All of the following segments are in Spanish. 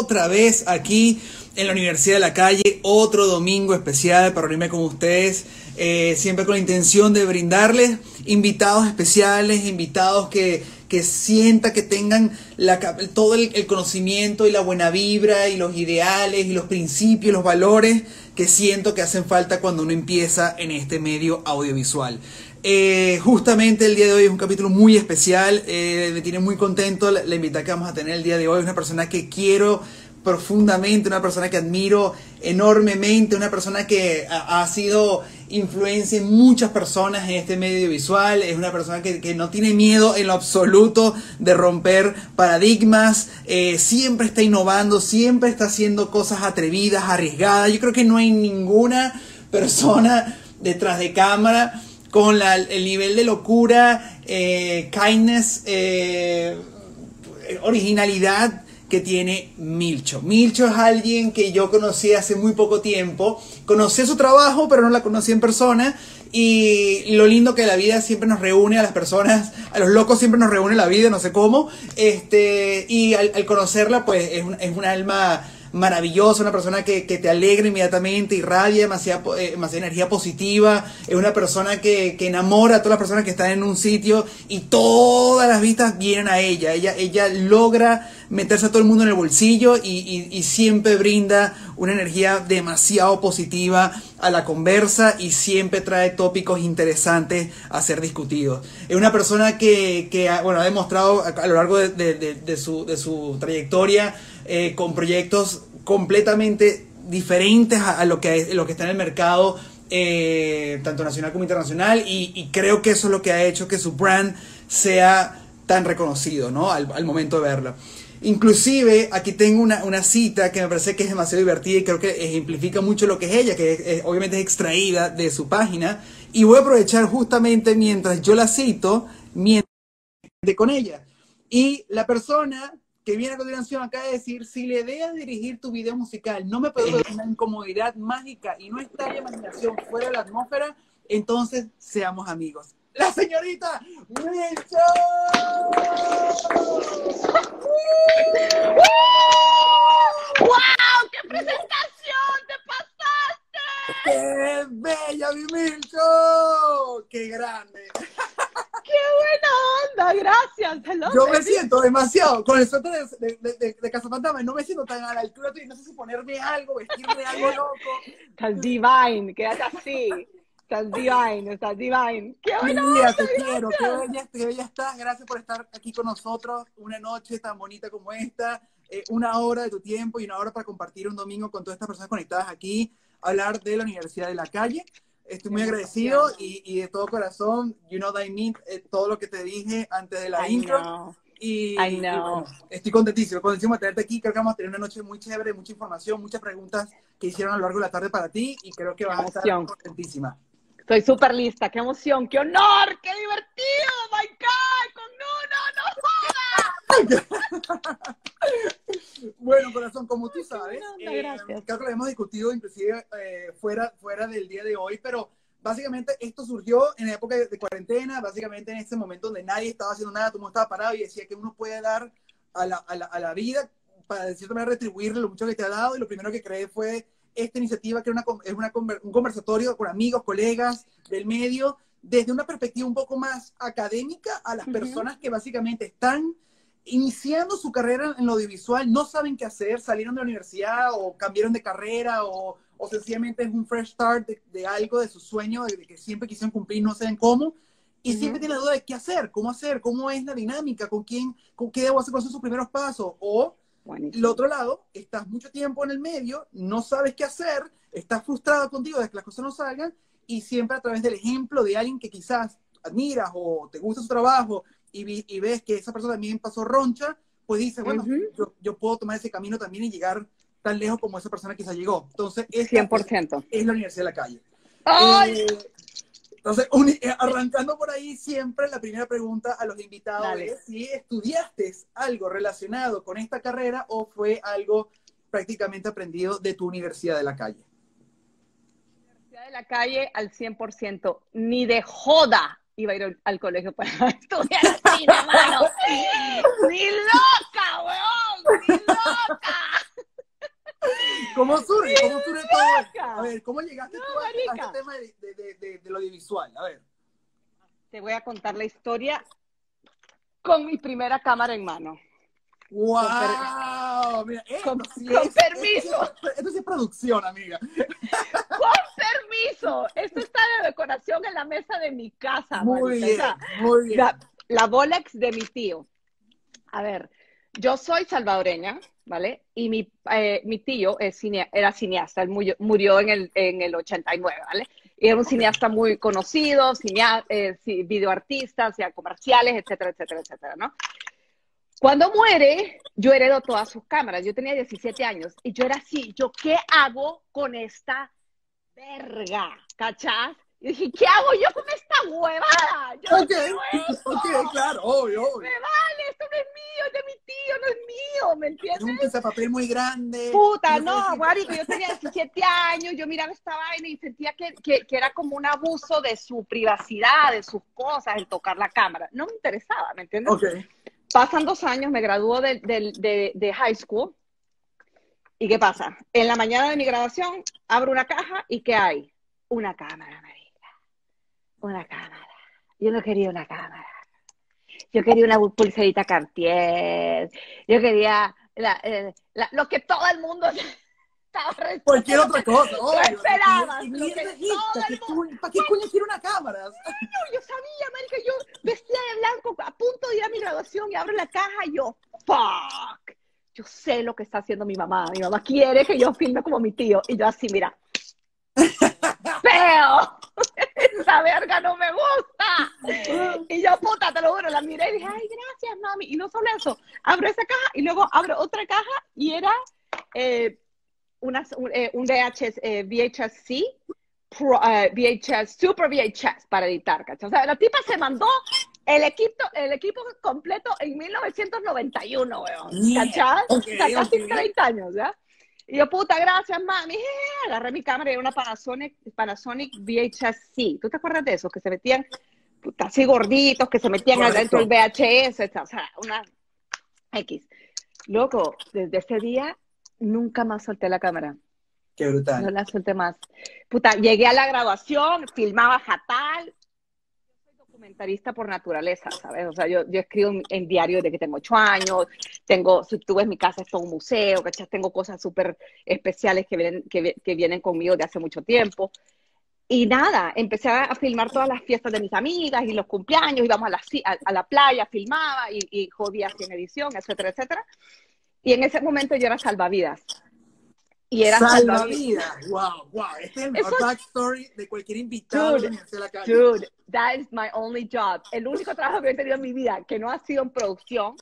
otra vez aquí en la Universidad de la Calle, otro domingo especial para reunirme con ustedes, eh, siempre con la intención de brindarles invitados especiales, invitados que, que sienta que tengan la, todo el, el conocimiento y la buena vibra y los ideales y los principios, los valores que siento que hacen falta cuando uno empieza en este medio audiovisual. Eh, justamente el día de hoy es un capítulo muy especial, eh, me tiene muy contento la, la, invitada que vamos a tener el día de hoy, es una persona que quiero profundamente, una persona que admiro enormemente, una persona que ha, sido influencia en muchas personas en este medio visual, es una persona que, que, no tiene miedo en lo absoluto de romper paradigmas, eh, siempre está innovando, siempre está haciendo cosas atrevidas, arriesgadas, yo creo que no hay ninguna persona detrás de cámara con la, el nivel de locura, eh, kindness, eh, originalidad que tiene Milcho. Milcho es alguien que yo conocí hace muy poco tiempo. Conocí su trabajo, pero no la conocí en persona. Y lo lindo que la vida siempre nos reúne a las personas, a los locos siempre nos reúne la vida, no sé cómo. Este, y al, conocerla, pues es un, es un alma maravillosa, una persona que, que, te alegra inmediatamente, irradia demasiada, eh, demasiada energía positiva, es una persona que, que, enamora a todas las personas que están en un sitio y todas las vistas vienen a ella. Ella, ella logra meterse a todo el mundo en el bolsillo y, y, y siempre brinda una energía demasiado positiva a la conversa y siempre trae tópicos interesantes a ser discutidos. Es una persona que, que bueno, ha demostrado a, lo largo de, de, de, su, trayectoria eh, con proyectos completamente diferentes a, a lo, que, lo que está en el mercado, eh, tanto nacional como internacional, y, creo que eso es lo que ha hecho que su brand sea tan reconocido, ¿no? Al, al momento de verlo. Inclusive, aquí tengo una, una, cita que me parece que es demasiado divertida y creo que ejemplifica mucho lo que es ella, que es, es, obviamente es extraída de su página, y voy a aprovechar justamente mientras yo la cito, mientras con ella. Y la persona que viene a continuación acaba de decir, si la idea de dirigir tu video musical no me produce una incomodidad mágica y no está la imaginación fuera de la atmósfera, entonces seamos amigos. La señorita Milcho. ¡Wow! ¡Qué presentación! ¡Te pasaste! ¡Qué bella, mi Milcho! ¡Qué grande! ¡Qué buena onda! Gracias. Hello, Yo baby. me siento demasiado, con el suéter de, de, de, no me siento tan a la altura tuya, no sé si ponerme algo, vestirme algo loco. Estás divine, quédate así. Estás divine, estás divine. ¡Qué buena Mira, te quiero, qué bella, qué bella estás. Gracias por estar aquí con nosotros una noche tan bonita como esta. Eh, una hora de tu tiempo y una hora para compartir un domingo con todas estas personas conectadas aquí, hablar de la Universidad de la Calle. Estoy muy agradecido y, y, de todo corazón, you know that I mean, eh, todo lo que te dije antes de la I intro. Know. Y, I know. y bueno, estoy contentísimo, contentísimo de tenerte aquí. Creo que vamos a tener una noche muy chévere, mucha información, muchas preguntas que hicieron a lo largo de la tarde para ti y creo que vas a estar contentísima. Estoy súper lista, qué emoción, qué honor, qué divertido, oh my God, con Nuno, no jodas. bueno, corazón, como tú sabes, eh, creo que lo hemos discutido inclusive eh, fuera, fuera del día de hoy, pero básicamente esto surgió en la época de, cuarentena, básicamente en ese momento donde nadie estaba haciendo nada, todo el mundo estaba parado y decía que uno puede dar a la, a la, a la vida para de cierta manera retribuirle lo mucho que te ha dado y lo primero que creé fue esta iniciativa que una, es una, un conversatorio con amigos, colegas del medio, desde una perspectiva un poco más académica a las uh -huh. personas que básicamente están iniciando su carrera en lo audiovisual, no saben qué hacer, salieron de la universidad o cambiaron de carrera o, o sencillamente es un fresh start de, de algo, de su sueño, de, de, que siempre quisieron cumplir, no saben cómo, y uh -huh. siempre tienen la duda de qué hacer, cómo hacer, cómo es la dinámica, con quién, con qué debo hacer, cuáles son sus primeros pasos, o el otro lado, estás mucho tiempo en el medio, no sabes qué hacer, estás frustrado contigo de que las cosas no salgan, y siempre a través del ejemplo de alguien que quizás admiras o te gusta su trabajo y, vi, y ves que esa persona también pasó roncha, pues dices, bueno, uh -huh. yo, yo, puedo tomar ese camino también y llegar tan lejos como esa persona quizás llegó. Entonces, esta 100%. Es, es la Universidad de la Calle. ¡Ay! Eh, entonces, eh, arrancando por ahí, siempre la primera pregunta a los invitados es si estudiaste algo relacionado con esta carrera o fue algo prácticamente aprendido de tu universidad de la calle. Universidad de la calle al 100%, ni de joda iba a ir al colegio para estudiar cine, mano. ¡Ni loca, weón! ¡Ni loca! A ver, ¿cómo llegaste No, tú a- este tema de, de, de, de- lo audiovisual? A ver. Te voy a contar la historia con mi primera cámara en mano. ¡Wow! Mira, esto Con- sí con es- permiso. Esto, esto sí es producción, amiga. ¡Con permiso! Esto está de decoración en la mesa de mi casa. Muy marica. bien, muy bien. la, la Bolex de mi tío. A ver, yo soy salvadoreña, ¿vale? Y mi, eh, mi tío es cine- era cineasta, él murió, murió en, el, en el 89, ¿vale? Y era un cineasta muy conocido, cinea, eh, videoartista, hacía comerciales, etcétera, etcétera, etcétera, ¿no? Cuando muere, yo heredo todas sus cámaras. Yo tenía 17 años y yo era así, ¿yo qué hago con esta verga? ¿Cachás? Y dije, ¿qué hago yo con esta huevada? Yo Ok, ok, claro, obvio, obvio. Me vale, esto no es mío, es de mi tío, no es mío, ¿me Es entiendes? un pisapapel muy grande. Puta, no, marico, yo tenía 17 años, yo miraba esta vaina y sentía que, que, que era como un abuso de su privacidad, de sus cosas, el tocar la cámara. No me interesaba, ¿me entiendes? Ok. Pasan dos años, me graduó de, de- de- de high school. ¿Y qué pasa? En la mañana de mi graduación, abro una caja y ¿qué hay? Una cámara. Una cámara. Yo no quería una cámara. Yo quería una pulserita Cartier. Yo quería la- eh, la- lo que todo el mundo estaba Cualquier otra cosa, obvio. esperabas, Y lo mierda que es esta, todo el ¿qué coño- ¿Para qué coño quiero una cámara? No, yo sabía, marica, yo vestida de blanco a punto de ir a mi graduación y abro la caja y yo, fuck. Yo sé lo que está haciendo mi mamá. Mi mamá quiere que yo filme como mi tío. Y yo así, mira. ¡Feo! Esa verga no me gusta. Y yo, puta, te lo juro, la miré y dije, ay, gracias, mami. Y no solo eso, abro esa caja y luego abro otra caja y era eh, una, un, eh, un VHS, eh, VHS-C, Pro- eh, VHS, Super VHS para editar, ¿cachai? O sea, la tipa se mandó el equipo, el equipo completo en 1991, weón, ¿cachai? ok, o sea, casi ok. 30 años, ¿ya? Y yo, puta, gracias, mami. Agarré mi cámara y era una Panasonic, Panasonic VHS-C. ¿Tú te acuerdas de esos que se metían puta, así gorditos, que se metían adentro del VHS? O sea, una X. Loco, desde ese día nunca más solté la cámara. Qué No brutal. la solté más. Puta, llegué a la graduación, filmaba fatal. Documentarista por naturaleza, ¿sabes? O sea, yo, yo escribo en, en diario desde que tengo ocho años. Tengo, si tú ves mi casa, es todo un museo, ¿cachai? Tengo cosas súper especiales que vienen, que, vi- que vienen conmigo de hace mucho tiempo. Y nada, empecé a filmar todas las fiestas de mis amigas y los cumpleaños, íbamos a la, a, a la playa, filmaba y, y jodía en edición, etcétera, etcétera. Y en ese momento yo era salvavidas. Y era salvavidas. Salvavidas. Wow, wow. Este es el mejor backstory de cualquier invitado Dude, de la Calle. Dude, that is my only job. El único trabajo que he tenido en mi vida que no ha sido en producción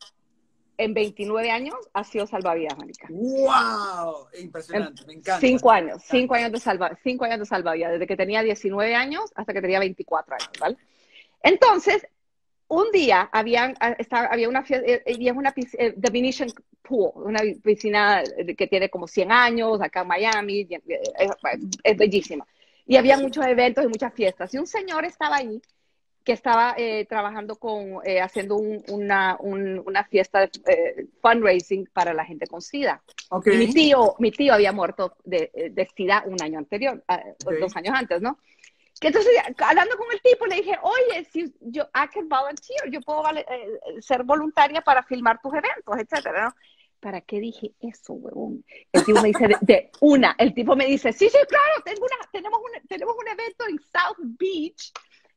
en 29 años ha sido salvavidas, Mónica. Wow. Impresionante. Me encanta. Cinco años, Me cinco encanta. años de salva, cinco años de salvavidas, desde que tenía 19 años hasta que tenía 24 años, ¿vale? Entonces, un día habían, ah, estaba, había una fiesta, eh, es una eh, The Venetian Pool, una piscina eh, que tiene como 100 años acá en Miami, eh, es, es bellísima. Y había muchos eventos y muchas fiestas. Y un señor estaba ahí que estaba eh, trabajando con, eh, haciendo un- una, un- una fiesta de eh, fundraising para la gente con SIDA. Ok. Y mi tío, mi tío había muerto de, de SIDA un año anterior, ah, Ok. dos años antes, ¿no? Que entonces, hablando con el tipo, le dije, oye, si yo, I can volunteer, yo puedo eh, ser voluntaria para filmar tus eventos, etcétera, ¿no? ¿Para qué dije eso, huevón? El tipo me dice, de, de una, el tipo me dice, sí, sí, claro, tengo una, tenemos, un, tenemos un evento en South Beach,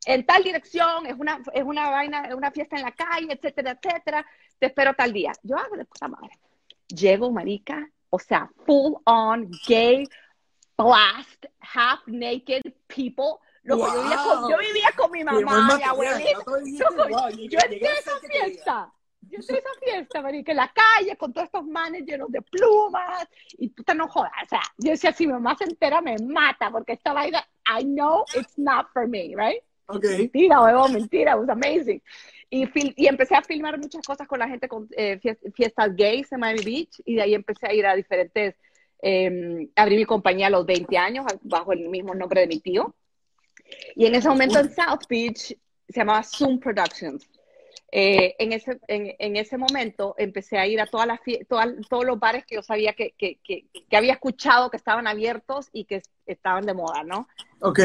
en tal dirección, es una, es una vaina, es una fiesta en la calle, etcétera, etcétera, te espero tal día. Yo hago de puta madre. Llego, marica, o sea, full on, gay, blast, half naked people. Loco, yo, vivía con, Wow. yo vivía con mi mamá, mi abuelita. wow, yo llegué- entré a esa fiesta. Yo entré a esa fiesta, marica, en la calle con todos estos manes llenos de plumas. Y puta, no jodas. O sea, yo decía, si mi mamá se entera, me mata. Porque esta vaina, I know it's not for me, right? Ok. Mentira, huevón, mentira, it was amazing. Y, y empecé a filmar muchas cosas con la gente con eh, fies- fiestas gays en Miami Beach y de ahí empecé a ir a diferentes, eh, abrí mi compañía a los 20 años bajo el mismo nombre de mi tío. Y en ese momento en South Beach se llamaba Zoom Productions. eh, en, ese, en, ese momento empecé a ir a todas las todos los bares que yo sabía que, que, que, había escuchado que estaban abiertos y que estaban de moda, ¿no? Ok.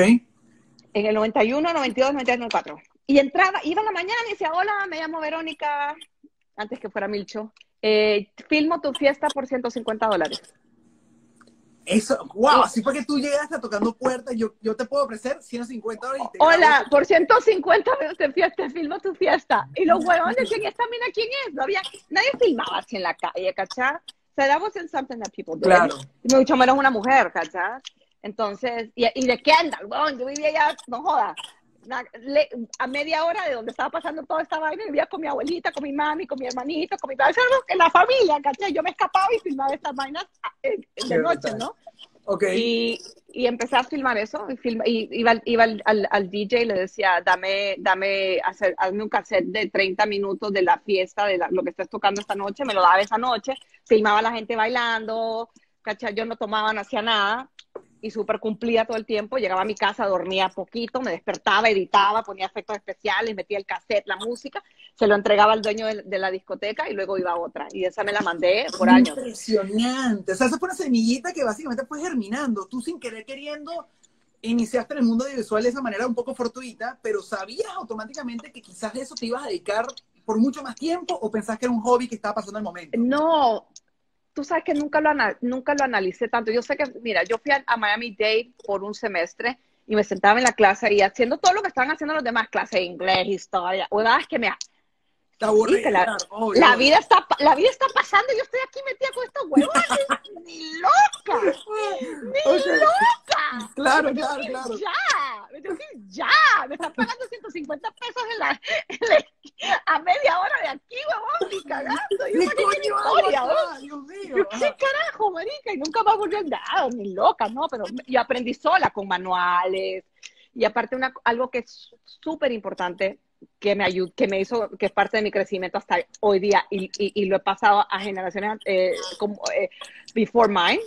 En el 91, 92, 93, 94. Y entraba, iba en la mañana y decía, hola, me llamo Verónica, antes que fuera Milcho, eh, filmo tu fiesta por 150 dólares. Eso, wow, así fue que tú llegaste tocando puertas, yo, yo te puedo ofrecer 150 dólares. Hola, por 150 te, te filmo tu fiesta. Y los huevones decían, ¿esta mina quién es? No había, nadie filmaba así en la calle, ¿cachá? O sea, that wasn't something that people did. Claro. Y mucho menos una mujer, ¿cachá? Entonces, y, y de Kendall, huevón, yo vivía allá, no joda, a media hora de donde estaba pasando toda esta vaina, vivía con mi abuelita, con mi mami, con mi hermanito, con mi padre, en la familia, ¿cachai? Yo me escapaba y filmaba estas vainas ah, de noche, ¿no? Okay. Y, y, empecé a filmar eso, y, iba, iba al, al, DJ y le decía, dame, dame, hacer, hazme un cassette de 30 minutos de la fiesta, de lo que estás tocando esta noche, me lo daba esa noche, filmaba a la gente bailando, ¿cachai? Yo no tomaba, no hacía nada, y súper cumplida todo el tiempo. Llegaba a mi casa, dormía poquito, me despertaba, editaba, ponía efectos especiales, metía el cassette, la música, se lo entregaba al dueño de, la discoteca y luego iba a otra. Y esa me la mandé por años. Impresionante. O sea, esa fue una semillita que básicamente fue germinando. Tú sin querer queriendo iniciaste en el mundo audiovisual de esa manera un poco fortuita, pero sabías automáticamente que quizás de eso te ibas a dedicar por mucho más tiempo o pensás que era un hobby que estaba pasando el momento? No, tú sabes que nunca lo, nunca lo analicé tanto. Yo sé que, mira, yo fui a, Miami Dade por un semestre y me sentaba en la clase y haciendo todo lo que estaban haciendo los demás, clase de inglés, historia, es que me... Está aburrido, la, la, vida está, la vida está pasando y yo estoy aquí metida con estos huevos. ¡Ni loca! ¡Ni loca! Claro, claro, claro. ¡Ya! Me tengo que ir ya. Me están pagando 150 pesos en la, a media hora de aquí, huevón, ni cagando. ¿Qué coño hago Dios mío. ¿Qué carajo, marica? Y nunca más volvió a ni loca, ¿no? Pero yo aprendí sola con manuales. Y aparte, una, algo que es súper importante que me ayudó, que me hizo, que es parte de mi crecimiento hasta hoy día y, y, lo he pasado a generaciones eh, como eh, before mine,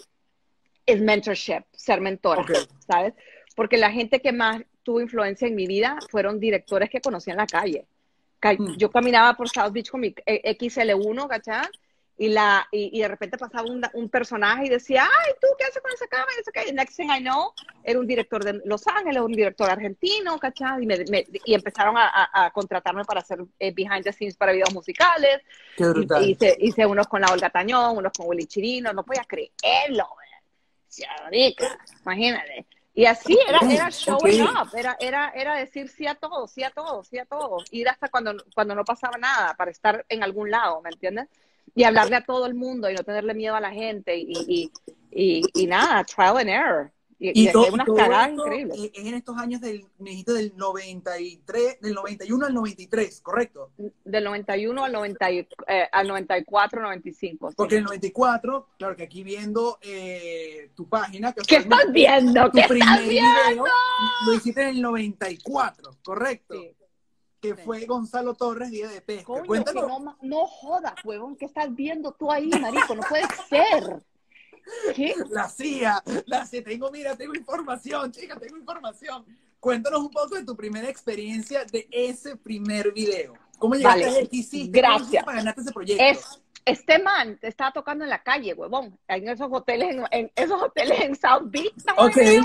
es mentorship, ser mentora, ¿sabes? Porque la gente que más tuvo influencia en mi vida fueron directores que conocí en la calle. Mm. Yo caminaba por South Beach con mi XL1, ¿cachai? Y, la, y, de repente pasaba un, un, personaje y decía, ay, ¿tú qué haces con esa cámara? Y next thing I know, era un director de Los Ángeles, un director argentino, ¿cachai? Y, me, y empezaron a, a, contratarme para hacer eh, behind the scenes para videos musicales. Qué brutal. Y, hice, hice, unos con la Olga Tañón, unos con Willy Chirino, no podía creerlo, imagínate. Y así era, era showing up, era, era, era decir sí a todo, sí a todo, sí a todo. Ir hasta cuando, cuando no pasaba nada para estar en algún lado, ¿me entiendes? Y hablarle a todo el mundo y no tenerle miedo a la gente y, y, y, nada, trial and error. Y, y, unas cagadas increíbles. Es en estos años del, me dijiste del 93, del 91 al 93, ¿correcto? Del 91 al, 90, eh, al 94, 95. Porque el 94, claro que aquí viendo eh, tu página. Que ¿Qué estás viendo? ¿Qué estás viendo? lo hiciste en el 94, ¿correcto? Sí que fue Gonzalo Torres, Día de Pesca. no, no jodas, huevón, ¿qué estás viendo tú ahí, marico? No puede ser. ¿Qué? La CIA, la CIA, tengo, mira, tengo información, chica, tengo información. Cuéntanos un poco de tu primera experiencia de ese primer video. ¿Cómo llegaste vale. a XC? Gracias. para ganarte ese proyecto? Es, este man estaba tocando en la calle, huevón, en esos hoteles, en, esos hoteles en South Beach. Okay.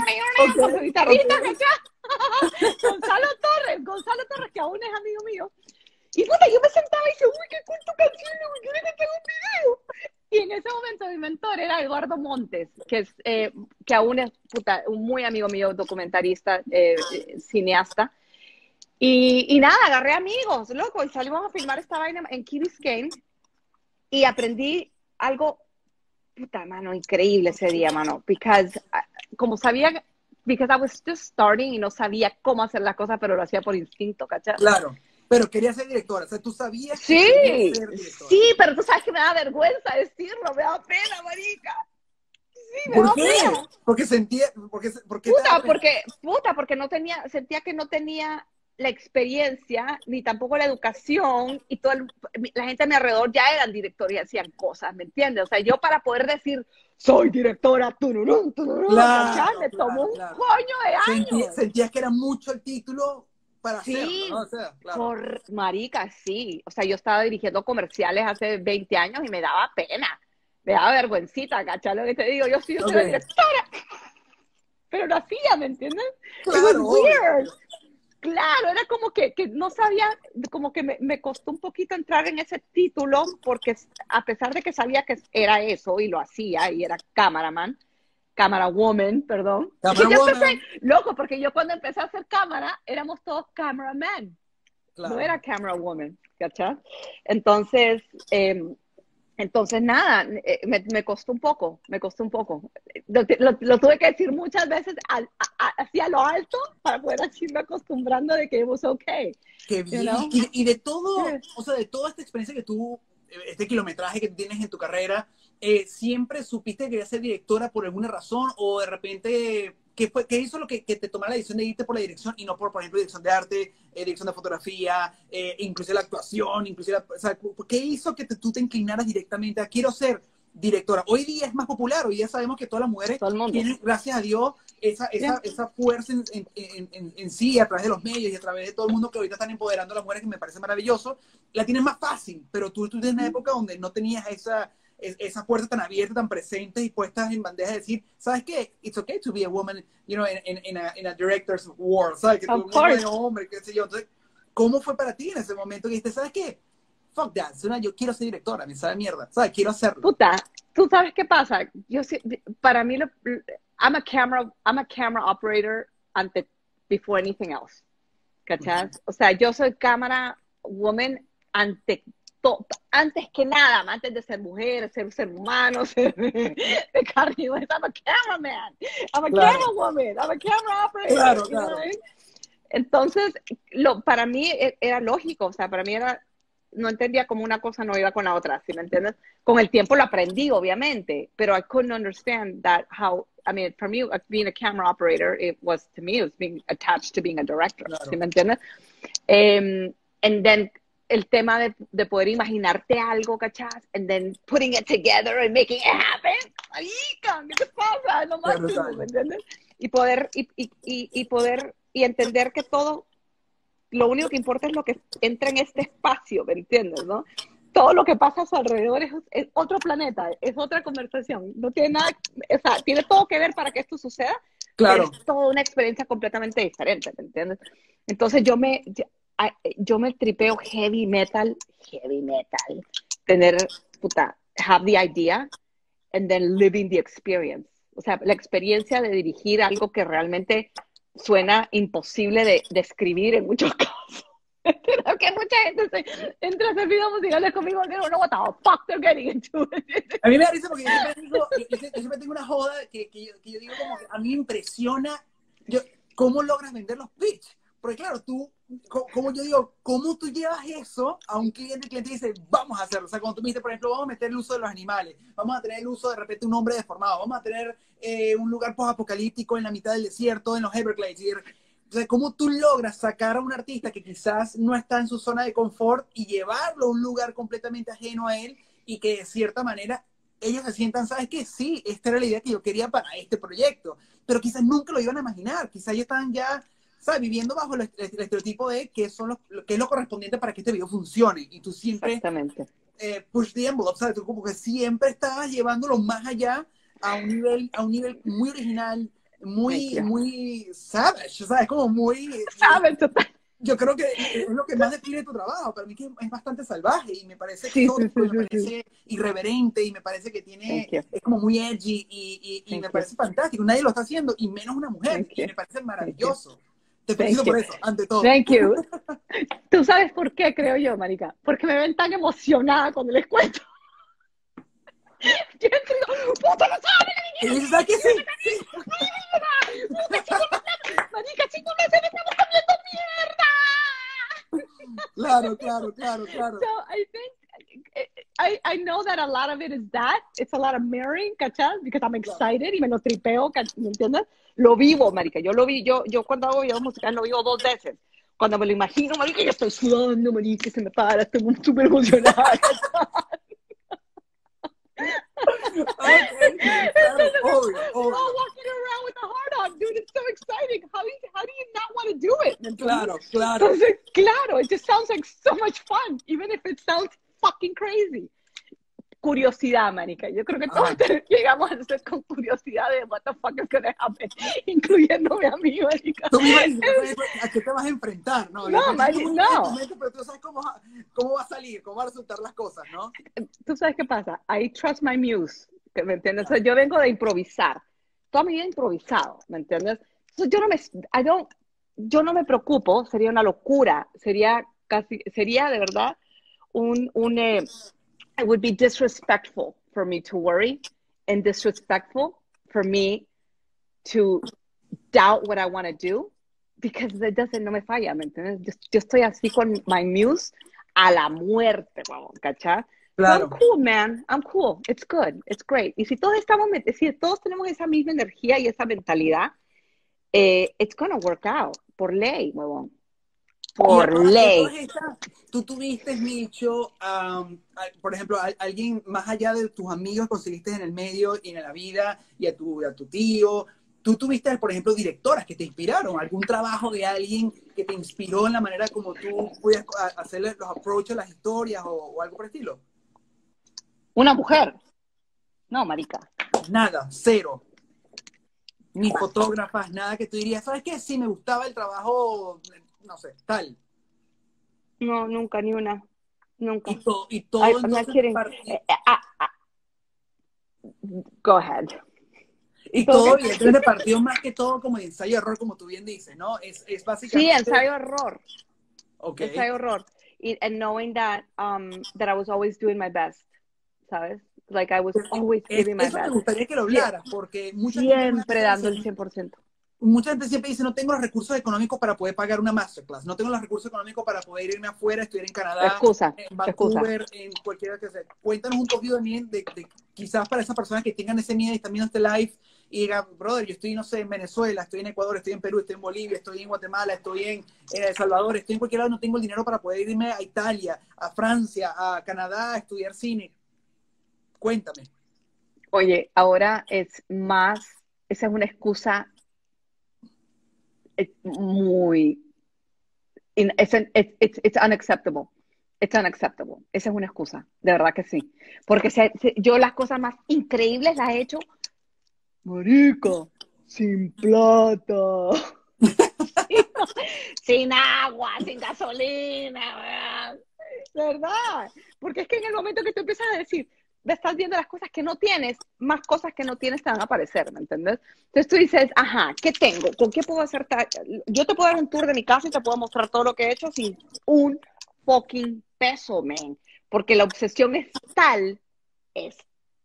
Con su guitarrita, Gonzalo Torres, Gonzalo Torres, que aún es amigo mío. Y puta, yo me sentaba y decía, uy, qué cool tu canción, quiero que tenga un video. Y en ese momento mi mentor era Eduardo Montes, que es eh, que aún es puta, un muy amigo mío, documentarista, eh, cineasta. Y, y, nada, agarré amigos, loco, y salimos a filmar esta vaina en Key Biscayne y aprendí algo, puta, mano, increíble ese día, mano, because, ah, como sabía, because I was just starting y no sabía cómo hacer las cosas, pero lo hacía por instinto, ¿cachai? Claro. Pero quería ser directora, o sea, tú sabías sí, que ser directora. Sí, pero tú sabes que me da vergüenza decirlo, me da pena, marica. Sí, me ¿Por da qué? Pena. Porque sentía, porque, porque puta, porque, puta, porque no tenía, sentía que no tenía la experiencia, ni tampoco la educación, y toda la gente a mi alrededor ya eran directores y hacían cosas, ¿me entiendes? O sea, yo para poder decir, soy directora, me tomó un coño de años. sentías que era mucho el título para Sí, hacerlo, ¿no? O sea, claro. Por marica, sí. O sea, yo estaba dirigiendo comerciales hace 20 años y me daba pena. Me daba vergüencita, ¿cachai? Lo que te digo, yo sí, yo soy la Ok. directora. Pero lo hacía, ¿me entiendes? It was Claro, weird. Claro, era como que, que no sabía, como que me, me costó un poquito entrar en ese título, porque a pesar de que sabía que era eso y lo hacía, y era cameraman, camera woman, perdón. Camera Yo woman. empecé- loco, porque yo cuando empecé a hacer cámara, éramos todos cameraman Claro. no era camera woman, ¿cachai? Entonces, eh, entonces nada, eh, me, me costó un poco, me costó un poco. Lo, lo- lo tuve que decir muchas veces al- a- hacia lo alto para poder irme acostumbrando de que it was okay. Qué bien. know? Y, y de todo, Yeah. o sea, de toda esta experiencia que tú, eh, este kilometraje que tienes en tu carrera, eh, ¿siempre supiste que querías ser directora por alguna razón o de repente, qué, fue, qué hizo lo que, que te tomara la decisión de irte por la dirección y no por, por ejemplo, dirección de arte, eh, dirección de fotografía, eh, inclusive la actuación, inclusive, la- o sea, ¿qué hizo que te- tú te inclinaras directamente a quiero ser directora? Hoy día es más popular, hoy día sabemos que todas las mujeres Todo el mundo. tienen, gracias a Dios, esa, esa, esa fuerza en, en, en, en- en sí, a través de los medios y a través de todo el mundo que ahorita están empoderando a las mujeres, que me parece maravilloso, la tienes más fácil, pero tú estuviste en una época donde no tenías esa, es- esa puerta tan abierta, tan presentes y puestas en bandeja de decir, ¿sabes qué? It's okay to be a woman, you know, in, in, in a, in a director's world, ¿sabes? Que tú hombre, qué sé yo. Entonces, ¿cómo fue para ti en ese momento que dijiste, ¿sabes qué? Fuck that, yo quiero ser directora, me sabe mierda, ¿sabes? Quiero hacerlo. Puta, tú sabes qué pasa. Yo para mí, lo- I'm a camera, I'm a camera operator ante before anything else. ¿Cachai? O sea, yo soy cámara woman ante to- antes que nada, antes de ser mujer, ser ser humano, ser de carne y hueso. I'm a cameraman. I'm a Claro. camera woman. I'm a camera operator. Claro, claro. Entonces, lo, para mí e- era lógico, o sea, para mí era, no entendía cómo una cosa no iba con la otra, ¿sí me entiendes? Con el tiempo lo aprendí, obviamente, pero I couldn't understand that how, I mean, for me, uh, being a camera operator, it was, to me, it was being attached to being a director, Claro. ¿sí me entiendes? Um, and then el tema de, de poder imaginarte algo, ¿cachás? And then putting it together and making it happen. Marica, ¿qué te pasa? Máximo, claro. ¿me entiendes? Y poder, y, y, y, y poder, y entender que todo, lo único que importa es lo que entra en este espacio, ¿me entiendes, no? Todo lo que pasa a su alrededor es, es otro planeta, es otra conversación. No tiene nada, o sea, tiene todo que ver para que esto suceda, Claro. es toda una experiencia completamente diferente, ¿me entiendes? Entonces yo me, yo, me tripeo heavy metal, heavy metal, tener, puta, have the idea and then living the experience. O sea, la experiencia de dirigir algo que realmente suena imposible de describir en muchos casos. Creo que mucha gente se, entra a hacer videos musicales conmigo y no what the fuck they're getting into. A mí me da risa porque yo siempre, digo, yo- yo siempre tengo una joda que, que, yo, que yo digo como que a mí me impresiona yo, cómo logras vender los pitch. Porque claro, tú, co- como yo digo, ¿cómo tú llevas eso a un cliente? El cliente dice, vamos a hacerlo. O sea, cuando tú me dices, por ejemplo, vamos a meter el uso de los animales, vamos a tener el uso de repente un hombre deformado, vamos a tener eh, un lugar post-apocalíptico en la mitad del desierto, en los Everglades. Y, ¿cómo tú logras sacar a un artista que quizás no está en su zona de confort y llevarlo a un lugar completamente ajeno a él y que de cierta manera ellos se sientan, ¿sabes qué? Sí, esta era la idea que yo quería para este proyecto, pero quizás nunca lo iban a imaginar, quizás ya estaban ya, ¿sabes? Viviendo bajo el, est- el estereotipo de qué, son los, lo- qué es lo correspondiente para que este video funcione y tú siempre Exactamente. eh, push the envelope, ¿sabes? Tú como que siempre estabas llevándolo más allá a un nivel, a un nivel muy original, muy, muy savage, ¿sabes? Como muy... ¿Sabes? Total. Yo creo que es lo que más define tu trabajo. Para mí que es bastante salvaje y me parece Sí, tóxico, sí, sí, me parece irreverente y me parece que tiene, es como muy edgy y, y- y me you. parece fantástico. Nadie lo está haciendo y menos una mujer y me parece maravilloso. Te Thank felicito por you. eso, ante todo. Thank you. ¿Tú sabes por qué, creo yo, marica? Porque me ven tan emocionada cuando les cuento. Yo digo, puta, no ¿sabes qué? Sí, sí. marica, cinco meses me estamos comiendo mierda. Claro, claro, claro, claro. So I think I, I know that a lot of it is that. It's a lot of mirroring, ¿cachai? Because I'm excited y me lo tripeo, ¿cach- ¿me entiendes? Lo vivo, marica. Yo lo vi, yo, yo cuando hago videos musicales lo vivo dos veces. Cuando me lo imagino, marica, yo estoy sudando, marica, se me para, estoy súper emocionada. Ok, claro, obvio, We're all obvio. walking around with a heart on, dude. It's so exciting. How do you, how do you not want to do it. Claro, claro. Entonces, claro, it just sounds like so much fun, even if it sounds fucking crazy. Curiosidad, manica. Yo creo que todos llegamos a ser con curiosidad de what the fuck is gonna happen, incluyéndome a mí, manica. Tú ¿A qué te vas a enfrentar? No, no, marica, no. pero tú sabes cómo, cómo va a salir, cómo van a resultar las cosas, ¿no? Tú sabes qué pasa. I trust my muse, ¿me entiendes? yo vengo de improvisar. Toda mi vida improvisado, ¿me entiendes? Entonces, yo no me, I don't, yo no me preocupo, sería una locura, sería casi, sería de verdad un, un eh, it would be disrespectful for me to worry and disrespectful for me to doubt what I want to do because it doesn't, no me falla, ¿me entiendes? Yo, yo, estoy así con my muse a la muerte, ¿cachai? Claro. I'm cool, man. I'm cool. It's good. It's great. Y si todos estamos, si todos tenemos esa misma energía y esa mentalidad, eh, it's gonna work out. Por ley, huevón por ley. Tú tuviste, Micho, por ejemplo, a, alguien más allá de tus amigos conseguiste en el medio y en la vida y a tu, a tu tío. Tú tuviste, por ejemplo, directoras que te inspiraron, algún trabajo de alguien que te inspiró en la manera como tú puedes hacerle los approaches a las historias o, algo por el estilo. Una mujer. No, marica. Nada, cero ni fotógrafas, nada que tú dirías, ¿sabes qué? Sí, me gustaba el trabajo no sé, tal. No, nunca, ni una. Nunca. Y, todo, y todo eh, ah, ah. Go ahead. Y todo, y entonces partió más que todo como de ensayo-error, como tú bien dices, ¿no? Es, es básicamente... Sí, ensayo-error. Okay. Ensayo-error. And knowing that, um, that I was always doing my best, ¿sabes? Like I was always giving my best. Eso me gustaría que lo hablaras, porque mucha Siempre dando el 100% mucha gente siempre dice, no tengo los recursos económicos para poder pagar una masterclass, no tengo los recursos económicos para poder irme afuera, estudiar en Canadá, excusa, en Vancouver, en cualquiera que sea. Cuéntanos un poquito también de, de, quizás para esas personas que tengan ese miedo y están viendo este live y digan, brother, yo estoy, no sé, en Venezuela, estoy en Ecuador, estoy en Perú, estoy en Bolivia, estoy en Guatemala, estoy en, El Salvador, estoy en cualquier lado, no tengo el dinero para poder irme a Italia, a Francia, a Canadá a estudiar cine. Cuéntame. Oye, ahora es más, esa es una excusa es muy, it's, it's, it's unacceptable. It's unacceptable. Esa es una excusa, de verdad que sí. Porque yo las cosas más increíbles las he hecho, marico, sin plata, sin, agua, sin gasolina, ¿verdad? Porque es que en el momento que tú empiezas a decir, estás viendo las cosas que no tienes, más cosas que no tienes te van a aparecer, ¿me entiendes? Entonces tú dices, ajá, ¿qué tengo? ¿Con qué puedo hacer? Yo te puedo dar un tour de mi casa y te puedo mostrar todo lo que he hecho sin un fucking peso, man. Porque la obsesión es tal, es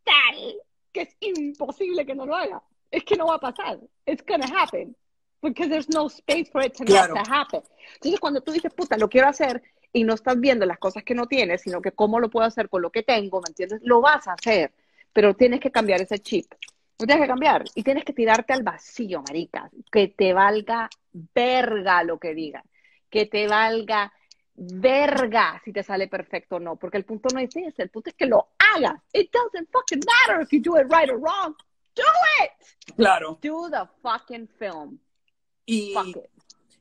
tal, que es imposible que no lo haga. Es que no va a pasar. It's gonna happen. Because there's no space for it to not happen. Entonces cuando tú dices, puta, lo quiero hacer, y no estás viendo las cosas que no tienes, sino que cómo lo puedo hacer con lo que tengo, ¿me entiendes? Lo vas a hacer, pero tienes que cambiar ese chip. Lo tienes que cambiar y tienes que tirarte al vacío, marica. Que te valga verga lo que digan. Que te valga verga si te sale perfecto o no. Porque el punto no es ese, el punto es que lo hagas. It doesn't fucking matter if you do it right or wrong. Do it. Claro. Do the fucking film. Y,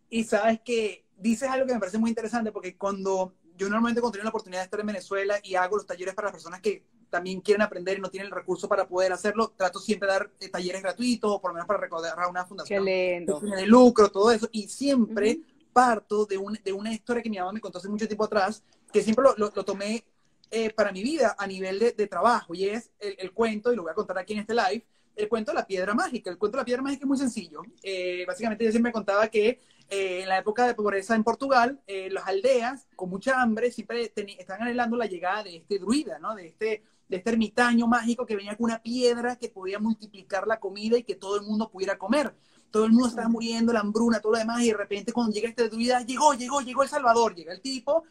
y sabes que dices algo que me parece muy interesante porque cuando yo normalmente cuando tengo la oportunidad de estar en Venezuela y hago los talleres para las personas que también quieren aprender y no tienen el recurso para poder hacerlo, trato siempre de dar eh, talleres gratuitos, o por lo menos para recordar a una fundación de lucro, todo eso, y siempre parto de, un, de una historia que mi mamá me contó hace mucho tiempo atrás, que siempre lo, lo, tomé eh, para mi vida a nivel de, de trabajo, y es el, el, cuento, y lo voy a contar aquí en este live, el cuento de la piedra mágica. El cuento de la piedra mágica es muy sencillo. Eh, básicamente yo siempre me contaba que eh, en la época de pobreza en Portugal, eh, las aldeas con mucha hambre siempre están anhelando la llegada de este druida, ¿no? De este, de este ermitaño mágico que venía con una piedra que podía multiplicar la comida y que todo el mundo pudiera comer. Todo el mundo estaba muriendo, la hambruna, todo lo demás, y de repente cuando llega este druida, llegó, llegó, llegó El Salvador, llega el tipo,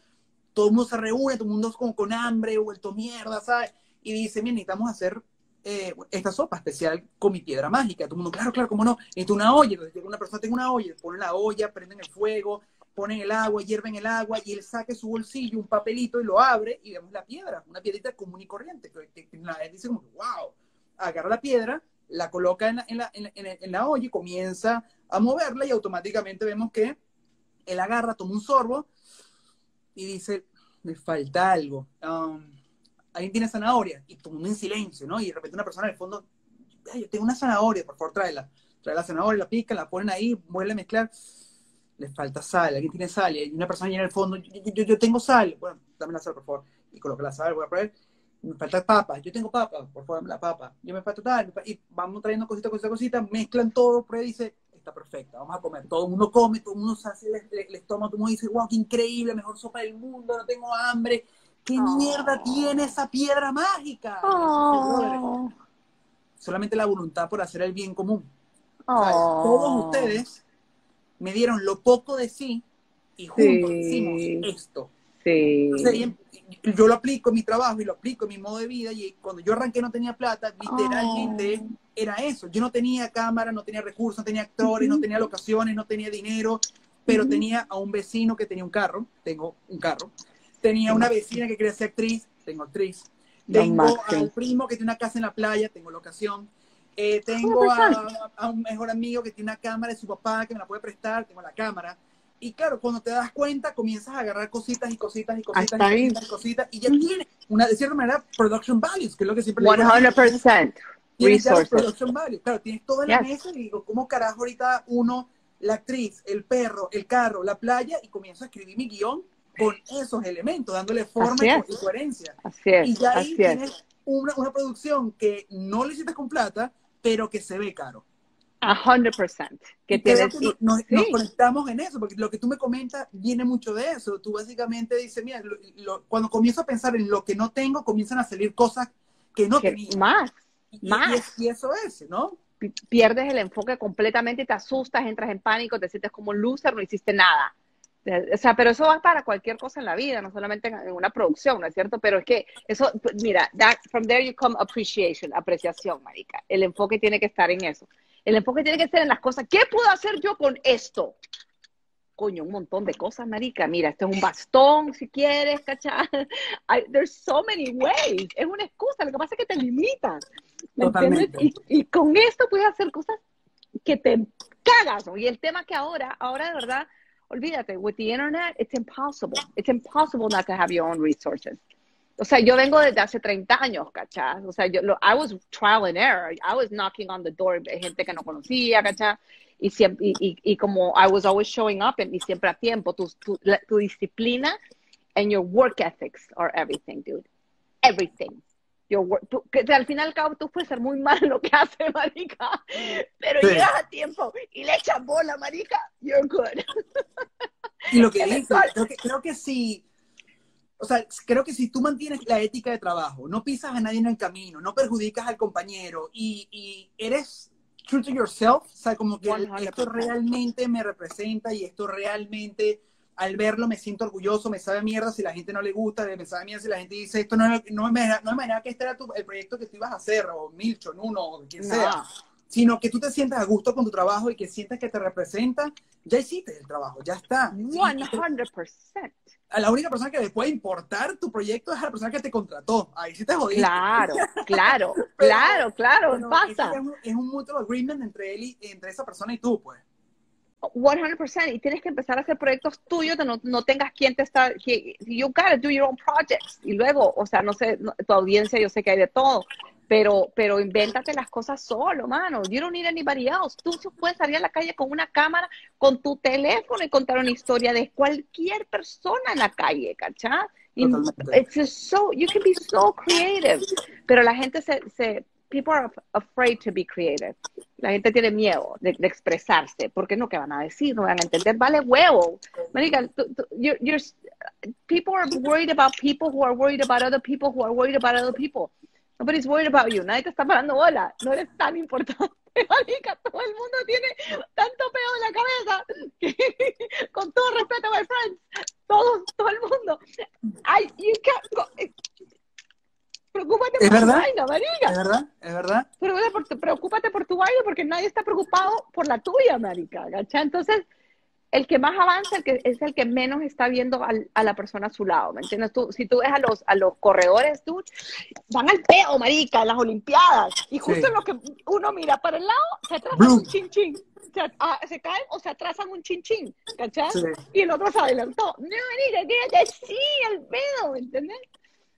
todo el mundo se reúne, todo el mundo con, con hambre, vuelto mierda, ¿sabes? Y dice, bien, necesitamos hacer eh, esta sopa especial con mi piedra mágica. Todo el mundo, claro, claro, cómo no. Necesito una olla. Entonces llega una persona, tengo una olla, ponen la olla, prenden el fuego, ponen el agua, hierven el agua y él saque su bolsillo, un papelito y lo abre y vemos la piedra, una piedrita común y corriente. La gente dice como, wow, agarra la piedra, la coloca en la, en, la, en, la, olla y comienza a moverla y automáticamente vemos que él agarra, toma un sorbo y dice, me falta algo. Um, alguien tiene zanahoria y todo en silencio, ¿no? Y de repente una persona en el fondo, Ay, yo tengo una zanahoria, por favor tráela. Trae la zanahoria, la pica, la ponen ahí, vuelve a mezclar. Le falta sal, alguien tiene sal y una persona en el fondo, yo, yo, tengo sal. Bueno, dame la sal, por favor. Y coloca la sal, voy a poner me falta papa, yo tengo papa, por favor, dame la papa, yo me falta tal, y vamos trayendo cosita, cosita, cosita, mezclan todo, prueba y dice, está perfecta, vamos a comer. Todo el mundo come, todo el mundo se hace el, estómago, todo el mundo dice, wow, qué increíble, mejor sopa del mundo, no tengo hambre. ¿Qué oh. mierda tiene esa piedra mágica? Oh. Solamente la voluntad por hacer el bien común. Oh. Todos ustedes me dieron lo poco de sí y juntos hicimos esto. Sí. yo lo aplico en mi trabajo y lo aplico en mi modo de vida y cuando yo arranqué no tenía plata, literalmente era eso. Yo no tenía cámara, no tenía recursos, no tenía actores, no tenía locaciones, no tenía dinero, pero tenía a un vecino que tenía un carro, tengo un carro. Tenía una vecina que quería ser actriz, tengo actriz. Tengo al primo que tiene una casa en la playa, tengo locación. Eh, tengo a, a, un mejor amigo que tiene una cámara de su papá que me la puede prestar, tengo la cámara. Y claro, cuando te das cuenta, comienzas a agarrar cositas y cositas y cositas y cositas, y cositas y ya tienes una, de cierta manera, production values, que es lo que siempre 100% resources. production values. Claro, tienes todo en la mesa y digo, ¿cómo carajo ahorita uno, la actriz, el perro, el carro, la playa, y comienzo a escribir mi guion con esos elementos, dándole forma y coherencia. Así es, y ya ahí tienes una, una producción que no le hiciste con plata, pero que se ve caro. A hundred percent. Que nos, conectamos en eso, porque lo que tú me comentas viene mucho de eso. Tú básicamente dices, mira, cuando comienzo a pensar en lo que no tengo, comienzan a salir cosas que no tenía. Más, más. Y, eso es, ¿no? Pierdes el enfoque completamente, te asustas, entras en pánico, te sientes como un loser, no hiciste nada. O sea, pero eso va para cualquier cosa en la vida, no solamente en una producción, ¿no es cierto? Pero es que eso, mira, that, from there you come appreciation, apreciación, marica. El enfoque tiene que estar en eso. El enfoque tiene que ser en las cosas. ¿Qué puedo hacer yo con esto? Coño, un montón de cosas, marica. Mira, esto es un bastón, si quieres, ¿cachai? there's so many ways. Es una excusa. Lo que pasa es que te limitas. Y, con esto puedes hacer cosas que te cagas. Y el tema que ahora, ahora de verdad, olvídate, with the internet, it's impossible. It's impossible not to have your own resources. O sea, yo vengo desde hace 30 años, ¿cachá? O sea, yo, lo, I was trial and error. I was knocking on the door de gente que no conocía, ¿cachá? Y, siempre, y, y, como I was always showing up y siempre a tiempo, tu, tu, tu disciplina and your work ethics are everything, dude. Everything. Your work, que al final al cabo tú puedes ser muy mal lo que hace, marica, pero llegas a tiempo y le echas bola, marica, you're good. Y lo que dices, creo que, creo que sí o sea, creo que si tú mantienes la ética de trabajo, no pisas a nadie en el camino, no perjudicas al compañero y, eres true to yourself, o sea, como que esto realmente me representa y esto realmente al verlo me siento orgulloso, me sabe mierda si la gente no le gusta, me sabe mierda si la gente dice esto no, no, me, no me que este era el proyecto que tú ibas a hacer, o Milcho, Nuno, o quien sea sino que tú te sientas a gusto con tu trabajo y que sientas que te representa, ya hiciste el trabajo, ya está. 100%. A la única persona que le puede importar tu proyecto es a la persona que te contrató. Ahí sí te jodiste. Claro, claro, claro, claro, pasa. Es un, es un mutual agreement entre él y entre esa persona y tú, pues. 100% y tienes que empezar a hacer proyectos tuyos no, no tengas quien te está que you gotta do your own projects y luego o sea no sé tu audiencia yo sé que hay de todo pero, pero invéntate las cosas solo, mano. You don't need anybody else. Tú puedes salir a la calle con una cámara, con tu teléfono y contar una historia de cualquier persona en la calle, ¿cachá? It's so, you can be so creative. Pero la gente se, se, people are afraid to be creative. La gente tiene miedo de, expresarse, porque no, ¿qué van a decir? No van a entender, vale huevo. Marica, you're, you're, people are worried about people who are worried about other people who are worried about other people. Nobody's worried about you. Nadie te está parando bola. No eres tan importante, marica. Todo el mundo tiene tanto peo en la cabeza. con todo respeto, my friends. Todos, todo el mundo. Ay, you can't go. Preocúpate por tu vaina, marica. Es verdad, es verdad. Preocúpate por, preocúpate por tu vaina porque nadie está preocupado por la tuya, marica. Entonces, el que más avanza el que, es el que menos está viendo a la persona a su lado, ¿me entiendes? Tú, si tú ves a los, a los corredores, tú, van al peo, marica, en las Olimpiadas, y justo en lo que uno mira para el lado, se trata un chin chin. se, ah, se caen o se atrasan un chinchín, ¿cachai? Y el otro se adelantó. No, marica, quédate así al pedo, ¿entendés?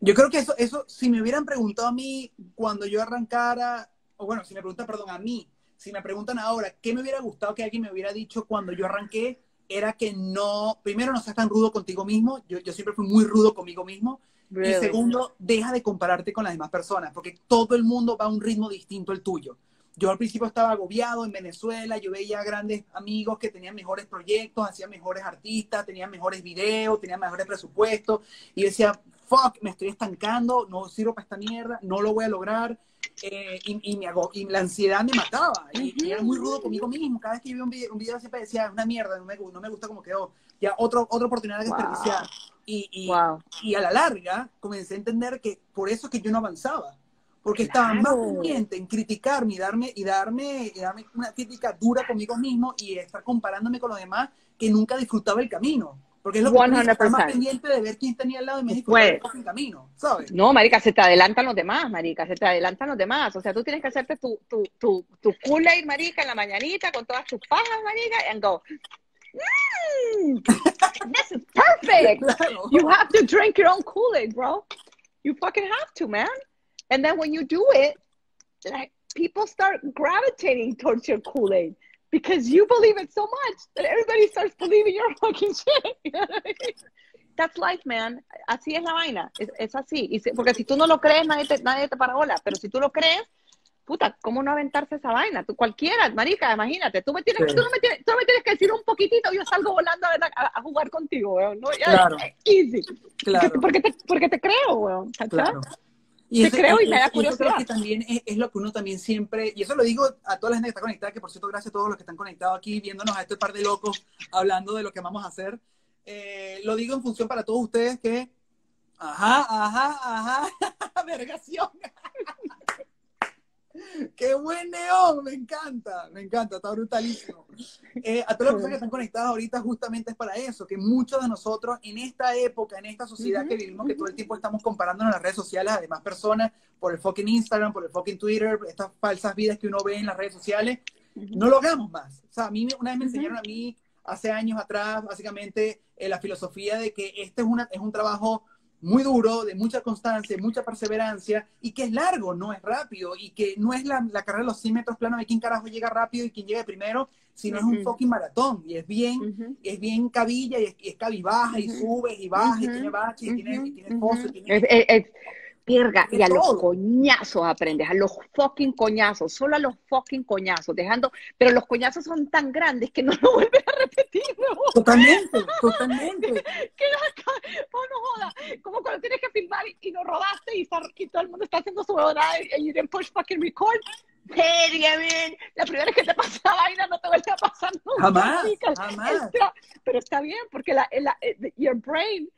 Yo creo que eso, eso, si me hubieran preguntado a mí cuando yo arrancara, o bueno, si me preguntan, perdón, a mí, si me preguntan ahora, ¿qué me hubiera gustado que alguien me hubiera dicho cuando yo arranqué? Era que no, primero, no seas tan rudo contigo mismo. Yo, yo siempre fui muy rudo conmigo mismo. Y segundo, deja de compararte con las demás personas, porque todo el mundo va a un ritmo distinto al tuyo. Yo al principio estaba agobiado en Venezuela, yo veía grandes amigos que tenían mejores proyectos, hacían mejores artistas, tenían mejores videos, tenían mejores presupuestos, y decía, fuck, me estoy estancando, no sirvo para esta mierda, no lo voy a lograr. Eh, y, me hago, y la ansiedad me mataba. Y, era muy rudo conmigo mismo. Cada vez que vi un video, un video siempre decía, es una mierda, no me, no me gusta como quedó. Ya otro, otra oportunidad de desperdiciar. Y, y, y, a la larga comencé a entender que por eso es que yo no avanzaba. Porque estaba más pendiente en criticarme y darme, y darme, y darme una crítica dura conmigo mismo y estar comparándome con los demás que nunca disfrutaba el camino. Porque es lo que 100%. más pendiente de ver quién tenía al lado de México pues, el camino, ¿sabes? No, marica, se te adelantan los demás, marica, se te adelantan los demás. O sea, tú tienes que hacerte tu, tu, tu, tu Kool-Aid, marica, en la mañanita con todas tus pajas, marica, and go, mm, this is perfect. You have to drink your own Kool-Aid, bro. You fucking have to, man. And then when you do it, like, people start gravitating towards your Kool-Aid because you believe it so much that everybody starts believing your fucking shit. That's life, man. Así es la vaina. Es, es así. Y porque si tú no lo crees, nadie te, nadie te para bola. Pero si tú lo crees, puta, ¿cómo no aventarse esa vaina? Tú cualquiera, marica, imagínate. Tú me tienes, tú no me tienes, tú me tienes que decir un poquitito, yo salgo volando a, a, a jugar contigo, weón. ¿no? claro. Easy. Claro. Porque, te, porque te creo, weón. Claro. Y eso, creo y me da curiosidad. que también es, lo que uno también siempre, y eso lo digo a toda la gente que está conectada, que por cierto, gracias a todos los que están conectados aquí, viéndonos a este par de locos hablando de lo que vamos a hacer. Eh, lo digo en función para todos ustedes que, ajá, ajá, ajá, vergación. ¡Qué buen neón! Me encanta, me encanta, está brutalísimo. Eh, a todas las personas que están conectadas ahorita justamente es para eso, que muchos de nosotros en esta época, en esta sociedad que vivimos, que todo el tiempo estamos comparándonos en las redes sociales a demás personas, por el fucking Instagram, por el fucking Twitter, estas falsas vidas que uno ve en las redes sociales, no lo hagamos más. O sea, a mí una vez me enseñaron a mí, hace años atrás, básicamente, eh, la filosofía de que este es, una, es un trabajo muy duro, de mucha constancia, mucha perseverancia, y que es largo, no es rápido, y que no es la, la carrera de los 100 metros plano de quién carajo llega rápido y quién llega primero, sino es un fucking maratón, y es bien, es bien cabilla, y es, y es cabibaja, y sube, y baja, y tiene bache, y tiene, y tiene pozo, y tiene y a los coñazos aprendes, a los fucking coñazos, solo a los fucking coñazos, dejando, pero los coñazos son tan grandes que no lo vuelves a repetir. Totalmente, totalmente. que no, oh, no joda, como cuando tienes que filmar y, no rodaste y, y, todo el mundo está haciendo su hora y you didn't push fucking record. bien, la primera vez que te pasa la vaina no te vuelve a pasar nunca. Jamás, jamás. pero está bien, porque la, la, eh, your brain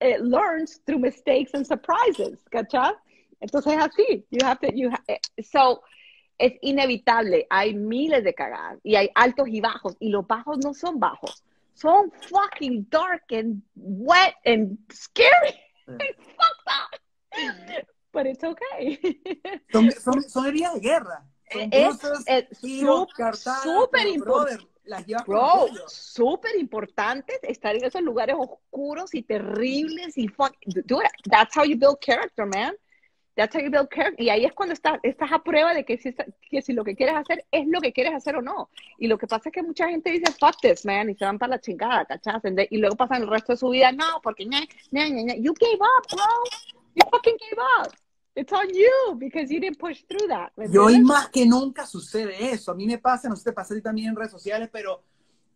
it learns through mistakes and surprises, ¿cachai? Entonces es así. You have to, you eh, so, es inevitable. Hay miles de cagadas y hay altos y bajos y los bajos no son bajos. Son fucking dark and wet and scary. Yeah. Fuck that. But it's okay. son, son, son heridas de guerra. Son es súper importante las llevas Bro, súper importante estar en esos lugares oscuros y terribles y fuck, that's how you build character, man. That's how you build character. Y ahí es cuando estás, estás a prueba de que si, que si lo que quieres hacer es lo que quieres hacer o no. Y lo que pasa es que mucha gente dice, fuck this, man, y se van para la chingada, ¿cachas? Y luego pasan el resto de su vida, no, porque, nah, nah, nah, you gave up, bro. You fucking gave up. It's on you because you didn't push through that. Y hoy más que nunca sucede eso. A mí me pasa, no sé si te pasa a ti también en redes sociales, pero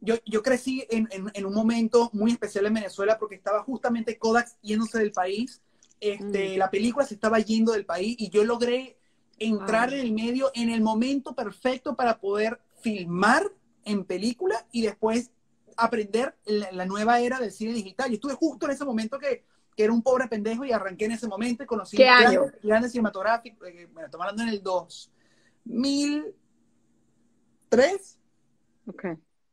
yo, yo crecí en, en, un momento muy especial en Venezuela porque estaba justamente Kodak yéndose del país. Este, mm. La película se estaba yendo del país y yo logré entrar en el medio en el momento perfecto para poder filmar en película y después aprender la, la nueva era del cine digital. Y estuve justo en ese momento que que era un pobre pendejo y arranqué en ese momento y conocí ¿Qué año? grandes cinematográficos, eh, bueno, estamos hablando en el 2003. Ok,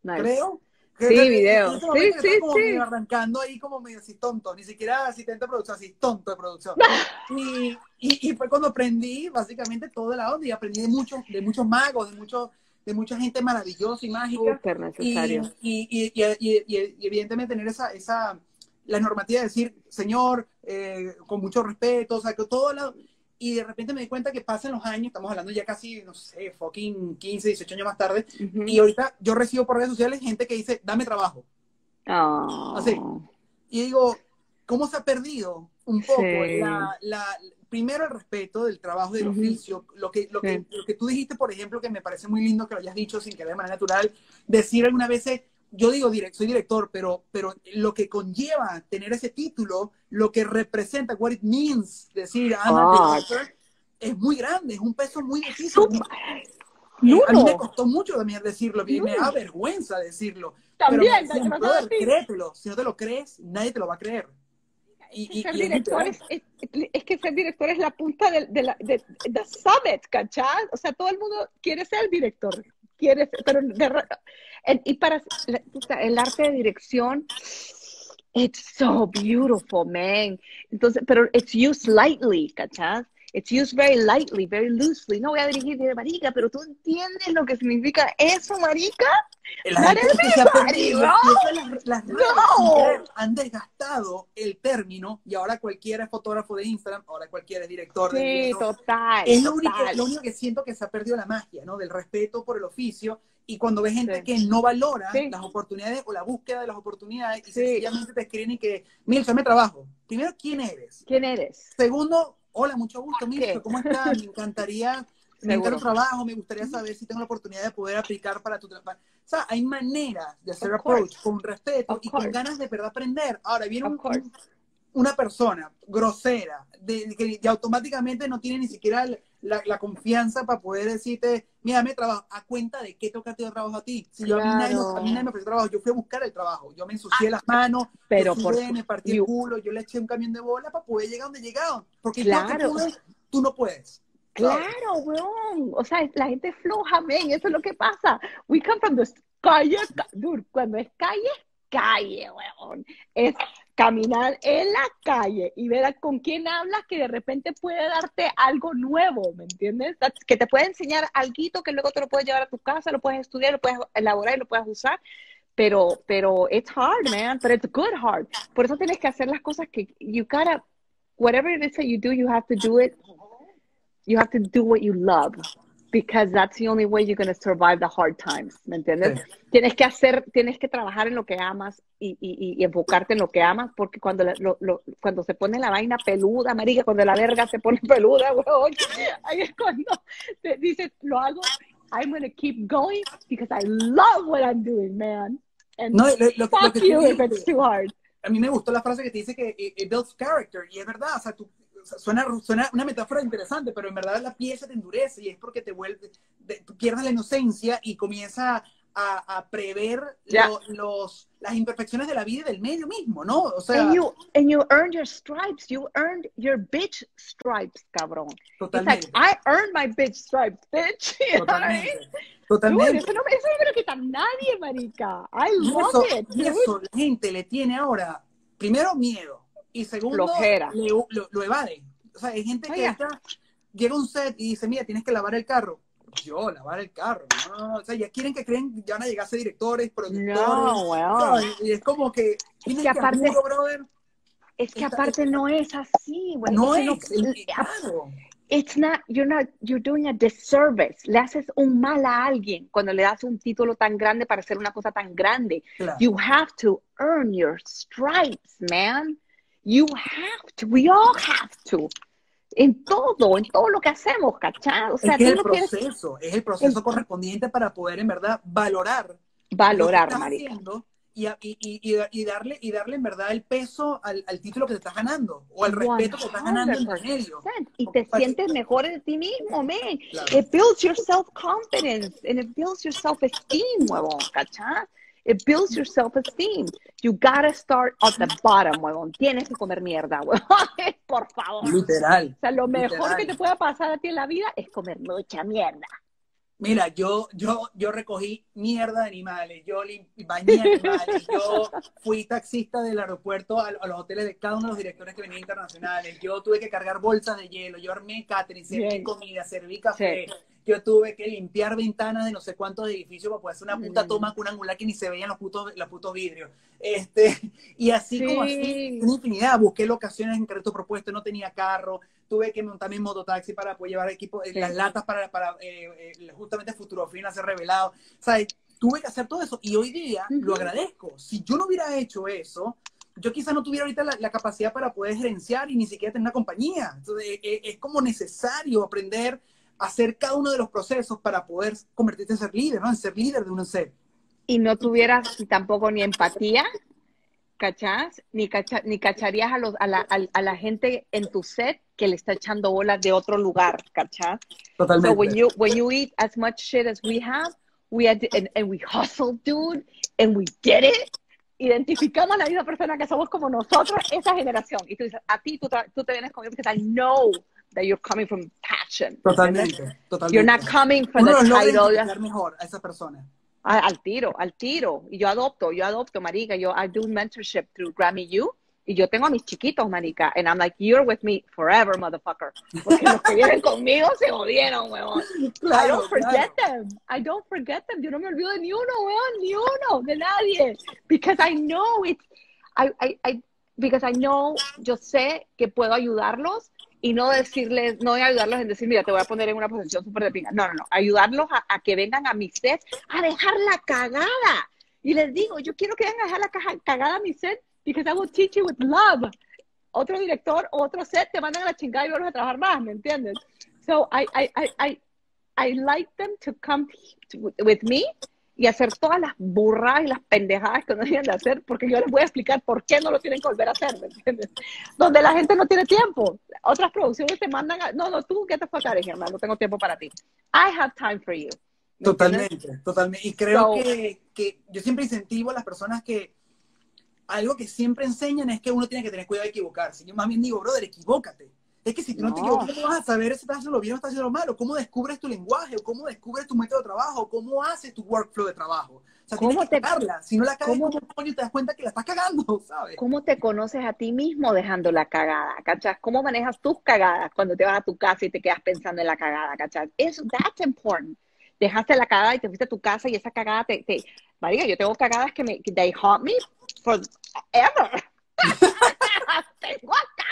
nice. Creo. Sí, video. Sí, sí, sí. Arrancando ahí como medio así tonto, ni siquiera asistente de producción, así tonto de producción. y, y, y, fue cuando aprendí básicamente todo de la onda y aprendí de muchos, de muchos magos, de muchos de mucha gente maravillosa y mágica. Súper necesario. Y, y, y, y, y evidentemente tener esa, esa, la normativa de decir, señor, eh, con mucho respeto, o sea, que todo lado. Y de repente me di cuenta que pasan los años, estamos hablando ya casi, no sé, fucking 15, 18 años más tarde, Ujú. y ahorita yo recibo por redes sociales gente que dice, dame trabajo. Oh. Así. Y digo, ¿cómo se ha perdido un poco Sí. la, la- primero el respeto del trabajo del oficio? Lo que, lo, que, lo que tú dijiste, por ejemplo, que me parece muy lindo que lo hayas dicho sin que de manera natural, decir algunas veces, yo digo, direct, soy director, pero, pero lo que conlleva tener ese título, lo que representa, what it means, decir, I'm a Ah. director, es muy grande, es un peso muy difícil. Eh, A mí me costó mucho también decirlo, y me da vergüenza decirlo. También, pero me decían, vas a "Brother, decir. créetelo. Si no te lo crees, nadie te lo va a creer. Y, y, ser y director es, es- es que ser director es la punta del- de, la de, the summit, ¿cachai? O sea, todo el mundo quiere ser director, quiere ser, pero y para el arte de dirección, it's so beautiful, man. Entonces, pero it's used lightly, ¿cachai? It's used very lightly, very loosely. No voy a dirigir de marica, pero tú entiendes lo que significa eso, marica. La gente que se ha perdido, las, las redes No. querer han desgastado el término y ahora cualquiera es fotógrafo de Instagram, ahora cualquiera es director de Sí, video. total. Es lo único, total. lo único que siento que se ha perdido la magia, ¿no? Del respeto por el oficio y cuando ves gente Sí. que no valora Sí. las oportunidades o la búsqueda de las oportunidades y Sí. sencillamente te escriben y que, Milton, me trabajo. Primero, ¿quién eres? ¿Quién eres? Segundo, hola, mucho gusto. Milton, ¿cómo estás? Me encantaría, tu trabajo, me gustaría saber si tengo la oportunidad de poder aplicar para tu trabajo. O sea, hay maneras de hacer Of approach course. con respeto Of y con ganas de verdad aprender. Ahora, viene un- course. Una persona grosera, de, de que automáticamente no tiene ni siquiera la, la confianza para poder decirte, mira, me trabajo, ¿a cuenta de qué toca te trabajo a ti? Si yo a mí, nadie, Claro. a mí nadie me ofreció trabajo, yo fui a buscar el trabajo, yo me ensucié las manos, Pero por sudé, me partí el culo, yo le eché un camión de bola para poder llegar donde llegaron, porque yo que Claro. pude, tú no puedes. Claro, weón. O sea, la gente es floja, men. Eso es lo que pasa. We come from the calle. ca- Dude, cuando es calle, calle, weón. Es caminar en la calle y ver con quién hablas que de repente puede darte algo nuevo, ¿me entiendes? Que te puede enseñar algo que luego te lo puedes llevar a tu casa, lo puedes estudiar, lo puedes elaborar y lo puedes usar. Pero, pero it's hard, man. But it's good hard. Por eso tienes que hacer las cosas que you gotta, whatever it is that you do, you have to do it you have to do what you love because that's the only way you're going to survive the hard times, ¿me entiendes? Tienes que hacer, tienes que trabajar en lo que amas y, y, y enfocarte en lo que amas porque cuando, la- lo, lo- cuando se pone la vaina peluda, marica, cuando la verga se pone peluda, weón, ahí es cuando te dices, lo hago, I'm going to keep going because I love what I'm doing, man. And No, lo, lo- fuck que you if it's too hard. a mí me gustó la frase que te dice que it, it builds character, y es verdad, o sea, tú, suena, suena una metáfora interesante, pero en verdad la pieza te endurece y es porque te vuelve, tú pierdes la inocencia y comienza a, a prever Ya. lo- los, las imperfecciones de la vida y del medio mismo, ¿no? O sea, And you, and you earned your stripes. You earned your bitch stripes, cabrón. It's like, totalmente, I earned my bitch stripes, bitch. Totalmente, Dude, totalmente. eso no, me- eso no me lo quita nadie, marica. I Y love eso, it, y eso la gente le tiene ahora, primero miedo, y segundo, le- lo, lo evade. O sea, hay gente que llega a un set y dice, mira, tienes que lavar el carro. Yo, lavar el carro. No, no, no. O sea, ya quieren que creen, ya van a llegar a ser directores, productores. No, weón. Y es como que, tienes que que, aparte- juro, brother, Es que aparte no es así, güey. no es, el- eh, claro. It's not, you're not, you're doing a disservice. Le haces un mal a alguien cuando le das un título tan grande para hacer una cosa tan grande. claro. You have to earn your stripes, man. You have to. We all have to. En todo, en todo lo que hacemos, ¿cachai? O sea, es que tú el no quieres proceso, es el proceso El- correspondiente para poder en verdad valorar valorar, haciendo y, y, y, darle, y darle en verdad el peso al, al título que te estás ganando o al respeto que estás ganando en medio. 100%. Y te Para- sientes mejor de ti mismo, man. Claro. It builds your self-confidence and it builds your self-esteem, huevón, ¿cachai? It builds your self-esteem. You gotta start at the bottom, huevón. Tienes que comer mierda, huevón. Por favor. O Literal. sea, lo mejor Literal. que te pueda pasar a ti en la vida es comer mucha mierda. Mira, yo, yo, yo recogí mierda de animales, yo bañé animales, yo fui taxista del aeropuerto a, a los hoteles de cada uno de los directores que venían internacionales, yo tuve que cargar bolsas de hielo, yo armé catering, serví comida, serví café, Sí. Yo tuve que limpiar ventanas de no sé cuántos edificios para poder hacer una puta toma con un angular que ni se veían los putos, los putos vidrios. Este, y así como así, una infinidad, busqué locaciones en carrito propuesto, no tenía carro, tuve que montar mi mototaxi para poder llevar equipo, las latas para, para eh, eh, justamente Futurofina ser revelado. O sea, tuve que hacer todo eso y hoy día lo agradezco. Si yo no hubiera hecho eso, yo quizás no tuviera ahorita la, capacidad para poder gerenciar y ni siquiera tener una compañía. Entonces, eh, eh, es, como necesario aprender hacer cada uno de los procesos para poder convertirte en ser líder, ¿no? En ser líder de un set. Y no tuvieras tampoco ni empatía, ¿cachás? Ni, ni cacharías a, los, a, la, a, la, gente en tu set que le está echando bolas de otro lugar, ¿cachás? Totalmente. So when you, when you eat as much shit as we have, we had and, and we hustle, dude, and we get it, identificamos a la misma persona que somos como nosotros, esa generación. Y tú dices, a ti, tú, tú te vienes conmigo porque I know that you're coming from passion. Totalmente, totalmente. You're not coming from the title. mejor a esa persona. Al, tiro, al tiro. Y yo adopto, yo adopto, marica. Yo, I do mentorship through Grammy U. Y yo tengo a mis chiquitos, manica. And I'm like, you're with me forever, motherfucker. Porque los que vienen conmigo se jodieron, weón. I don't forget them. I don't forget them. Yo no me olvido de ni uno, weón. Ni uno. De nadie. Because I know it's... I, I, I, because I know, yo sé que puedo ayudarlos y no decirles, no ayudarlos en decir, mira, te voy a poner en una posición súper de pinga. No, no, no. Ayudarlos a, a, que vengan a mi set a dejar la cagada. Y les digo, yo quiero que vengan a dejar la cagada a mi set because I will teach you with love. Otro director, otro set, te mandan a la chingada y vamos a trabajar más, ¿me entiendes? So I, I, I, I, I like them to come to, with me y hacer todas las burradas y las pendejadas que no tienen de hacer, porque yo les voy a explicar por qué no lo tienen que volver a hacer, ¿me entiendes? Donde la gente no tiene tiempo. Otras producciones te mandan a, no, no, tú, ¿qué te fue acá? no tengo tiempo para ti. I have time for you. Totalmente, totalmente. Y creo que, que yo siempre incentivo a las personas que algo que siempre enseñan es que uno tiene que tener cuidado de equivocarse. Yo más bien digo, brother, equivócate. Es que si tú no, te equivocas, ¿cómo vas a saber si estás haciendo lo bien o estás haciendo lo malo? ¿Cómo descubres tu lenguaje? ¿Cómo descubres tu método de trabajo? ¿Cómo haces tu workflow de trabajo? O sea, tienes que cagarla. Si no la cagas, ¿cómo coño te das cuenta que la estás cagando, sabes? ¿Cómo te conoces a ti mismo dejando la cagada, cachas? ¿Cómo manejas tus cagadas cuando te vas a tu casa y te quedas pensando en la cagada, cachas? Eso, that's important. Dejaste la cagada y te fuiste a tu casa y esa cagada te... te... María, yo tengo cagadas que me... They haunt me forever. Tengo acá,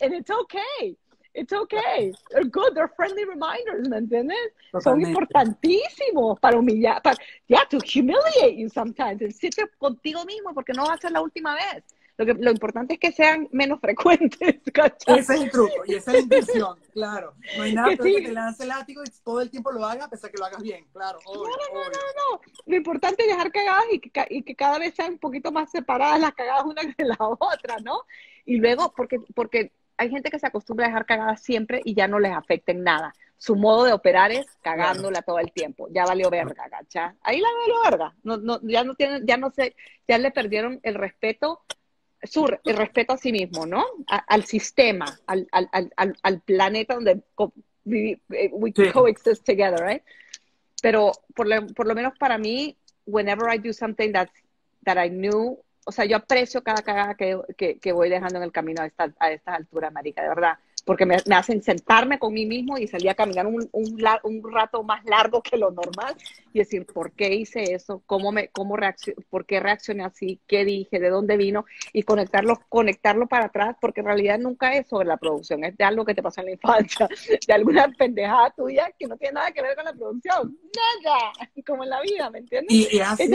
And it's okay. It's okay. They're good. They're friendly reminders, ¿me entiendes? Son importantísimos para humillar, para, yeah, to humiliate you sometimes. Sitio contigo mismo porque no va a ser la última vez. Lo, que, lo importante es que sean menos frecuentes. ¿cachai? Ese es el truco y esa es la intención, claro. No hay nada que, sí. que te lance el látigo y todo el tiempo lo haga, a pesar que lo hagas bien, claro. no, no, no, no, no. Lo importante es dejar cagadas y que, y que cada vez sean un poquito más separadas las cagadas una de la otra, ¿no? Y luego, porque, porque hay gente que se acostumbra a dejar cagadas siempre y ya no les afecta en nada. Su modo de operar es cagándola todo el tiempo. Ya valió verga, ¿cacha? Ahí la valió verga. No, no, ya no tienen, ya no sé, ya le perdieron el respeto su el respeto a sí mismo, ¿no? al sistema, al, al, al, al, planeta donde we, we coexist together, right? Pero por lo, por lo menos para mí, whenever I do something that, that I knew, o sea, yo aprecio cada cagada que, que, que voy dejando en el camino a, esta, a estas alturas, marica, de verdad porque me, hacen sentarme con mí mismo y salir a caminar un, un, un, rato más largo que lo normal y decir, ¿por qué hice eso? ¿Cómo me, cómo ¿Por qué reaccioné así? ¿Qué dije? ¿De dónde vino? Y conectarlo, conectarlo para atrás, porque en realidad nunca es sobre la producción, es de algo que te pasó en la infancia, de alguna pendejada tuya que no tiene nada que ver con la producción. Nada, como en la vida, ¿me entiendes? Y, así...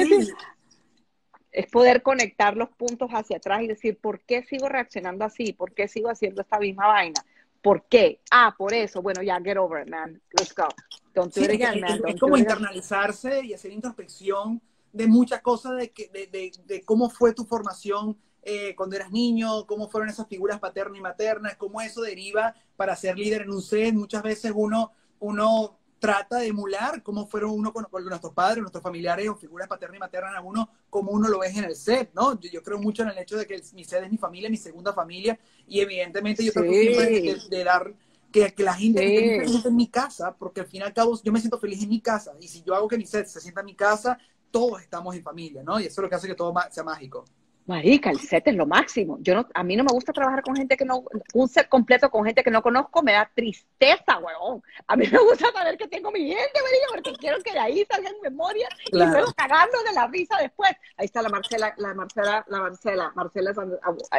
es poder conectar los puntos hacia atrás y decir, ¿por qué sigo reaccionando así? ¿Por qué sigo haciendo esta misma vaina? ¿Por qué? Ah, por eso. Bueno, ya, get over it, man. Let's go. Don't do it again, man. es como internalizarse y hacer introspección de muchas cosas, de, de, de, de cómo fue tu formación eh, cuando eras niño, cómo fueron esas figuras paternas y maternas, cómo eso deriva para ser líder en un set. Muchas veces uno, uno trata de emular cómo fueron uno con, nuestros padres, nuestros familiares o figuras paternas y maternas a uno, como uno lo ve en el set, ¿no? Yo, creo mucho en el hecho de que mi set es mi familia, mi segunda familia, y evidentemente yo creo que siempre de, dar que, que, la gente esté feliz en mi casa, porque al fin y al cabo yo me siento feliz en mi casa, y si yo hago que mi set se sienta en mi casa, todos estamos en familia, ¿no? Y eso es lo que hace que todo sea mágico. Marica, el set es lo máximo. Yo no, a mí no me gusta trabajar con gente que no, un set completo con gente que no conozco me da tristeza, weón. A mí me gusta saber que tengo mi gente, marica, porque quiero que de ahí salgan memoria y luego cagarlo de la risa después. Ahí está la Marcela, la Marcela, la Marcela, Marcela,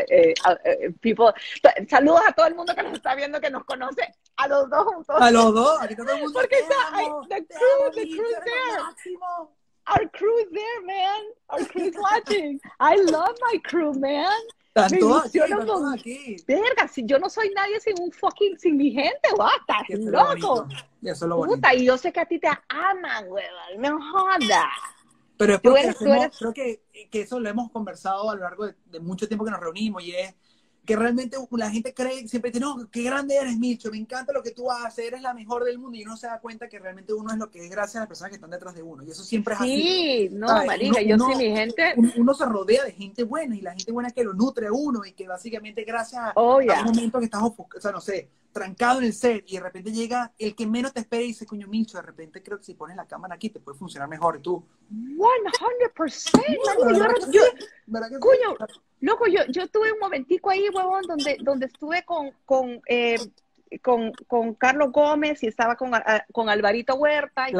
eh, eh, people. Saludos a todo el mundo que nos está viendo, que nos conoce, a los dos juntos. A los dos, aquí todo el mundo. Porque está, the crew, the crew there. Our crew's there, man. Our crew's watching. I love my crew, man. Tanto aquí, tanto aquí. Verga, si yo no soy nadie sin un fucking, sin mi gente, basta, es loco. Y eso es lo bonito. Puta, y yo sé que a ti te aman, huevón, no jodas. Pero es porque eres, hacemos, creo que, que, eso lo hemos conversado a lo largo de, de mucho tiempo que nos reunimos y es que realmente la gente cree, siempre dice, no, qué grande eres, Micho, me encanta lo que tú haces, eres la mejor del mundo, y uno se da cuenta que realmente uno es lo que es gracias a las personas que están detrás de uno, y eso siempre es así. Sí, no, marica, yo sí, mi gente... Uno, se rodea de gente buena, y la gente buena que lo nutre a uno, y que básicamente gracias oh, a un momento que estás, o sea, no sé, trancado en el set, y de repente llega el que menos te espera y dice, coño, Micho, de repente creo que si pones la cámara aquí te puede funcionar mejor, y tú... 100%, yo, coño, Loco, yo, yo tuve un momentico ahí, huevón, donde, donde estuve con, con, eh, con, con, Carlos Gómez y estaba con, con Alvarito Huerta y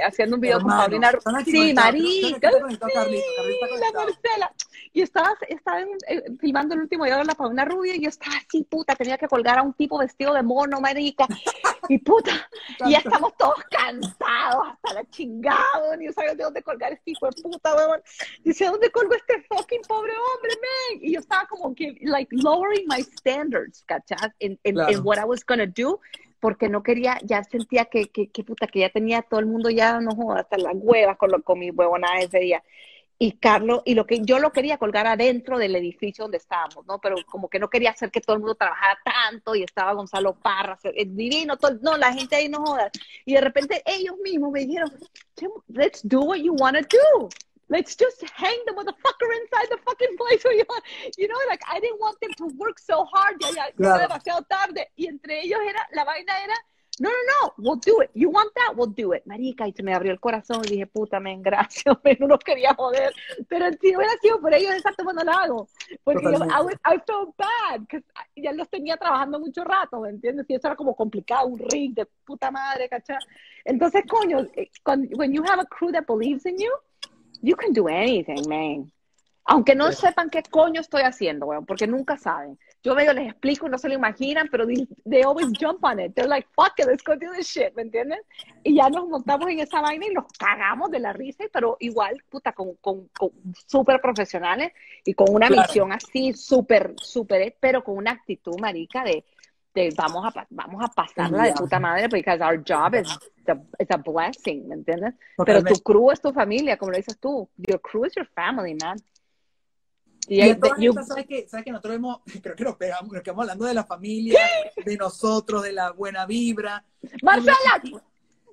haciendo un video con Paulina. Sí, marica. la Marcela. Y estaba, estaba eh, filmando el último video de la Paulina Rubia y yo estaba así, puta, tenía que colgar a un tipo vestido de mono, marica. Y puta, y ya estamos todos cansados, hasta la chingada, ni sabía de dónde colgar este hijo de puta, weón. Dice, ¿dónde colgo este fucking pobre hombre, man? Y yo estaba como que, like, lowering my standards, ¿cachas? En, en, what I was gonna do porque no quería, ya sentía que, que, que, puta, que ya tenía todo el mundo ya, no hasta las huevas con, lo, con mi huevona ese día y Carlos, y lo que yo lo quería colgar adentro del edificio donde estábamos, ¿no? Pero como que no quería hacer que todo el mundo trabajara tanto y estaba Gonzalo Parra, es divino, todo, no, la gente ahí no joda. Y de repente ellos mismos me dijeron, let's do what you want to do. Let's just hang the motherfucker inside the fucking place where you want. You know, like I didn't want them to work so hard, ya, ya, claro. demasiado tarde. Y entre ellos era, la vaina era, no, no, no, we'll do it. You want that? We'll do it. Marica, y se me abrió el corazón y dije, puta, men, gracias, men, no quería joder. Pero si hubiera sido por ellos, exacto, cuando lo hago. Porque yo, I, I, felt bad, because ya los tenía trabajando mucho rato, ¿me entiendes? Y eso era como complicado, un ring de puta madre, ¿cachai? Entonces, coño, eh, when you have a crew that believes in you, you can do anything, man. Aunque no sepan qué coño estoy haciendo, weón, porque nunca saben. Yo medio les explico, no se lo imaginan, pero they, always jump on it. They're like, fuck it, let's go do this shit, ¿me entiendes? Y ya nos montamos en esa vaina y nos cagamos de la risa, pero igual, puta, con, con, con súper profesionales y con una misión así, súper, súper, pero con una actitud, marica, de, de vamos a, vamos a pasarla de puta madre, because our job is, it's a blessing, ¿me entiendes? Pero tu crew es tu familia, como lo dices tú. Your crew is your family, man. Y, y ¿sabes que, ¿sabes que nosotros hemos, creo que nos pegamos, nos quedamos hablando de la familia, de nosotros, de la buena vibra. Marcela.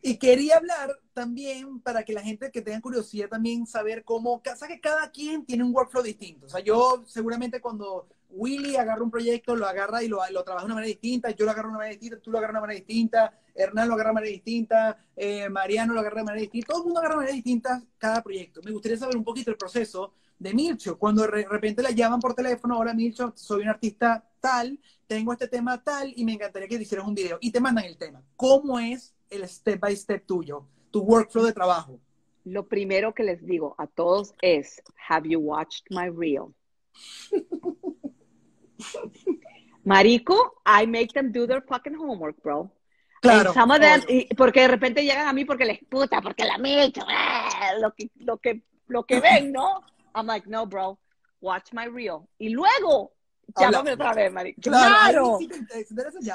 Y, quería hablar también para que la gente que tenga curiosidad también saber cómo, sabes que cada quien tiene un workflow distinto. O sea, yo seguramente cuando Willy agarra un proyecto, lo agarra y lo, lo trabaja de una manera distinta, yo lo agarro de una manera distinta, tú lo agarras de una manera distinta, Hernán lo agarra de una manera distinta, eh, Mariano lo agarra de manera distinta, todo el mundo agarra de manera distinta cada proyecto. Me gustaría saber un poquito el proceso de Milcho, cuando de repente la llaman por teléfono, hola Milcho, soy un artista tal, tengo este tema tal y me encantaría que hicieras un video y te mandan el tema. ¿Cómo es el step by step tuyo, tu workflow de trabajo? Lo primero que les digo a todos es, have you watched my reel? Marico, I make them do their fucking homework, bro. Claro. some of them, porque de repente llegan a mí porque les puta, porque la Milcho, ah, lo que, lo que, lo que ven, ¿no? I'm like, no, bro, watch my reel. Y luego, llámame otra vez, Marisa. Claro.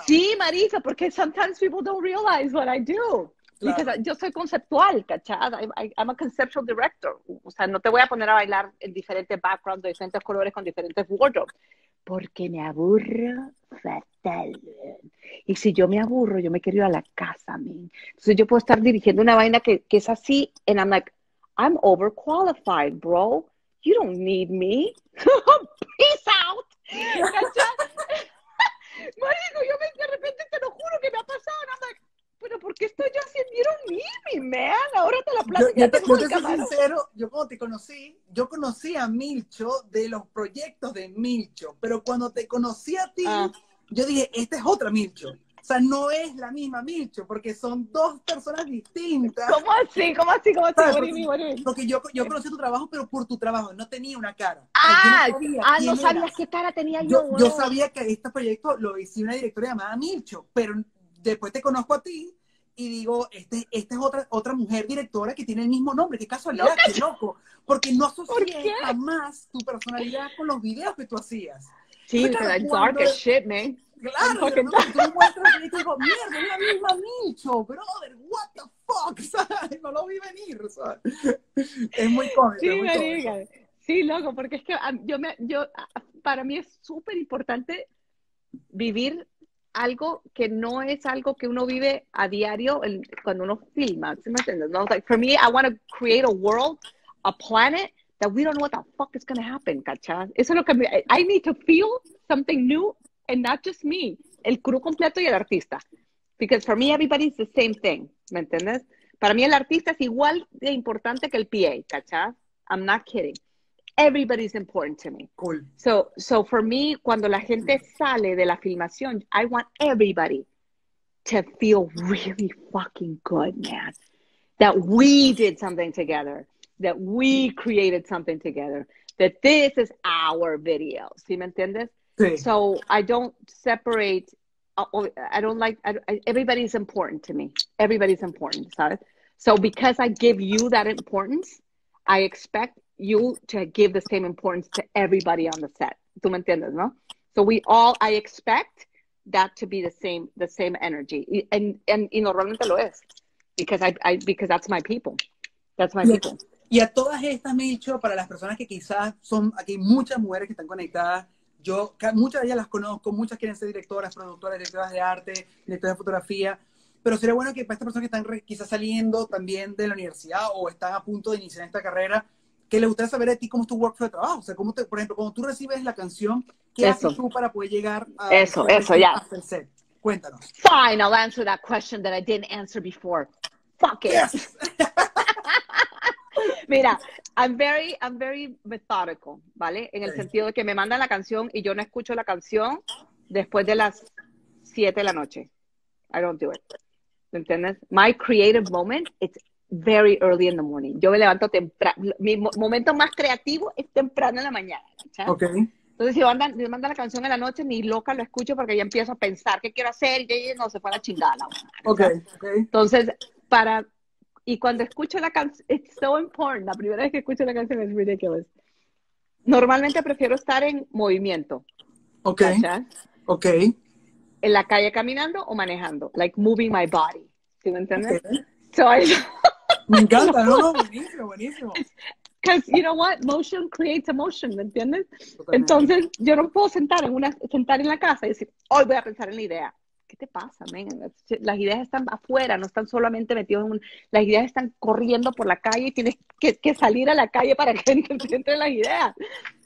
Sí, Marisa, porque sometimes people don't realize what I do. Claro. yo soy conceptual, ¿cachada? I'm a conceptual director. O sea, no te voy a poner a bailar en diferentes backgrounds, de diferentes colores, con diferentes wardrobes. Porque me aburro fatal. Y si yo me aburro, yo me quiero ir a la casa, man. Entonces yo puedo estar dirigiendo una vaina que, que es así, and I'm like, I'm overqualified, bro you don't need me. Peace out. Marico, yo me, de repente te lo juro que me ha pasado. I'm like, pero ¿por qué yo haciendo? you don't need me, man. Ahora te la Yo, plata. yo te, yo te soy sincero, yo cuando te conocí, yo conocí a Milcho de los proyectos de Milcho, pero cuando te conocí a ti, Ah. yo dije, esta es otra Milcho. O sea, no es la misma Milcho, porque son dos personas distintas. ¿Cómo así? ¿Cómo así? ¿Cómo así? Mean? Porque yo, yo conocí tu trabajo, pero por tu trabajo, no tenía una cara. Ah, Yo no ah, no sabías qué cara tenía yo. Yo, yo sabía que este proyecto lo hice una directora llamada Milcho, pero después te conozco a ti y digo, este, esta es otra, otra mujer directora que tiene el mismo nombre, qué casualidad, qué loco, porque no ¿Por asocié qué? jamás tu personalidad con los videos que tú hacías. Sí, I'm dark as shit, man. Claro, fucking yo, tú me muestras y te digo, mierda, es la misma Milcho, brother, what the fuck, ¿sabes? No lo vi venir, ¿sabes? Es muy cómico, Sí, muy cómico. Sí, loco, porque es que ah, yo me, yo, ah, para mí es súper importante vivir algo que no es algo que uno vive a diario el- cuando uno filma, ¿sí me entiendes? No, like for me, I want to create a world, a planet that we don't know what the fuck is going to happen, ¿cachai? Eso es lo que me, I need to feel something new and not just me, el crew completo y el artista. Because for me, everybody's the same thing, ¿me entiendes? Para mí el artista es igual de importante que el PA, ¿cachai? I'm not kidding. Everybody's important to me. Cool. So, so for me, cuando la gente sale de la filmación, I want everybody to feel really fucking good, man. That we did something together, that we created something together, that this is our video. ¿Sí me entiendes? Sí. So I don't separate. uh, uh, I don't like. I, I, everybody's important to me. Everybody's important. ¿sabes? So because I give you that importance, I expect you to give the same importance to everybody on the set. ¿Tú me entiendes, no? So we all. I expect that to be the same. The same energy. Y, and, and, y normalmente lo es. Because I, I because that's my people. That's my Yeah. people. Y a todas estas, Milcho, para las personas que quizás son, aquí hay muchas mujeres que están conectadas, yo, muchas de ellas las conozco, muchas quieren ser directoras, productoras, directoras de arte, directoras de fotografía, pero sería bueno que para estas personas que están re- quizás saliendo también de la universidad o están a punto de iniciar esta carrera, que les gustaría saber de ti cómo es tu workflow de trabajo, o sea, cómo te, por ejemplo, cuando tú recibes la canción, ¿qué Eso. haces tú para poder llegar a Eso, eso, ya. hasta el set? Cuéntanos. Fine, I'll answer that question that I didn't answer before. Fuck it. Yes. Mira, I'm very, I'm very methodical, ¿vale? En el Sí. sentido de que me mandan la canción y yo no escucho la canción después de las 7 de la noche. I don't do it. ¿Me entiendes? My creative moment, it's very early in the morning. Yo me levanto temprano. Mi mo- momento más creativo es temprano en la mañana. ¿cachai? Ok. Entonces, si mandan, si me mandan la canción en la noche, ni loca lo escucho porque ya empiezo a pensar qué quiero hacer y no se fue a la chingada. la buena, Ok, ¿cachai? ok. Entonces, para, y cuando escucho la canción, it's so important, la primera vez que escucho la canción es ridiculous. Normalmente prefiero estar en movimiento, Ok, ok. En la calle caminando o manejando, like moving my body, ¿sí me entiendes? ok. So I, Me encanta, no, no, buenísimo, buenísimo. because you know what, motion creates emotion, ¿me entiendes? Totalmente. Entonces, yo no puedo sentar en una, sentar en la casa y decir, hoy voy a pensar en la idea. ¿Qué te pasa, man? Las ideas están afuera, no están solamente metidos en un... Las ideas están corriendo por la calle y tienes que, que salir a la calle para que entren entren las ideas.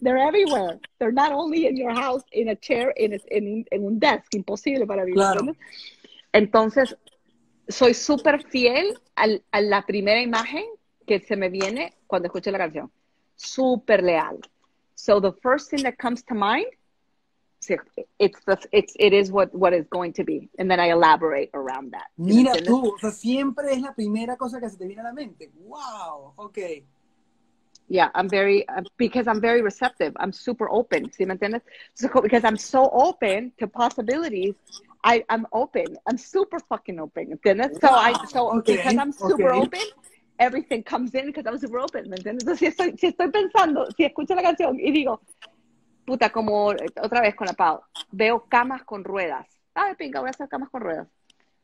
They're everywhere. They're not only in your house, in a chair, in, a- en, en un desk. Imposible para mí. Claro. Entonces, soy súper fiel al- a la primera imagen que se me viene cuando escucho la canción. Súper leal. So the first thing that comes to mind, it's the, it's, it is what, what is going to be. And then I elaborate around that. ¿Sí me Mira tú, o sea, siempre es la primera cosa que se te viene a la mente. Wow, ok. Yeah, I'm very, uh, because I'm very receptive. I'm super open. ¿Sí me entiendes? So, because I'm so open to possibilities, I, I'm open. I'm super fucking open. ¿Entiendes? So, I, so Wow, okay, because I'm super okay. open, everything comes in because I'm super open. ¿Me entiendes? Entonces, si estoy, si estoy pensando, si escucho la canción y digo, puta, como otra vez con la Pau, veo camas con ruedas. Ay, pinga, voy a hacer camas con ruedas.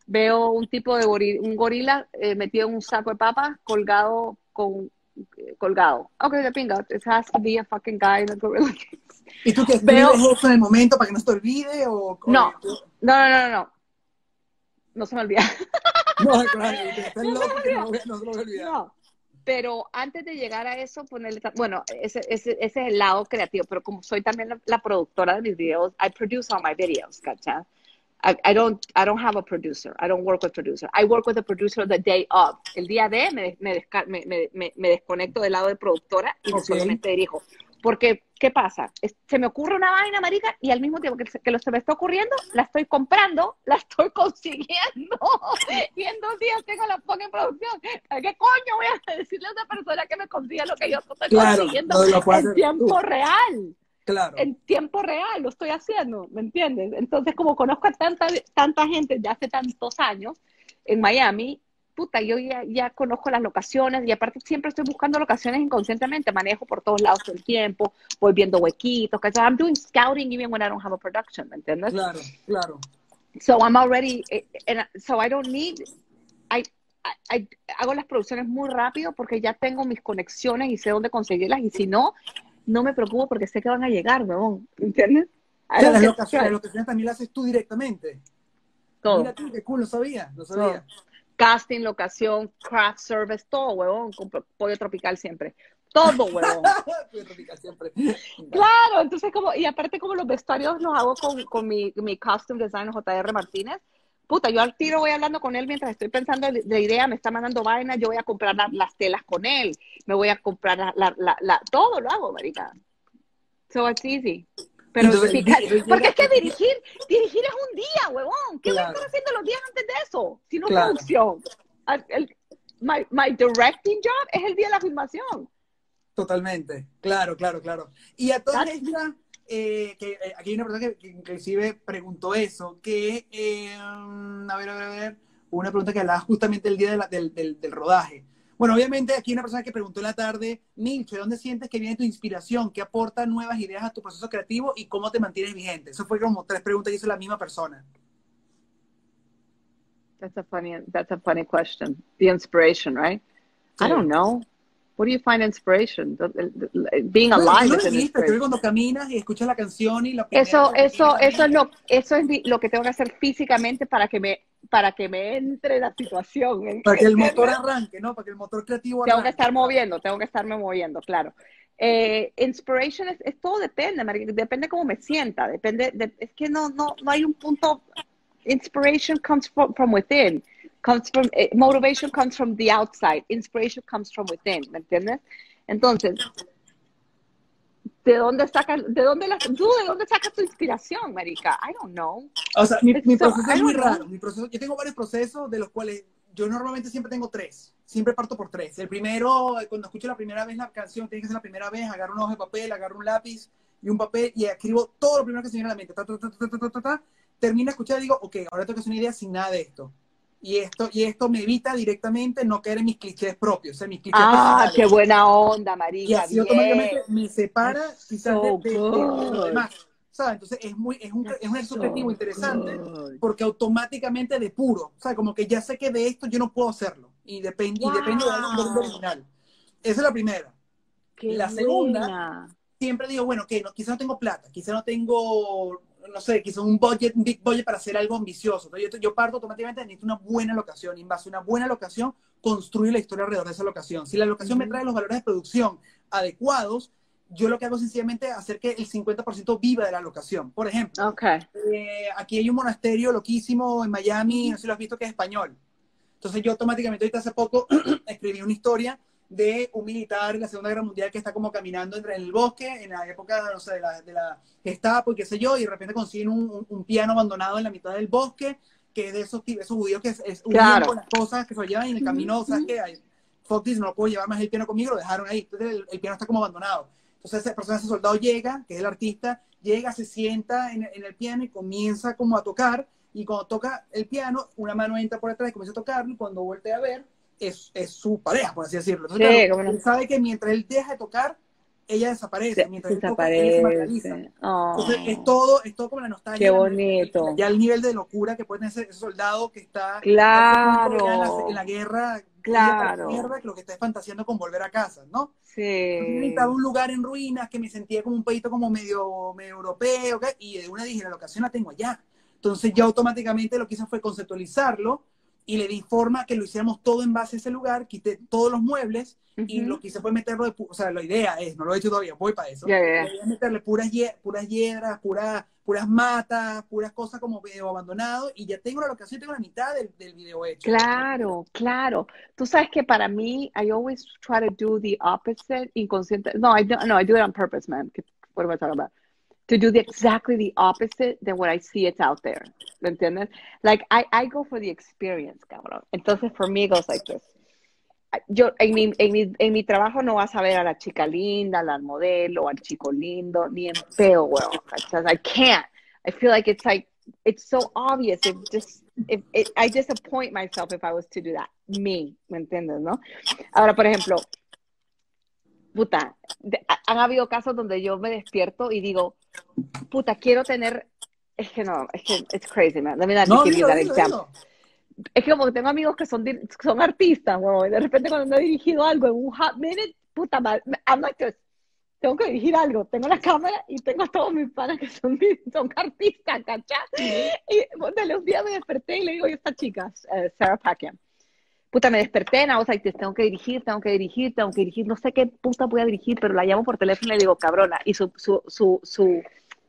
Veo un tipo de gorila, un gorila eh, metido en un saco de papas, colgado con eh, colgado. Ok, de pinga, it has to be a fucking guy in a gorilla. ¿Y tú qué Veo- eso en el momento para que no se te olvide? O. No, no, no, no, no. No se me olvida. No, claro, loco no, no se lo voy a olvidar. No. Pero antes de llegar a eso, ponerle, bueno, ese, ese, ese es el lado creativo, pero como soy también la, la productora de mis videos, I produce all my videos, ¿cachai? I, don't, I don't have a producer. I don't work with producer. I work with a producer the day of. El día de me, me, me, me desconecto del lado de productora y solamente dirijo. Porque, ¿qué pasa? Se me ocurre una vaina, marica, y al mismo tiempo que, que lo se me está ocurriendo, la estoy comprando, la estoy consiguiendo, y en dos días tengo la ponga en producción. ¿Qué coño voy a decirle a otra persona que me consiga lo que yo estoy consiguiendo en tiempo real? Claro. En tiempo real lo estoy haciendo, ¿me entiendes? Entonces, como conozco a tanta, tanta gente de hace tantos años en Miami, puta, yo ya, ya, conozco las locaciones y aparte siempre estoy buscando locaciones inconscientemente, manejo por todos lados el tiempo, voy viendo huequitos, que I'm doing scouting even when I don't have a production, ¿me entiendes? Claro, claro. So I'm already, eh, and so I don't need, I, I, hago las producciones muy rápido porque ya tengo mis conexiones y sé dónde conseguirlas y si no, no me preocupo porque sé que van a llegar, weón, ¿entiendes? O sea, las locaciones, locaciones también las haces tú directamente. Todo. Mira tú, qué cool, no sabía, no sabía casting, locación, craft service, todo, huevón, con pollo tropical siempre. Todo, huevón. pollo tropical siempre. Claro, entonces como, y aparte como los vestuarios los hago con, con mi, mi costume designer JR Martínez, puta, yo al tiro voy hablando con él mientras estoy pensando de idea, me está mandando vaina, yo voy a comprar las telas con él, me voy a comprar la, la, la, todo lo hago, marica. So it's easy. Pero porque es que dirigir, dirigir es un día, huevón. ¿Qué voy a estar haciendo los días antes de eso? Si no producción. my, my directing job es el día de la filmación. Totalmente, claro, claro, claro. Y a todas estas, eh, que eh, aquí hay una persona que, inclusive preguntó eso, que, eh, a ver, a ver, a ver, una pregunta que hablaba justamente el día del, del, del rodaje. Bueno, obviamente aquí hay una persona que preguntó en la tarde, Milcho, ¿de dónde sientes que viene tu inspiración? ¿Qué aporta nuevas ideas a tu proceso creativo y cómo te mantienes vigente? Eso fue como tres preguntas que hizo la misma persona. That's a funny, that's a funny question. The inspiration, right? I don't know. What do you find inspiration? Being alive. No, no cuando caminas y escuchas la canción y la Eso, eso, eso es lo, eso es lo que tengo que hacer físicamente para que me para que me entre la situación. Para que el motor arranque, ¿no? Para que el motor creativo arranque. Tengo que estar moviendo, tengo que estarme moviendo, claro. Eh, inspiration es, todo depende, depende cómo me sienta, depende, es que no, no, no hay un punto, inspiration comes from, from within, comes from, eh, motivation comes from the outside, inspiration comes from within, ¿me entiendes? Entonces, ¿De dónde sacas, de dónde la, tú, de dónde sacas tu inspiración, marica? I don't know. O sea, mi, mi proceso es muy raro. Mi proceso, yo tengo varios procesos de los cuales yo normalmente siempre tengo tres. Siempre parto por tres. El primero, cuando escucho la primera vez la canción, tiene que ser la primera vez, agarro un hoja de papel, agarro un lápiz y un papel y escribo todo lo primero que se viene a la mente. Ta, ta, ta, Termino de escuchar y digo, ok, ahora tengo que hacer una idea sin nada de esto y esto, y esto me evita directamente no caer en mis clichés propios, mis clichés Ah, qué buena onda, María. Y así automáticamente me separa quizás de, de, lo demás. ¿sabes? Entonces es, muy, es, un, es un subjetivo interesante porque automáticamente depuro. ¿sabes? Como que ya sé que de esto yo no puedo hacerlo y, depende y depende del original. Esa es la primera. la segunda, siempre digo, bueno, que no, quizás no tengo plata, quizás no tengo no sé, quizás un budget, un big budget para hacer algo ambicioso. Entonces, yo, yo, parto automáticamente, necesito una buena locación. Y en base a una buena locación, construir la historia alrededor de esa locación. Si la locación me trae los valores de producción adecuados, yo lo que hago es sencillamente hacer que el 50% viva de la locación. Por ejemplo, okay. eh, aquí hay un monasterio loquísimo en Miami, no sé si lo has visto, que es español. Entonces yo automáticamente, ahorita hace poco, escribí una historia de un militar en la Segunda Guerra Mundial que está como caminando entre el bosque en la época, no sé, de la, de la Gestapo y qué sé yo, y de repente consiguen un, un, piano abandonado en la mitad del bosque, que es de esos, esos judíos que es, es claro. con las cosas que se lo llevan en el camino, o sea, que hay, Fox no puedo llevar más el piano conmigo, lo dejaron ahí, entonces el, piano está como abandonado. Entonces esa persona, ese soldado llega, que es el artista, llega, se sienta en, en el piano y comienza como a tocar, y cuando toca el piano, una mano entra por detrás y comienza a tocarlo, y cuando vuelve a ver, es, es, su pareja, por así decirlo. Entonces, sí, claro, él sabe que mientras él deja de tocar, ella desaparece. Mientras desaparece. él toca, ella se Entonces, es todo, es todo como la nostalgia. Qué bonito. Ya el nivel de locura que puede tener ese, ese soldado que está claro. en, la, en la guerra. Claro. Mierda, que lo que está fantaseando con volver a casa, ¿no? Sí. Necesitaba un lugar en ruinas que me sentía como un país como medio, medio europeo, y de una dije, la locación la tengo allá. Entonces ya automáticamente lo que hice fue conceptualizarlo, y le di forma que lo hiciéramos todo en base a ese lugar, quité todos los muebles y lo que hice fue meterlo, de, o sea, la idea es, no lo he hecho todavía, voy para eso, yeah, yeah. meterle puras, puras hiedras, pura, puras matas, puras cosas como video abandonado, y ya tengo la locación, tengo la mitad del, del video hecho. Claro, claro. Tú sabes que para mí, I always try to do the opposite, inconsciente. No, I don't, no, I do it on purpose, man. What am I talking about? To do the exactly the opposite than what I see it's out there. ¿Me entiendes? Like, I, I go for the experience, cabrón. Entonces, for me, it goes like this. Yo, en mi, en, mi, en mi trabajo no vas a ver a la chica linda, al modelo, al chico lindo, ni en peo, weón. I can't. I feel like it's like, it's so obvious. It just, it, it, I disappoint myself if I was to do that. Me, ¿me entiendes, no? Ahora, por ejemplo, puta, han habido casos donde yo me despierto y digo, puta, quiero tener, es que no, es que it's crazy, man. Let me not No, dilo, that dilo, dilo. Es que como que tengo amigos que son, son artistas, weón, y de repente cuando he dirigido algo en un hot minute, puta madre, I'm like this. Tengo que dirigir algo, tengo la cámara y tengo a todos mis panas que son, son artistas, ¿cachai? Y bueno, de los días me desperté y le digo a esta chica, eh, Sarah Packiam, puta, me was like, this, tengo que dirigir, tengo que dirigir, tengo que dirigir, no sé qué puta voy a dirigir, pero la llamo por teléfono y le digo, cabrona, y su, su, su, su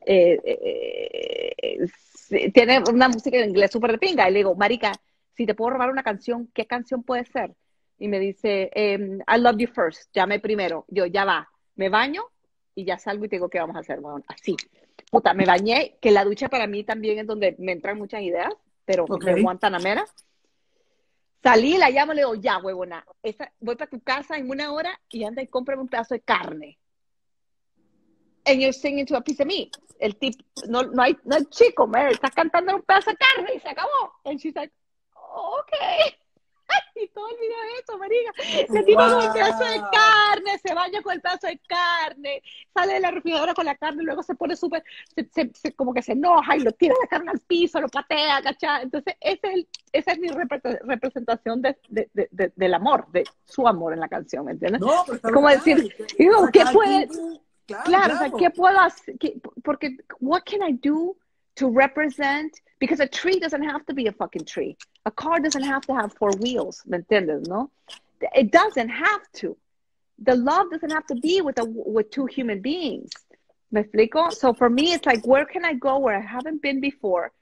eh, eh, eh, sí, tiene una música en inglés súper de pinga, y le digo, marica, si te puedo robar una canción, ¿qué canción puede ser? Y me dice, em, I love you first, llame primero, yo, ya va, me baño y ya salgo y te digo, ¿qué vamos a hacer? Bueno, así. Puta, me bañé, que la ducha para mí también es donde me entran muchas ideas, pero Ok. de Guantanamera. Salí, la llamo, le digo, ya, huevona, esa, voy para tu casa en una hora y anda y cómprame un pedazo de carne. And you're singing to a piece of meat. El tip, no, no, hay, no hay chico, Mary, estás cantando un pedazo de carne y se acabó. And she's like, oh, okay. Y todo el video es eso, marica. Le tiro con el pedazo de Wow. carne, se baña con el pedazo de carne, sale de la refrigeradora con la carne, luego se pone súper, se, se- se- como que se enoja y lo tira la carne al piso, lo patea, ¿cachai? Entonces, ese es el- esa es mi repre- representación de, de- de- de- del amor, de su amor en la canción, ¿me entiendes? No, pero está Es como decir, digo, ¿qué puede- tiene- Claro, Claro, o sea, claro. ¿qué puedo hacer? ¿Qué- porque, what can I do to represent? Because a tree doesn't have to be a fucking tree. A car doesn't have to have four wheels, ¿me entiendes, no? It doesn't have to. The love doesn't have to be with a, with two human beings. ¿Me explico? So for me, it's like, where can I go where I haven't been before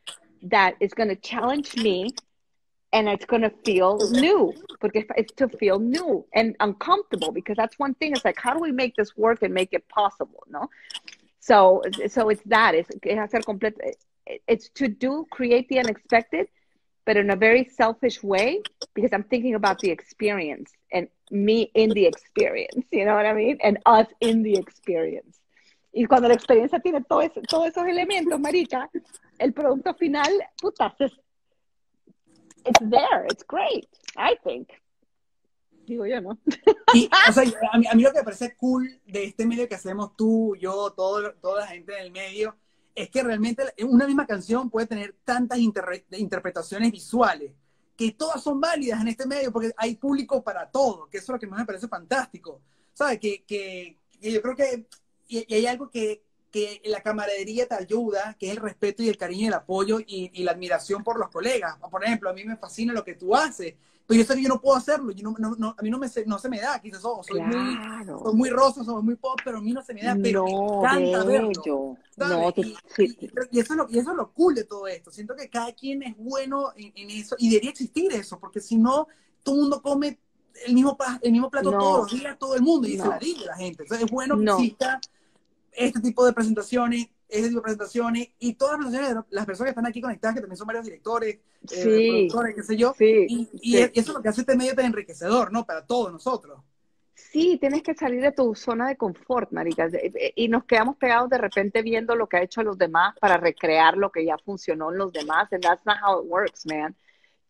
that is going to challenge me and it's going to feel new because it's to feel new and uncomfortable because that's one thing it's like how do we make this work and make it possible no so so it's that it's, it has to complete eh, eh, it's to do create the unexpected but in a very selfish way because i'm thinking about the experience and me in the experience you know what i mean and us in the experience y cuando la experiencia tiene todo eso- todos esos elementos marica el producto final puta it's there. It's great, I think. Digo yo, ¿no? Y, o sea, a mí, a mí lo que me parece cool de este medio que hacemos tú, yo, todo, toda la gente del medio, es que realmente una misma canción puede tener tantas interre- interpretaciones visuales, que todas son válidas en este medio, porque hay público para todo, que eso es lo que más me parece fantástico. ¿Sabes? Que, que, que yo creo que y, y hay algo que, que la camaradería te ayuda, que es el respeto y el cariño y el apoyo y, y la admiración por los colegas. Por ejemplo, a mí me fascina lo que tú haces, pero yo sé que yo no puedo hacerlo, yo no, no, no- a mí no, me se, no se me da, quizás oh, soy, muy, Claro. soy muy rosa, soy muy pop, pero a mí no se me da, pero No, me encanta verlo. tú- y, y- eso es lo, y eso es lo cool de todo esto. Siento que cada quien es bueno en, en eso y debería existir eso, porque si no, todo el mundo come el mismo, el mismo plato todos los días, todo el mundo, y se la dice la gente. Entonces es bueno que No. exista este tipo de presentaciones, este tipo de presentaciones, y todas las presentaciones de las personas que están aquí conectadas, que también son varios directores, eh, Sí. productores, qué sé yo, Sí, y, y sí. eso es lo que hace este medio tan enriquecedor, ¿no? Para todos nosotros. Sí, tienes que salir de tu zona de confort, marica. De- Y nos quedamos pegados de repente viendo lo que ha hecho los demás para recrear lo que ya funcionó en los demás. And that's not how it works, man.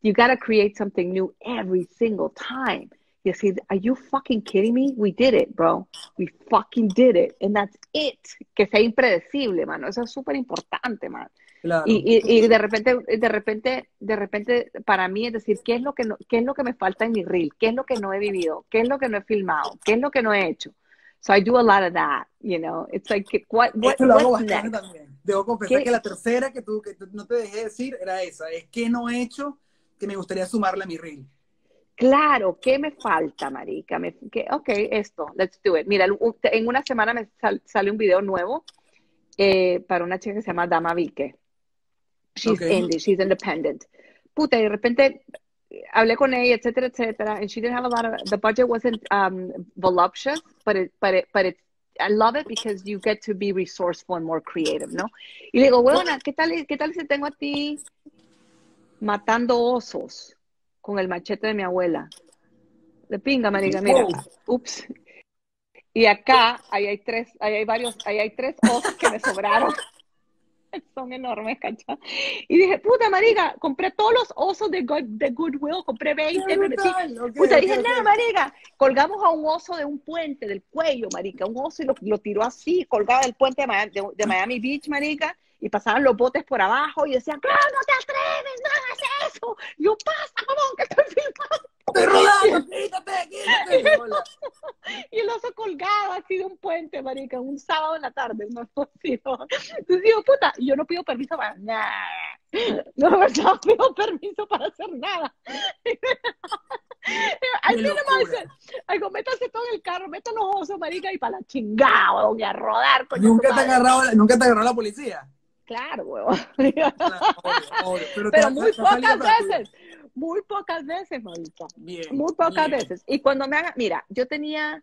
You gotta create something new every single time. Y decir, are you fucking kidding me? We did it, bro. We fucking did it. And that's it. Que sea impredecible, mano. Eso es súper importante, man. Claro. Y, y, y de repente, de repente, de repente, para mí es decir, ¿qué es lo que no, qué es lo que me falta en mi reel? ¿Qué es lo que no he vivido? ¿Qué es lo que no he filmado? ¿Qué es lo que no he hecho? So I do a lot of that, you know. It's like, what, what, Esto lo hago bastante next? también. Debo confesar ¿Qué? que la tercera que, tú, que no te dejé decir era esa. Es que no he hecho que me gustaría sumarle a mi reel. Claro, ¿qué me falta, marica? Me, que, ok, esto, let's do it. Mira, en una semana me sal- sale un video nuevo eh, para una chica que se llama Dama Vique. She's Okay. indie, she's independent. Puta, y de repente eh, hablé con ella, etcétera, etcétera, and she didn't have a lot of, the budget wasn't um, voluptuous, but it, but it, but it, I love it because you get to be resourceful and more creative, ¿no? Y le digo, ¿qué tal, qué tal si tengo a ti matando osos con el machete de mi abuela? De pinga, marica, mira, Wow. ups. Y acá, ahí hay tres, ahí hay varios, ahí hay tres osos que me sobraron. Son enormes, ¿cachai? Y dije, puta marica, compré todos los osos de, Good- de Goodwill, compré 20, me metí. Brutal, ok, Puta, ok, dije, ok. nada, marica, colgamos a un oso de un puente, del cuello, marica, un oso y lo, lo tiró así, colgado del puente de Miami, de- de Miami Beach, marica, y pasaban los botes por abajo y decían, claro, no te atreves, no hagas eso. Yo, pasa, mamón, que estoy filmando. Estoy rodando, quítate, quítate. Y el oso colgado así de un puente, marica, un sábado en la tarde, no. Entonces digo, puta, yo no pido permiso para nada. No, no pido permiso para hacer nada. Final locura. dice, algo, métase todo en el carro, meta los osos, marica, y para la chingada, weón, y a rodar, coño, ¿Nunca te, agarró, ¿Nunca te agarró la policía? Claro, weón. Claro. Pero, Pero muy pocas veces, muy pocas veces, marica. Bien. Muy pocas bien. veces. Y cuando me hagan, mira, yo tenía,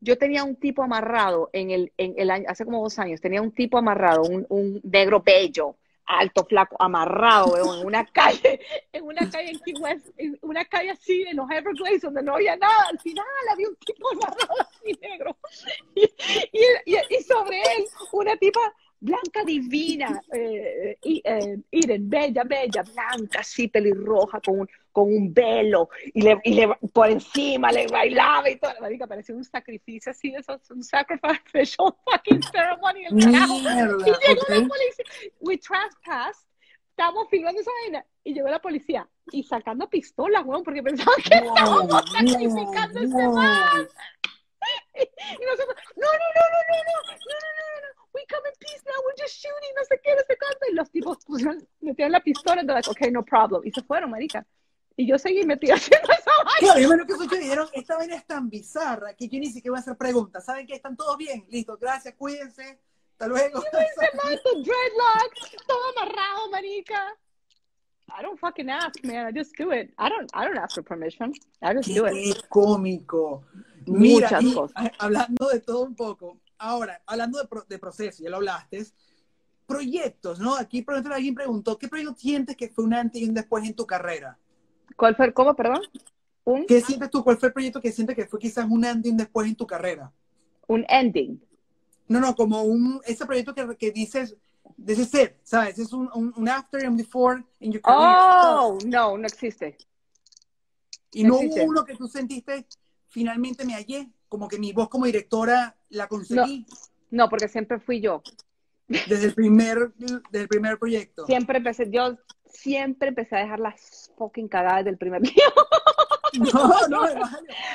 yo tenía un tipo amarrado en el, en el año, hace como dos años, tenía un tipo amarrado, un, un negro bello, alto, flaco, amarrado, en una calle, en una calle en Key West, en una calle así, en los Everglades, donde no había nada. Al final había un tipo amarrado así negro. Y, y, y- y sobre él, una tipa blanca divina, eh, y, eh, Irene, bella, bella, blanca, así pelirroja, con un, con un velo, y, le, y le, por encima le bailaba y todo. La marica parecía un sacrificio así, de esos, un sacrificial fucking ceremony, el carajo. Mierda, Y llegó la ok. policía, we trespassed, estábamos filmando esa vaina, y llegó la policía, y sacando pistolas, weón, porque pensaban que Wow, estábamos sacrificando este wow. man. Y nosotros, no, no, no, no, no, no, no, no, no, no, we come in peace now, we're just shooting, no sé qué, no sé cuánto. Y los tipos pusieron, metieron la pistola, entonces, like, okay, no problem. Y se fueron, marica. Y yo seguí metida haciendo esa vaina. Claro, yo me lo que escuché dijeron, esta vaina es tan bizarra que yo ni siquiera voy a hacer preguntas. ¿Saben que están todos bien? Listo, gracias, cuídense. Hasta luego. Ese man con dreadlocks, todo amarrado, marica. I don't fucking ask, man. I just do it. I don't, I don't ask for permission. I just do it. Qué cómico. Mira, Muchas y, cosas. hablando de todo un poco, ahora, hablando de, pro- de proceso, ya lo hablaste, proyectos, ¿no? Aquí, por ejemplo, alguien preguntó, ¿qué proyecto sientes que fue un antes y un después en tu carrera? ¿Cuál fue, cómo, perdón? Un, ¿Qué sientes tú? ¿Cuál fue el proyecto que sientes que fue quizás un un después en tu carrera? un ending. No, no, como un, ese proyecto que, que dices, this is it, ¿sabes? Es un, un, un after and before in your career. Oh, no, no existe. Y no existe. hubo uno que tú sentiste, finalmente me hallé, como que mi voz como directora la conseguí No, porque siempre fui yo. desde el primer, desde el primer proyecto. Siempre empecé, yo siempre empecé a dejar las fucking cagadas del primer día. No, no.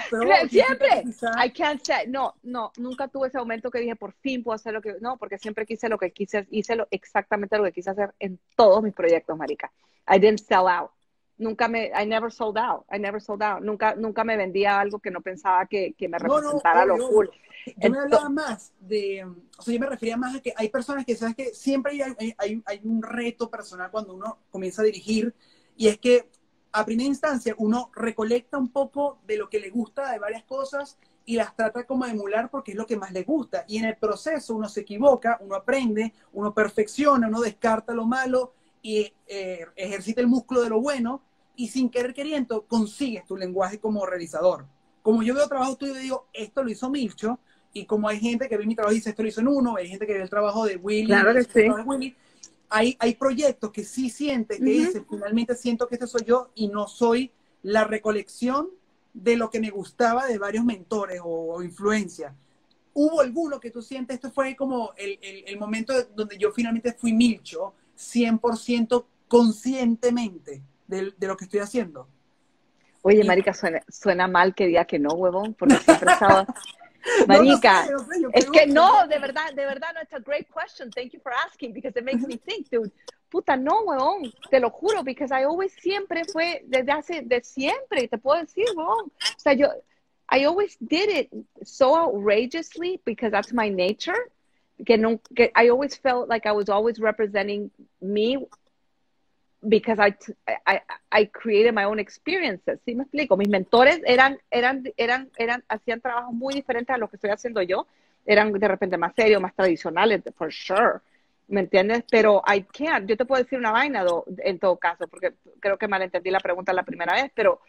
Pero Claro, siempre. I can't say, no, no, nunca tuve ese momento que dije, por fin puedo hacer lo que, no, porque siempre quise lo que quise, hice lo, exactamente lo que quise hacer en todos mis proyectos, marica. I didn't sell out. Nunca me, I never sold out, I never sold out. Nunca, nunca me vendía algo que no pensaba que, que me No, no, representara obvio, lo cool. Yo me Ento- hablaba más de, o sea, yo me refería más a que hay personas que, sabes que siempre hay, hay, hay- hay un reto personal cuando uno comienza a dirigir y es que a primera instancia uno recolecta un poco de lo que le gusta de varias cosas y las trata como de emular porque es lo que más le gusta. Y en el proceso uno se equivoca, uno aprende, uno perfecciona, uno descarta lo malo y eh, ejercita el músculo de lo bueno y sin querer queriendo consigues tu lenguaje como realizador. Como yo veo trabajo tuyo y digo, esto lo hizo Milcho, y como hay gente que ve mi trabajo y dice, esto lo hizo en uno, hay gente que ve el trabajo de Willy, Claro que sí. "No, es Willy", hay, hay proyectos que sí sientes, que Ujú. dicen, finalmente siento que este soy yo y no soy la recolección de lo que me gustaba de varios mentores o, o influencias. ¿Hubo alguno que tú sientes, esto fue como el, el- el momento donde yo finalmente fui Milcho, 100% conscientemente de, de lo que estoy haciendo? Oye, Y- marica, suena, suena mal que diga que no, huevón, porque siempre he estado... No, no Marica, sé, no sé, Es que no, de verdad, de verdad, no, it's a great question. Thank you for asking because it makes me think, dude. Puta, no, weón, te lo juro, because I always siempre fue, desde hace, de siempre, te puedo decir, weón. O sea, yo, I always did it so outrageously because that's my nature, que no, que I always felt like I was always representing me because I, I, I created my own experiences. ¿Sí me explico? Mis mentores eran, eran, eran, eran, hacían trabajos muy diferentes a lo que estoy haciendo yo. Eran de repente más serios, más tradicionales, for sure. ¿Me entiendes? Pero I can't. Yo te puedo decir una vaina en todo caso, porque creo que malentendí la pregunta la primera vez, pero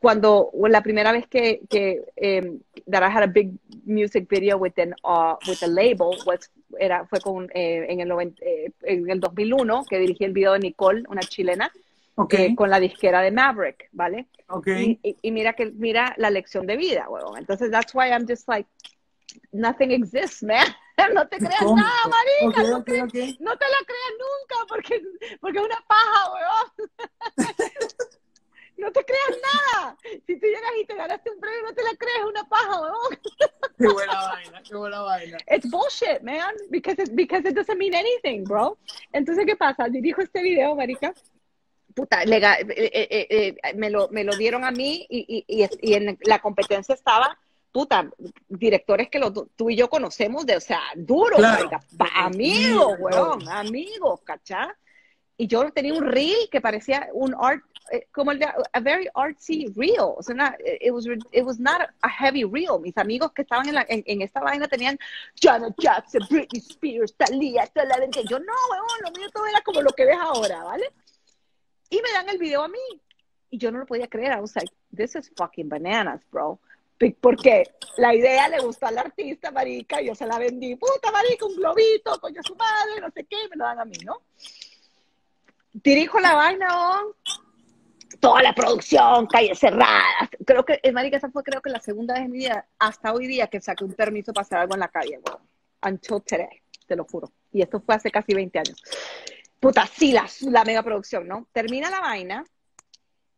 cuando la primera vez que, que um, that I had a big music video with an, uh, with a label was, era, fue con, eh, en, el eh, en el 2001 que dirigí el video de Nicole, una chilena, okay. eh, con la disquera de Maverick, ¿vale? Okay. Y, y, y, mira que mira la lección de vida, huevón. Entonces that's why I'm just like nothing exists, man. No te creas ¿Cómo? nada, marica. Okay, no, okay, okay. no, te la creas nunca porque, porque es una paja, huevón. no te creas nada. Si tú llegas y te ganaste un premio, no te la crees, una paja, weón. Qué buena vaina, qué buena vaina. It's bullshit, man, because it, because it doesn't mean anything, bro. Entonces, ¿qué pasa? Dirijo este video, marica. Puta, le, eh, eh, eh, me, lo, me lo dieron a mí y, y, y, y en la competencia estaba puta, directores que lo, tú y yo conocemos de, o sea, duro, claro. amigos, weón, amigos, ¿cachá? Y yo tenía un reel que parecía un art Eh, como el de a very artsy reel, o sea, una, it was it was not a heavy reel. Mis amigos que estaban en, la, en, esta vaina tenían Janet Jackson, Britney Spears, la gente. Yo no, weón, lo mío todo era como lo que ves ahora, ¿vale? Y me dan el video a mí y yo no lo podía creer. I was like, this is fucking bananas, bro. Porque la idea le gustó al artista, marica, yo se la vendí, puta marica, un globito, coño su madre, no sé qué, me lo dan a mí, ¿no? Dirijo la vaina, toda la producción, calles cerradas. Creo que, eh, marica, esa fue creo que la segunda vez en mi vida, hasta hoy día, que saqué un permiso para hacer algo en la calle, Until today, te lo juro. Y esto fue hace casi 20 años. Puta, sí, la, mega producción, ¿no? Termina la vaina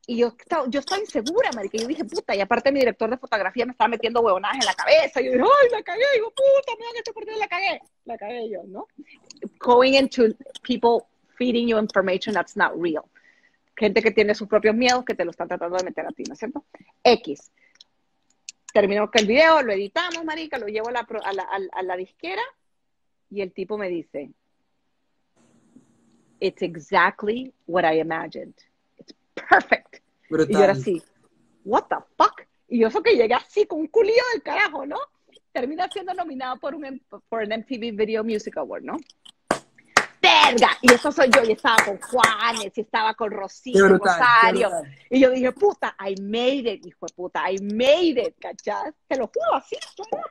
y yo, yo estaba insegura, marica. Yo dije, puta, y aparte mi director de fotografía me estaba metiendo huevonadas en la cabeza. Yo dije, ay, la cagué. Digo, puta, mira que este partido la cagué. La cagué yo, ¿no? Going into people feeding you information that's not real gente que tiene sus propios miedos que te lo están tratando de meter a ti, ¿no es cierto? X. Terminó el video, lo editamos, marica, lo llevo a la, a la, a la disquera y el tipo me dice, it's exactly what I imagined. It's perfect. Brutal. Y yo era así, what the fuck? Y yo eso que llegué así con un culillo del carajo, ¿no? Termina siendo nominado por un, por un MTV Video Music Award, ¿no? Verga. Y eso soy yo, y estaba con Juanes, y estaba con Rocío, Rosario. Y yo dije, puta, I made it, hijo de puta, I made it, ¿cachás? Te lo juro, así,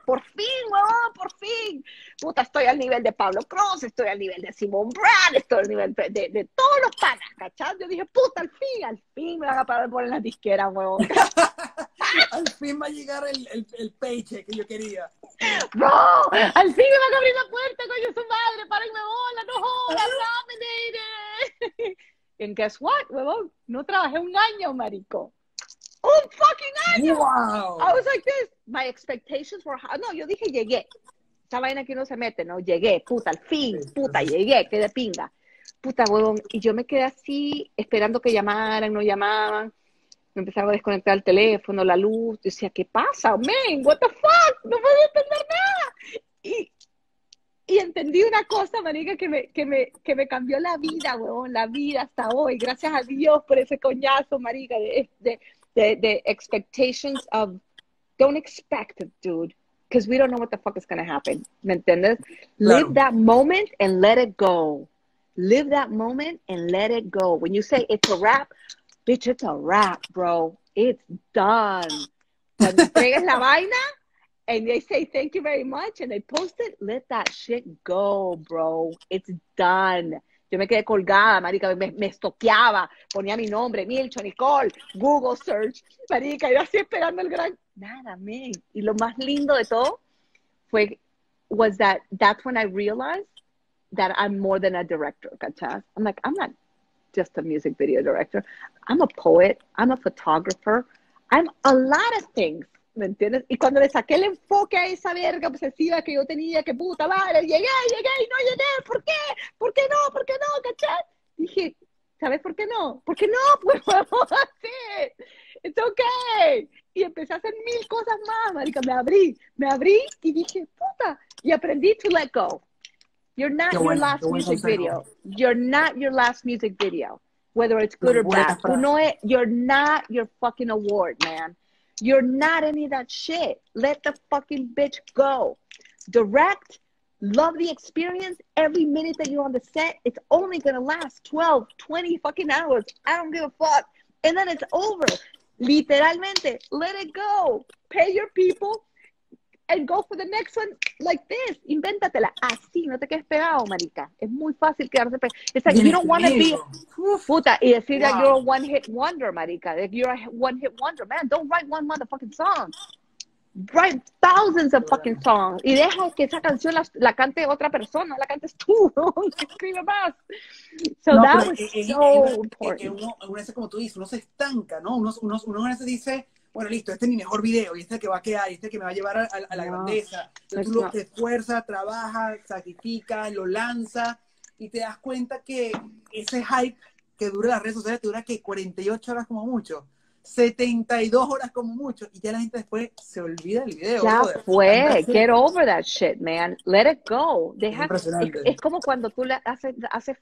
por fin, weón, por fin. Puta, estoy al nivel de Pablo Cruz, estoy al nivel de Simon Brand, estoy al nivel de, de, de todos los panas, ¿cachás? Yo dije, puta, al fin, al fin me van a parar por en las disqueras, weón. al fin va a llegar el, el, el paycheck que yo quería. ¡No! Al fin me van a abrir la puerta, coño, su madre, párenme bola, no jodas, nominated. And guess what, huevón? No trabajé un año, marico. Un fucking año. Wow. I was like this. My expectations were high. No, yo dije llegué. Esa vaina que uno se mete, ¿no? Llegué, puta, al fin, puta, llegué, quedé pinga. Puta, huevón. Y yo me quedé así, esperando que llamaran, no llamaban me empezaba a desconectar el teléfono, la luz, yo decía, ¿qué pasa? Man, what the fuck, no podía entender nada. Y, y entendí una cosa, marica, que me, que me, que me cambió la vida, weón, la vida hasta hoy. Gracias a Dios por ese coñazo, marica, de, de, de, de expectations of, don't expect it, dude, because we don't know what the fuck is going to happen. ¿Me entiendes? Claro. Live that moment and let it go. Live that moment and let it go. When you say it's a wrap, bitch, it's a wrap, bro. It's done. Cuando entregues la vaina and they say thank you very much and they post it, let that shit go, bro. It's done. Yo me quedé colgada, marica, me, me estoqueaba, ponía mi nombre, Milcho, Nicole, Google search, marica, iba así esperando el gran... Nada, man. Y lo más lindo de todo fue, was that that's when I realized that I'm more than a director, ¿cachas? I'm like, I'm not just a music video director. I'm a poet, I'm a photographer, I'm a lot of things, ¿me entiendes? Y cuando le saqué el enfoque a esa verga obsesiva que yo tenía, que puta madre, llegué, llegué y no llegué, ¿por qué? ¿Por qué no? ¿Por qué no? ¿Cachai? Dije, ¿sabes por qué no? ¿Por qué no? Pues podemos hacer. It's okay. Y empecé a hacer mil cosas más, marica. Me abrí, me abrí y dije, puta, y aprendí to let go. You're not your last music video. You're not your last music video, whether it's good or bad. You know it. you're not your fucking award, man. You're not any of that shit. Let the fucking bitch go. Direct, love the experience. Every minute that you're on the set, it's only gonna last 12, 20 fucking hours. I don't give a fuck. And then it's over. Literalmente, let it go. Pay your people and go for the next one like this. Invéntatela así, no te quedes pegado, marica. Es muy fácil quedarse pegado. It's like you don't want to be puta y decir wow. that you're a one hit wonder, marica. That you're a one hit wonder, man. Don't write one motherfucking song. Write thousands of fucking songs y deja que esa canción la, la cante otra persona, la cantes tú, escribe más. So no, that was es, so es, important. Es, uno, uno, como tú dices, uno se estanca, ¿no? Uno, uno, uno veces dice, bueno, listo, este es mi mejor video y este es el que va a quedar y este es el que me va a llevar a, a, a la no, grandeza. Entonces tú lo te esfuerzas, trabajas, sacrificas, lo lanzas y te das cuenta que ese hype que dura las redes sociales te dura que 48 horas como mucho. 72 horas como mucho y ya la gente después se olvida del video. Ya fue, get over that shit, man. Let it go. Deja, es, es, como cuando tú le haces, haces,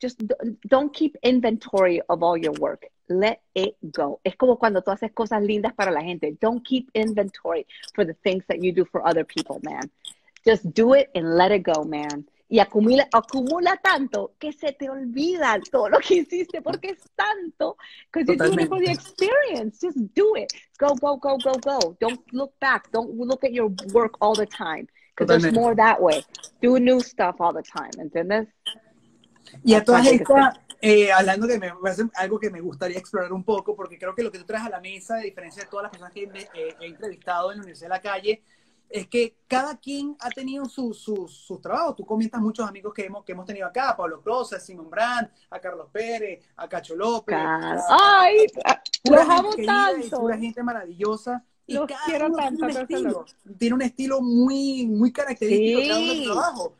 just don't keep inventory of all your work. Let it go. Es como cuando tú haces cosas lindas para la gente. Don't keep inventory for the things that you do for other people, man. Just do it and let it go, man y acumula, acumula tanto que se te olvida todo lo que hiciste porque es tanto because you're doing it for the experience just do it. Go go go go go. Don't look back. Don't look at your work all the time because there's more that way. Do new stuff all the time ¿entiendes? y a todas estas eh, hablando que me parece algo que me gustaría explorar un poco porque creo que lo que tú traes a la mesa de diferencia de todas las personas que he, eh, he entrevistado en la Universidad de la Calle es que cada quien ha tenido sus su, su trabajos. Tú comentas muchos amigos que hemos, que hemos tenido acá, a Pablo Croce, a Simón Brand, a Carlos Pérez, a Cacho López. Claro. ¡Ay! Los amo tanto. Una gente maravillosa. Y los cada quiero uno tanto. Tiene un, estilo, tiene un estilo muy, muy característico Sí. cada uno de su trabajo.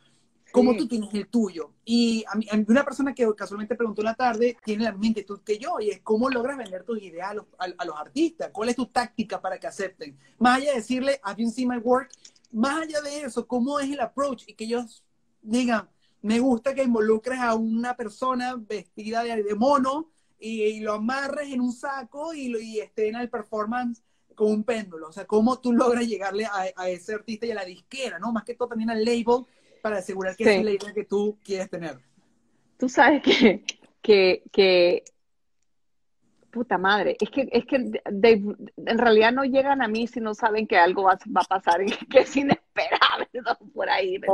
Como Sí. tú tienes el tuyo. Y a mí, a mí una persona que casualmente preguntó en la tarde tiene la misma inquietud que yo, y es cómo logras vender tus ideas a los, a, a los artistas. ¿Cuál es tu táctica para que acepten? Más allá de decirle, have you seen my work? Más allá de eso, ¿cómo es el approach? Y que ellos digan, me gusta que involucres a una persona vestida de, de mono y, y, lo amarres en un saco y, lo, y esté en el performance con un péndulo. O sea, ¿cómo tú logras llegarle a, a, ese artista y a la disquera, ¿no? Más que todo también al label para asegurar que sí. es la idea que tú quieres tener. Tú sabes que, que, que puta madre, es que, es que de, en realidad no llegan a mí si no saben que algo va, va a pasar que es inesperable por ahí, ¿me.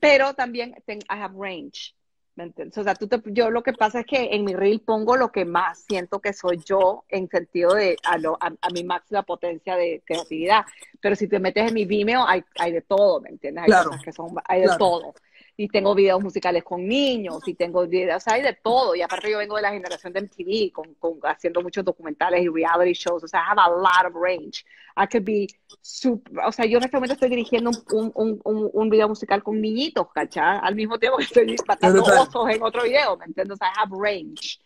Pero también ten, I have range, ¿me entiendes? O sea, tú te, yo lo que pasa es que en mi reel pongo lo que más siento que soy yo en sentido de a, lo, a, a mi máxima potencia de creatividad. Pero si te metes en mi Vimeo hay, hay de todo, ¿me entiendes? Hay claro. cosas que son, hay de claro. todo y tengo videos musicales con niños, y tengo videos, o sea, hay de todo, y aparte yo vengo de la generación de MTV, con, con, haciendo muchos documentales y reality shows, o sea, I have a lot of range. I could be super, o sea, yo en este momento estoy dirigiendo un, un, un, un video musical con niñitos, ¿cachai? Al mismo tiempo que estoy matando osos en otro video, ¿me entiendes? I have range.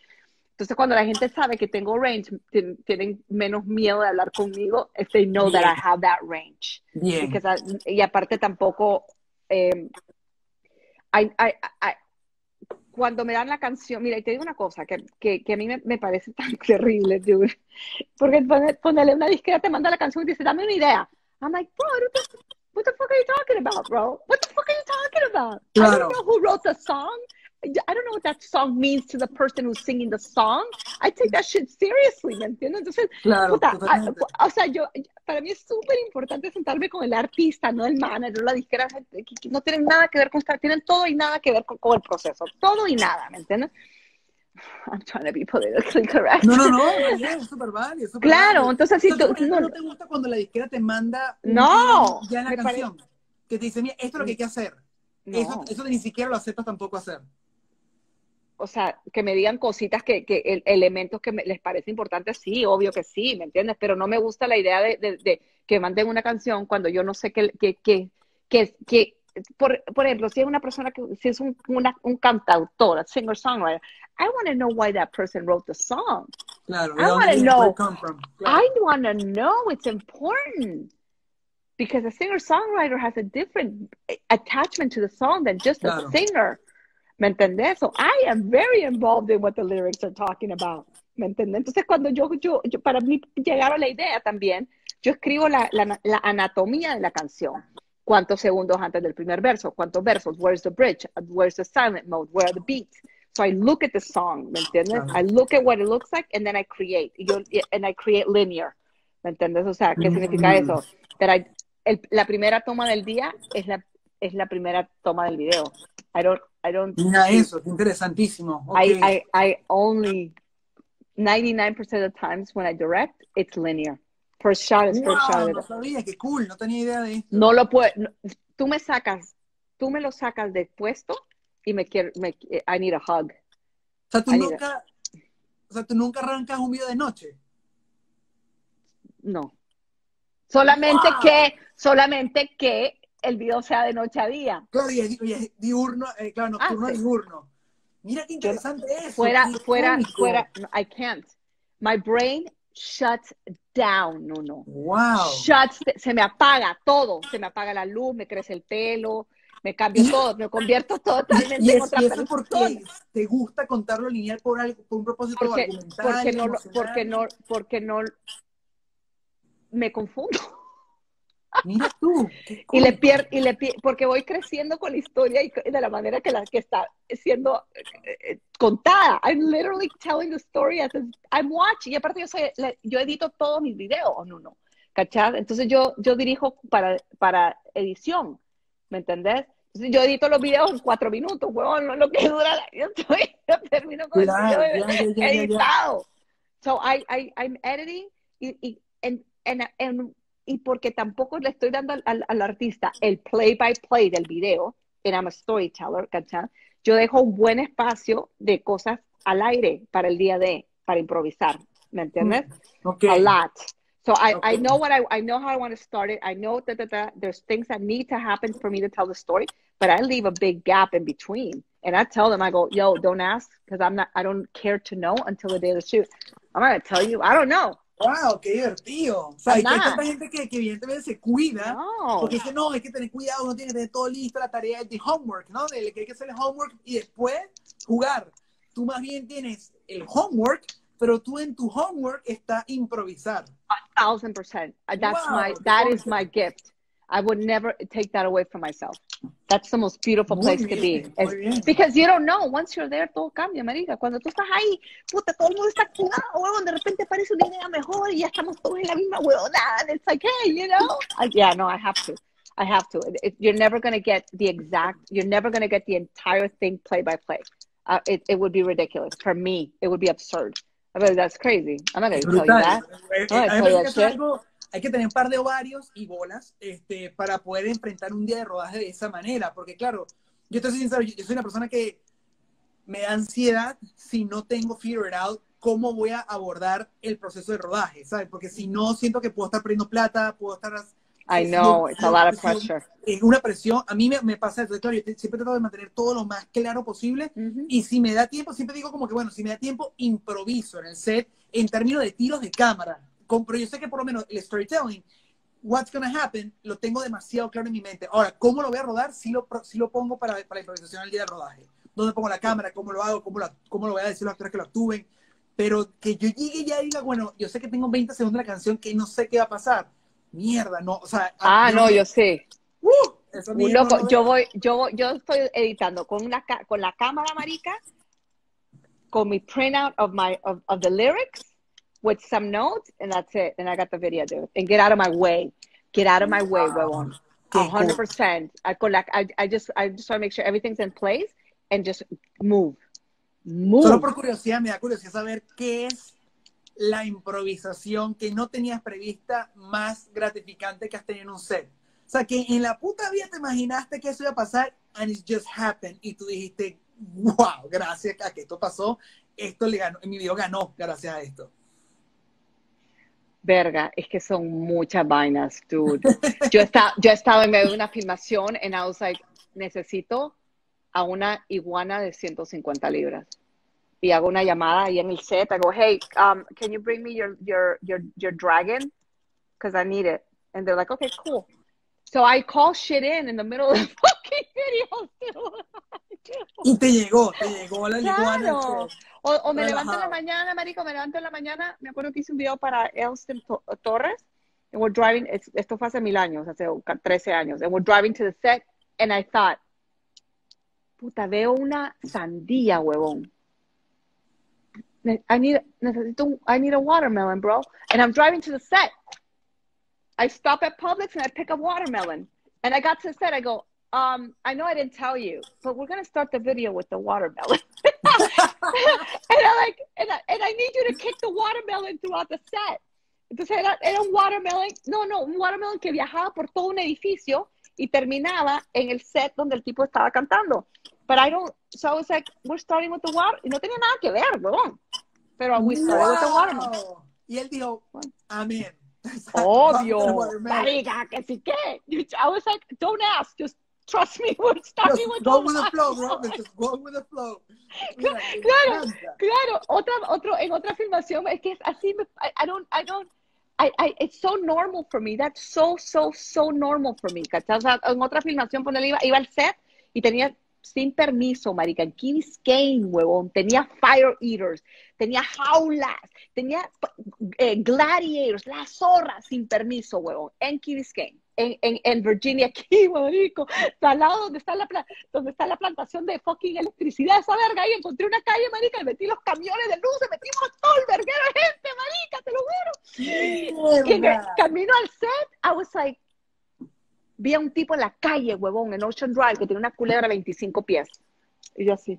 Entonces, cuando la gente sabe que tengo range, tienen menos miedo de hablar conmigo, if they know Bien. that I have that range. Bien. I, y aparte tampoco... Eh, I, I, I, cuando me dan la canción, mira, y te digo una cosa que, que, que a mí me, me, parece tan terrible, dude. Porque ponerle una disquera te manda la canción y dice, dame una idea. I'm like, bro, what the, what the fuck are you talking about, bro? What the fuck are you talking about? Claro. I don't know who wrote the song. I don't know what that song means to the person who's singing the song. I take that shit seriously, ¿me entiendes? Entonces, claro, puta, a, o sea, yo, para mí es súper importante sentarme con el artista, no el manager, la disquera, que no tienen nada que ver con, tienen todo y nada que ver con, con el proceso, todo y nada, ¿me entiendes? I'm trying to be politically correct. No, no, no, es súper válido. Super claro, válido. entonces si tú... No, no te gusta cuando la disquera te manda no, ya la canción, parece... que te dice, mira, esto es lo que hay que hacer. No. Eso, eso ni siquiera lo aceptas tampoco hacer o sea, que me digan cositas que, que el, elementos que me, les parece importantes, sí, obvio que sí, ¿me entiendes? Pero no me gusta la idea de, de, de que manden una canción cuando yo no sé que, que, que, que, que por, por, ejemplo, si es una persona que, si es un, una, un cantautor, a singer-songwriter, I want to know why that person wrote the song. Claro, I want to know. Claro. I want to know. It's important. because the singer songwriter has a different attachment to the song than just Claro. a singer. ¿Me entendés? So I am very involved in what the lyrics are talking about. ¿Me entendés? Entonces, cuando yo, yo, yo para mí llegaba la idea también, yo escribo la, la, la anatomía de la canción. ¿Cuántos segundos antes del primer verso? ¿Cuántos versos? Where's the bridge? Where's the silent mode? Where are the beats? So I look at the song, ¿me entiendes? I look at what it looks like and then I create. Y Yo, and I create linear. ¿Me entiendes? O sea, ¿qué Mm. significa eso? That I- el- la primera toma del día es la, es la primera toma del video. I don't, I don't, Mira eso, qué interesantísimo. Ok. I, I, I only, 99% of the times when I direct, it's linear. First shot is first shot. Wow, no sabía, qué cool, no tenía idea de esto. No lo puedo, no- tú me sacas, tú me lo sacas de puesto y me quiero, me, I need a hug. O sea, tú I nunca, o sea, tú nunca arrancas un video de noche. No. Solamente Wow. que, solamente que el video sea de noche a día. Claro, y es, y es diurno, eh, claro, nocturno Ah, sí. diurno. Mira qué interesante eso. Fuera, qué fuera, fuera, no, I can't. My brain shuts down, no, no. Wow. Shuts, se me apaga todo, se me apaga la luz, me crece el pelo, me cambio Y- todo, me convierto totalmente Y, en es, otra y eso persona. porque te gusta contarlo lineal por algo, por un propósito Porque, argumental. porque no, porque no, porque no me confundo. Mira tú. y le pierdo y le pier- porque voy creciendo con la historia y de la manera que la que está siendo eh, eh, contada I'm literally telling the story as I'm watching y aparte yo soy yo edito todos mis videos no no entonces yo yo dirijo para para edición ¿me entendés? entonces yo edito los videos en cuatro minutos huevón no es lo que dura la- yo estoy yo termino con Claro, el video ya, ya, ya, ya, ya. editado so I, I I'm editing y, y en, en, en- y porque tampoco le estoy dando al, al- al artista el play by play del video, and I'm a storyteller, ¿cachai? Yo dejo un buen espacio de cosas al aire para el día de, para improvisar, ¿me entiendes? Mm, ok. A lot. So I, I Okay. know what I, I know how I want to start it. I know that, that, that there's things that need to happen for me to tell the story, but I leave a big gap in between. And I tell them, I go, yo, don't ask because I'm not, I don't care to know until the day of the shoot. I'm not going to tell you. I don't know. Wow, qué divertido. O sea, hay, tanta gente que, que evidentemente se cuida. No. Porque dice, no, hay que tener cuidado, no tiene que tener todo listo, la tarea de homework, ¿no? De que hay que hacer el homework y después jugar. Tú más bien tienes el homework, pero tú en tu homework está improvisar. thousand percent. That's Wow, my that is my gift. I would never take that away from myself. That's the most beautiful Muy place to be. because you don't know. Once you're there, todo cambia, marica. Cuando tú estás ahí, puta, todo el mundo está activado, huevón. De repente aparece una idea mejor y ya estamos todos en la misma huevonada. And it's like, hey, you know? I, yeah, no, I have to. I have to. It- it- you're never going to get the exact, you're never going to get the entire thing play by play. Uh, it, it would be ridiculous. For me, it would be absurd. I mean, that's crazy. I'm not going to tell you that. Eh, eh, No, a mí me tell you that que eso es shit. algo- hay que tener un par de ovarios y bolas este, para poder enfrentar un día de rodaje de esa manera. Porque, claro, yo estoy sincero, yo, yo soy una persona que me da ansiedad si no tengo figured out cómo voy a abordar el proceso de rodaje, ¿sabes? Porque si no, siento que puedo estar perdiendo plata, puedo estar... I know, it's a lot of pressure. Es una presión. A mí me, me pasa eso. Claro, yo te- siempre trato de mantener todo lo más claro posible. Mhm. Y si me da tiempo, siempre digo como que, bueno, si me da tiempo, improviso en el set en términos de tiros de cámara. Con- pero yo sé que por lo menos el storytelling, what's gonna happen, lo tengo demasiado claro en mi mente. Ahora, ¿cómo lo voy a rodar? Sí lo, sí lo pongo para, para la improvisación al día del rodaje. ¿Dónde pongo la cámara? ¿Cómo lo hago? ¿Cómo lo, cómo lo voy a decir a los actores que lo actúen? Pero que yo llegue ya y diga, bueno, yo sé que tengo 20 segundos de la canción que no sé qué va a pasar. Mierda, no, o sea... Ah, no, yo sé. ¡Uh! Eso Muy no loco. lo- Yo voy, yo voy, yo estoy editando con una con la cámara marica, con mi printout of my of, of the lyrics with some notes, and that's it. And I got the video, dude. And get out of my way. Get out of my way, huevón. A hundred percent. I la, I, I just I just want to make sure everything's in place and just move. Move. Solo por curiosidad, me da curiosidad saber qué es la improvisación que no tenías prevista más gratificante que has tenido en un set. O sea, que en la puta vida te imaginaste que eso iba a pasar and it just happened y tú dijiste, wow, gracias a que esto pasó, esto le ganó, mi video ganó gracias a esto. Verga, es que son muchas vainas, dude. Yo, está, yo he estado en medio de una filmación and I was like, necesito a una iguana de 150 libras. Y hago una llamada ahí en el set. I go, hey, um, can you bring me your, your, your, your dragon? Because I need it. And they're like, okay, cool. So I call shit in in the middle of the fucking video. y te llegó, te llegó la. Claro. O, o me levanto en la mañana, marico, me levanto en la mañana. Me acuerdo que hice un video para Elston To- Torres. And we're driving, es- esto fue hace mil años, hace 13 años. And we're driving to the set. And I thought, puta, veo una sandía, huevón. I need, necesito I need a watermelon, bro. And I'm driving to the set. I stop at Publix and I pick up watermelon. And I got to the set. I go, um, I know I didn't tell you, but we're gonna start the video with the watermelon. and I like, and I, and I need you to kick the watermelon throughout the set. Entonces era, era un watermelon, no, no, un watermelon que viajaba por todo un edificio y terminaba en el set donde el tipo estaba cantando. But I don't, so I was like, we're starting with the water, y no tenía nada que ver, weón. Pero we started with the watermelon. Y él dijo, amén. Obvio. Marica, que sí que. I was like, don't ask, just trust me, we're starting Just with go the with the flow, watermelon. Just go with the flow. Mira, Claro, claro, otra, otro, en otra filmación, es que es así, I, I don't, I don't, I, I, it's so normal for me, that's so, so, so normal for me, ¿cachai? O sea, en otra filmación, cuando iba, iba al set y tenía, sin permiso, marica, en Key Biscayne, huevón, tenía fire eaters, tenía jaulas, tenía eh, gladiators, las zorras, sin permiso, huevón, en Key Biscayne. En, en, en Virginia, aquí, marico, al lado donde está la donde está la plantación de fucking electricidad, esa verga ahí, encontré una calle, marica, y metí los camiones de luz, y metimos todo el verguero de gente, marica, te lo juro. Me- Mierda. camino al set, I was like, vi a un tipo en la calle, huevón, en Ocean Drive, que tiene una culebra de 25 pies. Y yo así.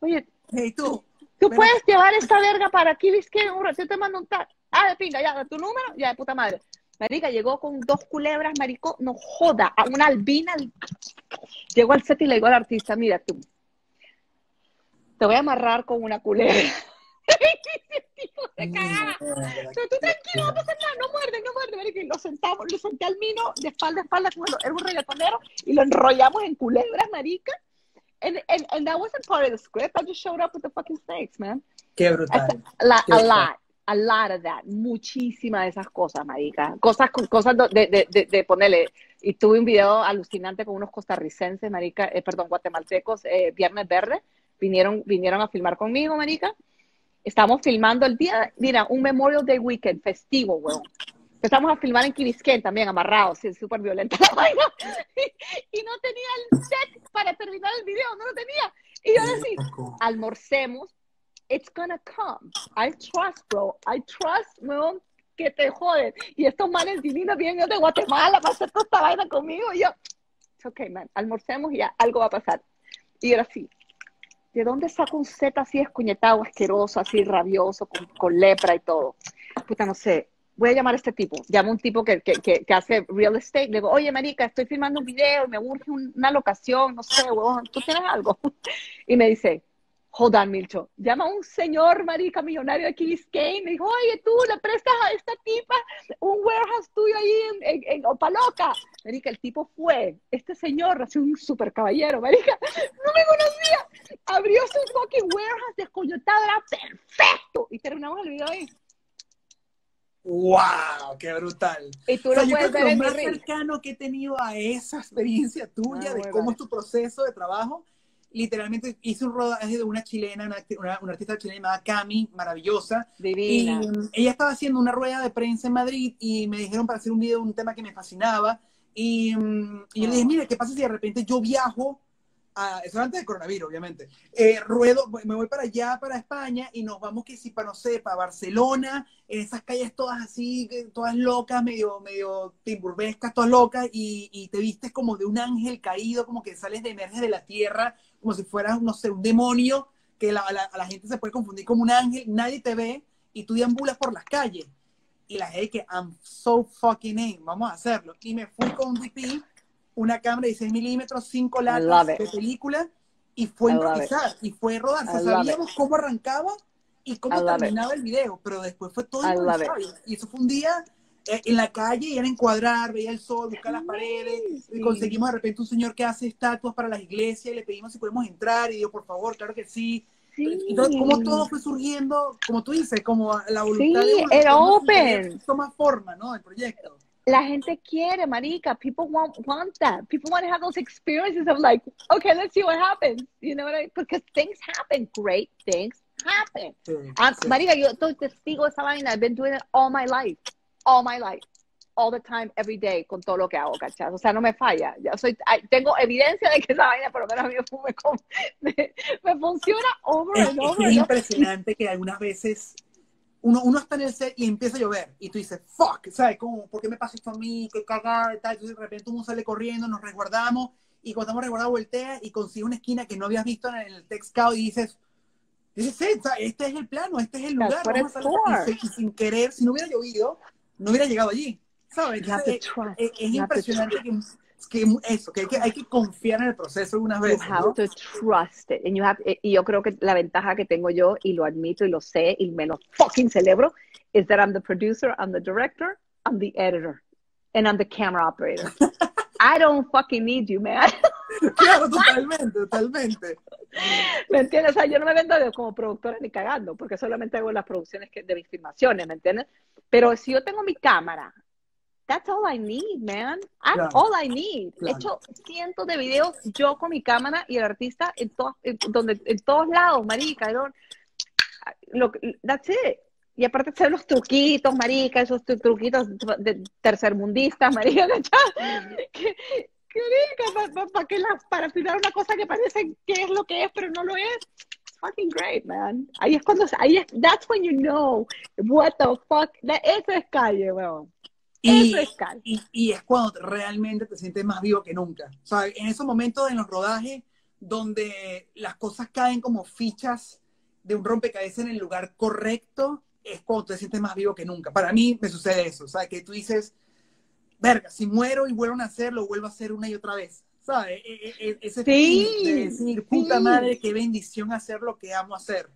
Oye, Hey, tú. ¿Tú puedes llevar esta verga para aquí, que un ratito te mando un tal? Ah, de pinga, ya, tu número, ya, de puta madre. Marica, llegó con dos culebras, marico, no joda, a una albina. Llegó al set y le digo al artista, mira tú, te voy a amarrar con una culebra. Se cagaba. Mierda. Pero tú tranquilo, no pasa nada, no muerde, no muerde, marica. Y lo sentamos, lo senté al mino de espalda a espalda, como era un reggaetonero, y lo enrollamos en culebras, marica. And, and, and that wasn't part of the script. I just showed up with the fucking snakes, man. Qué brutal. A, Qué a lot, a lot of that. Muchísimas de esas cosas, marica. Cosas, cosas de, de, de, de ponerle. Y tuve un video alucinante con unos costarricenses, marica, eh, perdón, guatemaltecos, eh, Viernes Verde. Vinieron, vinieron a filmar conmigo, marica. Estamos filmando el día, mira, un Memorial Day Weekend festivo, weón. Empezamos a filmar en Biscayne también, amarrados, sí, súper violenta la vaina. Y, y no tenía el set para terminar el video, no lo tenía. Y yo decía, almorcemos, it's gonna come. I trust, bro. I trust, weón, que te joden. Y estos manes divinos vienen de Guatemala para hacer toda esta vaina conmigo. Y yo, it's okay, man. Almorcemos y ya algo va a pasar. Y era así. ¿De dónde saco un set así escuñetado, asqueroso, así rabioso, con, con lepra y todo? Puta, no sé. Voy a llamar a este tipo. Llamo a un tipo que, que, que, que hace real estate. Le digo, oye, marica, estoy filmando un video y me urge un- una locación, no sé, huevón, ¿tú tienes algo? Y me dice, hold on, Milcho, llama a un señor, marica, millonario Key Biscayne. Me dijo, oye, tú le prestas a esta tipa un warehouse tuyo ahí en, en, en Opaloca. Marica, el tipo fue, este señor, así un super caballero, marica, no me conocía. Abrió su fucking warehouse descoyotado, era perfecto. Y terminamos el video ahí. ¡Wow! ¡Qué brutal! Y tú O sea, lo yo puedes creo que ver lo más reel. cercano que he tenido a esa experiencia tuya Ah, de cómo es tu proceso de trabajo, literalmente hice un rodaje de una chilena, una, una- artista chilena llamada Cami, maravillosa, y Divina. mm, ella estaba haciendo una rueda de prensa en Madrid y me dijeron para hacer un video de un tema que me fascinaba, y, mm, y yo le dije, mire, ¿qué pasa si de repente yo viajo? Eso antes del coronavirus, obviamente. Eh, ruedo, me voy para allá, para España, y nos vamos que si para, no sé, para Barcelona, en esas calles todas así, todas locas, medio, medio timburbescas, todas locas, y, y te vistes como de un ángel caído, como que sales de emerges de la tierra, como si fueras, no sé, un demonio, que la, la, a la gente se puede confundir como un ángel, nadie te ve, y tú deambulas por las calles. Y la gente que, I'm so fucking in, vamos a hacerlo. Y me fui con un DP, una cámara de 16 milímetros, cinco love latas it. de película, y fue improvisar, y fue rodar. O sea, sabíamos cómo arrancaba y cómo love it. terminaba el video, pero después fue todo improvisado. Y eso fue un día eh, en la calle, y era encuadrar, veía el sol, buscar las paredes, y Sí. conseguimos de repente un señor que hace estatuas para las iglesias, y le pedimos si podemos entrar, y dijo, por favor, claro que sí. Sí. Entonces, cómo todo fue surgiendo, como tú dices, como la voluntad Sí, de era open. Toma forma, ¿no? El proyecto. La gente quiere, marica. People want, want that. People want to have those experiences of like, okay, let's see what happens. You know what I mean? Because things happen. Great things happen. Sí, um, sí. Marica, yo estoy testigo de esa vaina. I've been doing it all my life. All my life. All the time, every day, con todo lo que hago, ¿cachai? O sea, no me falla. Yo soy, tengo evidencia de que esa vaina, por lo menos a mí me, me, me funciona over and over. Es, es impresionante que algunas veces uno, uno está en el set y empieza a llover y tú dices, fuck, ¿sabes? ¿Cómo? ¿Por qué me pasa esto a mí? ¿Qué cagada? Y tal. Entonces de repente uno sale corriendo, nos resguardamos y cuando estamos resguardados voltea y consigue una esquina que no habías visto en el text scout y dices, este es el plano, este es el lugar. Vamos a y, sin querer, si no hubiera llovido, no hubiera llegado allí. ¿Sabes? Entonces, es, es impresionante que que eso, que hay, que hay que confiar en el proceso algunas veces. You have to trust it. And you have, y yo creo que la ventaja que tengo yo, y lo admito y lo sé, y me lo fucking celebro, is that I'm the producer, I'm the director, I'm the editor, and I'm the camera operator. I don't fucking need you, man. Claro, totalmente, totalmente. ¿Me entiendes? O sea, yo no me vendo como productora ni cagando, porque solamente hago las producciones que, de mis filmaciones, ¿me entiendes? Pero si yo tengo mi cámara, That's all I need, man. That's all I need. He hecho cientos de videos yo con mi cámara y el artista en, donde, en todos lados, marica. Lo, that's it. Y aparte hacer los truquitos, marica, esos truquitos de tercermundistas, marica, que, que para, para, que para filmar una cosa que parece que es lo que es, pero no lo es. Fucking great, man. Ahí es cuando, ahí es, that's when you know what the fuck, eso es calle, weón. Y, y, es cuando realmente te sientes más vivo que nunca. O sea, en esos momentos en los rodajes donde las cosas caen como fichas de un rompecabezas en el lugar correcto, es cuando te sientes más vivo que nunca. Para mí me sucede eso, o sea, que tú dices, verga, si muero y vuelvo a hacer, lo vuelvo a hacer una y otra vez. ¿Sabes? E, e, e, ese sí, de decir, puta madre, qué bendición hacer lo que amo hacer.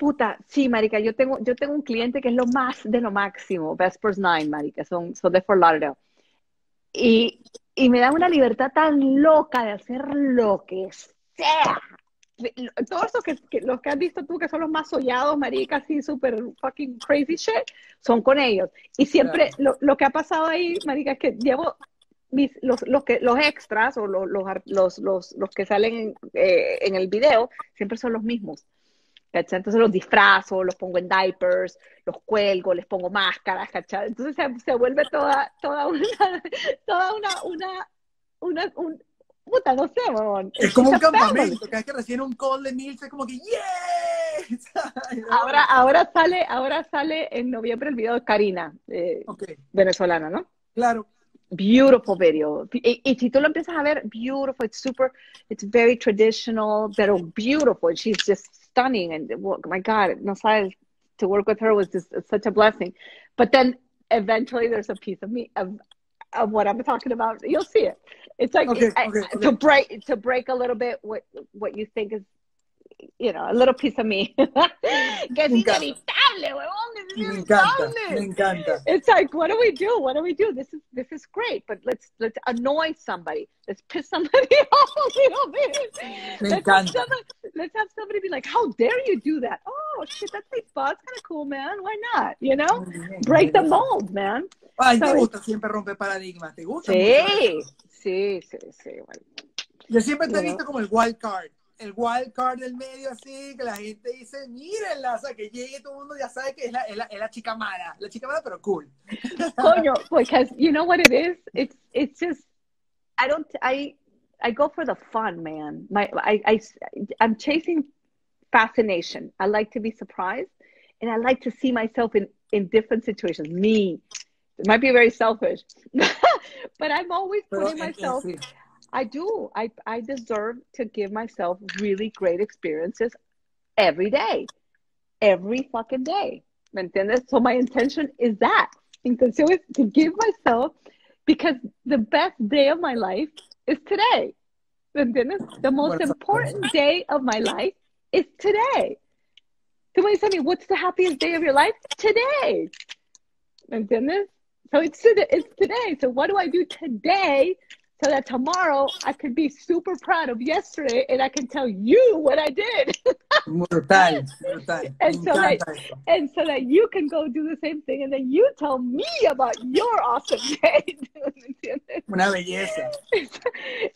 Puta, sí, marica, yo tengo, yo tengo un cliente que es lo más de lo máximo, Vespers Nine, marica, son, son de Fort Lauderdale. Y, y me da una libertad tan loca de hacer lo que sea. Todos los que, los que has visto tú, que son los más sollados, marica, así súper fucking crazy shit, son con ellos. Y siempre, lo, lo, que ha pasado ahí, marica, es que llevo mis, los, los, que, los extras o los, los, los, los que salen en, eh, en el video, siempre son los mismos. ¿Cachai? Entonces los disfrazo, los pongo en diapers, los cuelgo, les pongo máscaras, ¿cachai? Entonces se, se vuelve toda, toda una, toda una, una, una, un, puta, no sé, mamón. Es como un campamento, cada vez que recién un call de Mills es como que ¡yeah! ahora, ahora sale, ahora sale en noviembre el video de Karina, eh, okay. venezolana, ¿no? Claro. Beautiful video. Y, y, si tú lo empiezas a ver, beautiful, it's super, it's very traditional, pero beautiful. She's just stunning. And my god no sabes to work with her was just such a blessing. But then eventually there's a piece of me of of what i'm talking about. You'll see it. It's like okay, I, okay, to break to break a little bit what what you think is you know, a little piece of me. que es inevitable, huevón, es inevitable. Me encanta. It's like, what do we do? What do we do? This is this is great, but let's let's annoy somebody. Let's piss somebody off a little bit. Me let's encanta. Have somebody, let's have somebody be like, how dare you do that? Oh shit, that's like fun. It's kind of cool, man. Why not? You know, break the mold, man. Ay, so, te gusta siempre romper paradigmas, ¿te gusta? Sí, sí, sí, sí. Bueno. Yo siempre te he visto como el wild card el wild card del medio así, que la gente dice, mírenla, o sea, que llegue todo el mundo ya sabe que es la, es la, es la chica mala, la chica mala pero cool. Coño, because you know what it is? It's, it's just, I don't, I, I go for the fun, man. My, I, I, I'm chasing fascination. I like to be surprised and I like to see myself in, in different situations. Me, it might be very selfish, but I'm always putting myself I do. I, I deserve to give myself really great experiences every day, every fucking day. ¿Me entiendes? So my intention is that. Intención is to give myself, because the best day of my life is today. ¿Me entiendes? The most important day of my life is today. Somebody tell me, what's the happiest day of your life? Today. ¿Me entiendes? So it's, it's today. So what do I do today so that tomorrow I could be super proud of yesterday and I can tell you what I did. Brutal. and so that and so that you can go do the same thing and then you tell me about your awesome day. Una belleza. It's,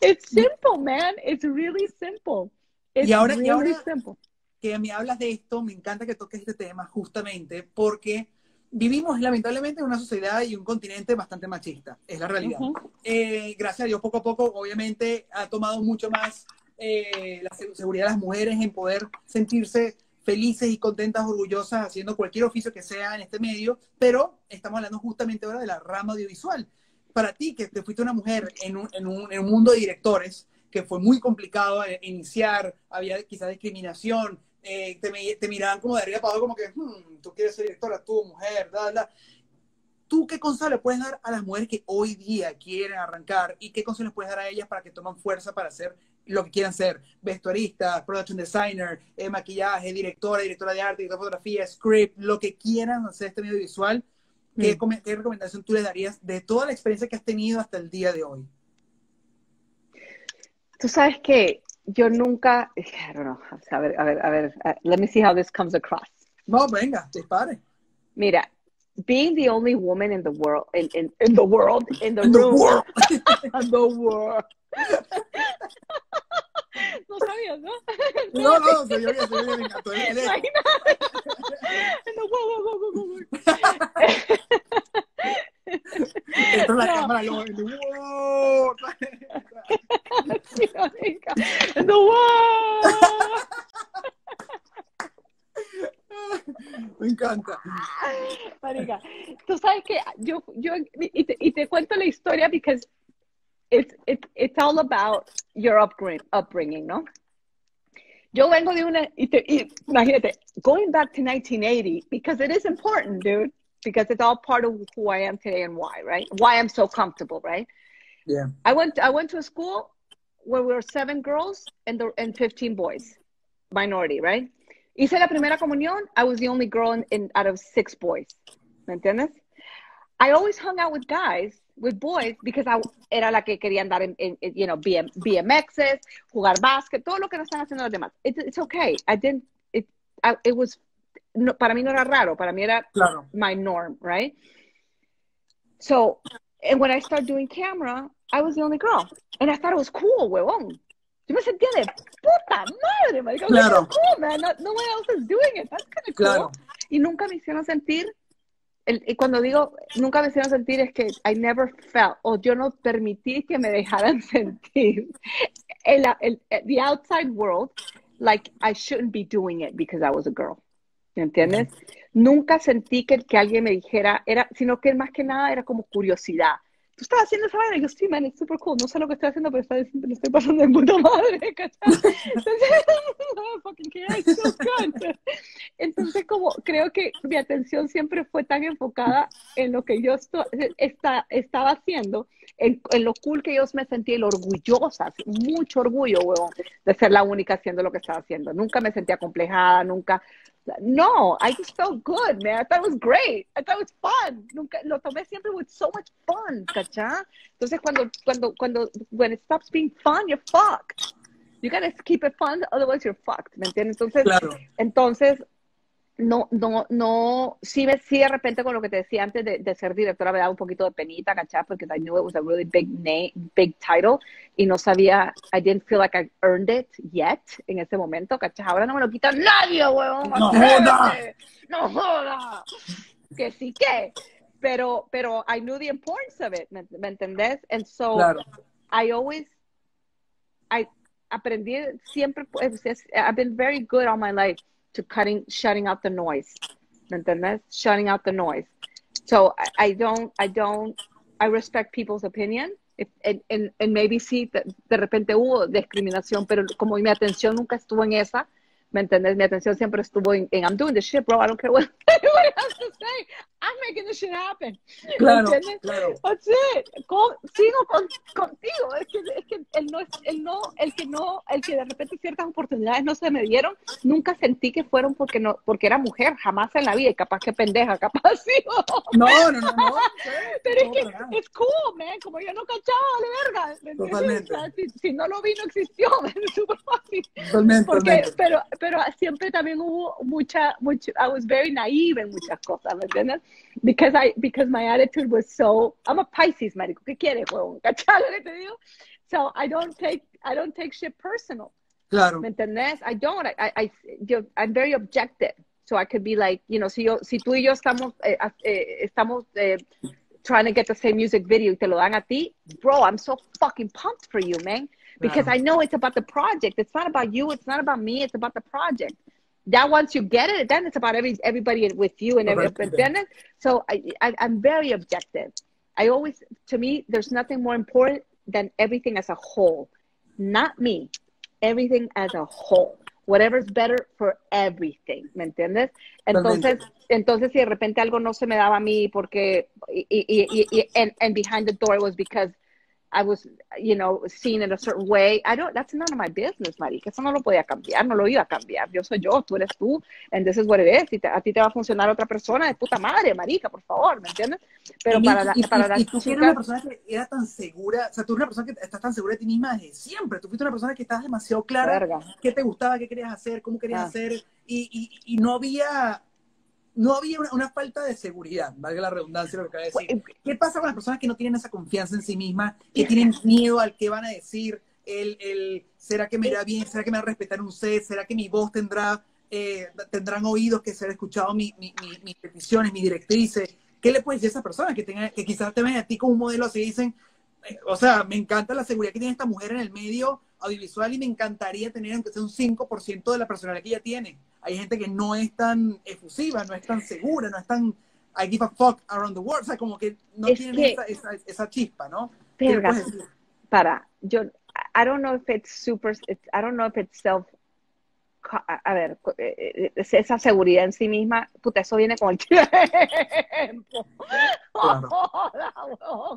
it's, simple, man. It's really simple. It's y ahora, really y ahora simple. que me hablas de esto, me encanta que toques este tema justamente porque vivimos lamentablemente en una sociedad y un continente bastante machista, es la realidad. Uh -huh. eh, gracias a Dios, poco a poco, obviamente, ha tomado mucho más eh, la seguridad de las mujeres en poder sentirse felices y contentas, orgullosas, haciendo cualquier oficio que sea en este medio, pero estamos hablando justamente ahora de la rama audiovisual. Para ti, que te fuiste una mujer en un, en un, en un mundo de directores, que fue muy complicado iniciar, había quizás discriminación, eh, te, te, miraban como de arriba para abajo, como que, hmm, tú quieres ser directora, tú, mujer, da, da. ¿Tú qué consejo le puedes dar a las mujeres que hoy día quieren arrancar y qué consejo les puedes dar a ellas para que tomen fuerza para hacer lo que quieran ser? Vestuaristas, production designer, eh, maquillaje, directora, directora de arte, directora de fotografía, script, lo que quieran hacer este medio visual. ¿Qué, mm. ¿Qué recomendación tú les darías de toda la experiencia que has tenido hasta el día de hoy? Tú sabes que yo nunca, I don't know, a ver, a ver, a ver, uh, let me see how this comes across. No, venga, dispare. Mira, being the only woman in the world, in, in, in the world, in the in room. The world. in the world. no sabías, ¿no? No, no, se yo bien, se yo bien, the world, world, world, world. Entró la cámara y luego, in the world. In the world. Me encanta. Marica, tú sabes que yo, yo y, te, y te cuento la historia because it's, it, it's all about your upbringing, upbringing, ¿no? Yo vengo de una, y te, y, imagínate, going back to 1980, because it is important, dude, because it's all part of who I am today and why, right? Why I'm so comfortable, right? Yeah. I went, I went to a school where we were seven girls and, the, and 15 boys, minority, right? Hice la primera comunión. I was the only girl in, in, out of six boys. ¿Me entiendes? I always hung out with guys, with boys, because I era la que quería andar en, in, you know, BM, BMXs, jugar básquet, todo lo que no están haciendo los demás. It, it's okay. I didn't, it, I, it was, no, para mí no era raro. Para mí era claro. my norm, right? So, and when I started doing camera, I was the only girl. And I thought it was cool, huevón. Yo me sentía de puta madre, marica. Claro. Cool, man. No, no one else is doing it. That's kind of cool. Claro. Y nunca me hicieron sentir, el, y cuando digo nunca me hicieron sentir es que I never felt, o yo no permití que me dejaran sentir el, el, the outside world like I shouldn't be doing it because I was a girl. ¿Me entiendes? Nunca sentí que, que alguien me dijera, era, sino que más que nada era como curiosidad tú estás haciendo esa vaina, y yo, sí, man, es super cool, no sé lo que estoy haciendo, pero está, lo estoy pasando de puta madre, ¿cachai? Entonces. Entonces, como, creo que mi atención siempre fue tan enfocada en lo que yo esto, está, estaba haciendo, en, en, lo cool que yo me sentía, lo orgullosa, mucho orgullo, huevón, de ser la única haciendo lo que estaba haciendo. Nunca me sentía complejada, nunca, no, I just felt good, man. I thought it was great. I thought it was fun. Nunca, lo tomé siempre with so much fun, ¿cachá? Entonces, cuando, cuando, cuando, when it stops being fun, you're fucked. You gotta keep it fun, otherwise you're fucked, ¿me entiendes? Entonces, claro. entonces, no, no, no, sí, me, sí de repente con lo que te decía antes de, de, ser directora me daba un poquito de penita, ¿cachá? Porque I knew it was a really big name, big title, y no sabía, I didn't feel like I earned it yet en ese momento, ¿cachá? Ahora no me lo quita nadie, huevón. ¡No joda! ¡No joda! Que sí que, pero, pero I knew the importance of it, ¿me, ¿me entendés? And so, claro. I always, I aprendí siempre, I've been very good all my life to cutting, shutting out the noise. ¿Me entiendes? Shutting out the noise. So I, I don't, I don't, I respect people's opinion. And, and, and, maybe sí, de, repente hubo discriminación, pero como mi atención nunca estuvo en esa, ¿me entiendes? Mi atención siempre estuvo en, en I'm doing the shit, bro. I don't care what anybody has to say. I'm making the shit happen. Claro, claro. That's it. sigo con, contigo. Es que, es que el, no, el, no, el que no, el que de repente ciertas oportunidades no se me dieron, nunca sentí que fueron porque no, porque era mujer, jamás en la vida, y capaz que pendeja, capaz sí. No, no, no, no. Pero es que es cool, man. Como yo no cachaba, de verga. Totalmente. si, no lo vi, no existió. Es súper fácil. Totalmente, porque, Pero, pero siempre también hubo mucha, mucha, I was very naive en muchas cosas, ¿me entiendes? Because I, because my attitude was so, I'm a Pisces, marico, ¿qué quieres, huevón? ¿Cachai lo que te digo? So I don't take, I don't take shit personal. Claro. ¿Me entendés? I don't, I, I, yo, I'm very objective. So I could be like, you know, si, yo, si tú y yo estamos, eh, eh, estamos eh, trying to get the same music video y te lo dan a ti, bro, I'm so fucking pumped for you, man. Because I know it's about the project. It's not about you. It's not about me. It's about the project. That once you get it, then it's about every everybody with you and everything. So I, I, I'm very objective. I always, to me, there's nothing more important than everything as a whole. Not me, everything as a whole. Whatever's better for everything, ¿me entiendes? Entonces, entonces si de repente algo no se me daba a mí porque, y, y, y, and, and behind the door was because I was, you know, seen in a certain way. I don't, that's none of my business, marica. Eso no lo podía cambiar, no lo iba a cambiar. Yo soy yo, tú eres tú, and this is what it is. Si te, a ti te va a funcionar otra persona, de puta madre, marica, por favor, ¿me entiendes? Pero y, para, y, para y, las y tú chicas... una persona que era tan segura, o sea, tú eres una persona que estás tan segura de ti misma desde siempre. Tú fuiste una persona que estabas demasiado clara Verga. qué te gustaba, qué querías hacer, cómo querías ah. hacer, y, y, y no había no había una, una, falta de seguridad, valga la redundancia lo que acaba de decir. ¿Qué pasa con las personas que no tienen esa confianza en sí mismas, que tienen miedo al que van a decir? El, el, ¿Será que me irá bien? ¿Será que me va a respetar un set? ¿Será que mi voz tendrá, eh, tendrán oídos que se han escuchado mi, mi, mi, mis peticiones, mis directrices? ¿Qué le puedes decir a esas personas que, tengan, que quizás te ven a ti como un modelo así y dicen, eh, o sea, me encanta la seguridad que tiene esta mujer en el medio audiovisual y me encantaría tener aunque sea un 5% de la personalidad que ella tiene? Hay gente que no es tan efusiva, no es tan segura, no es tan I give a fuck around the world, o sea, como que no es tienen que, esa, esa, esa, chispa, ¿no? Pero, para, yo, I don't know if it's super, I don't know if it's self, a, ver, esa seguridad en sí misma, puta, eso viene con el tiempo. Claro.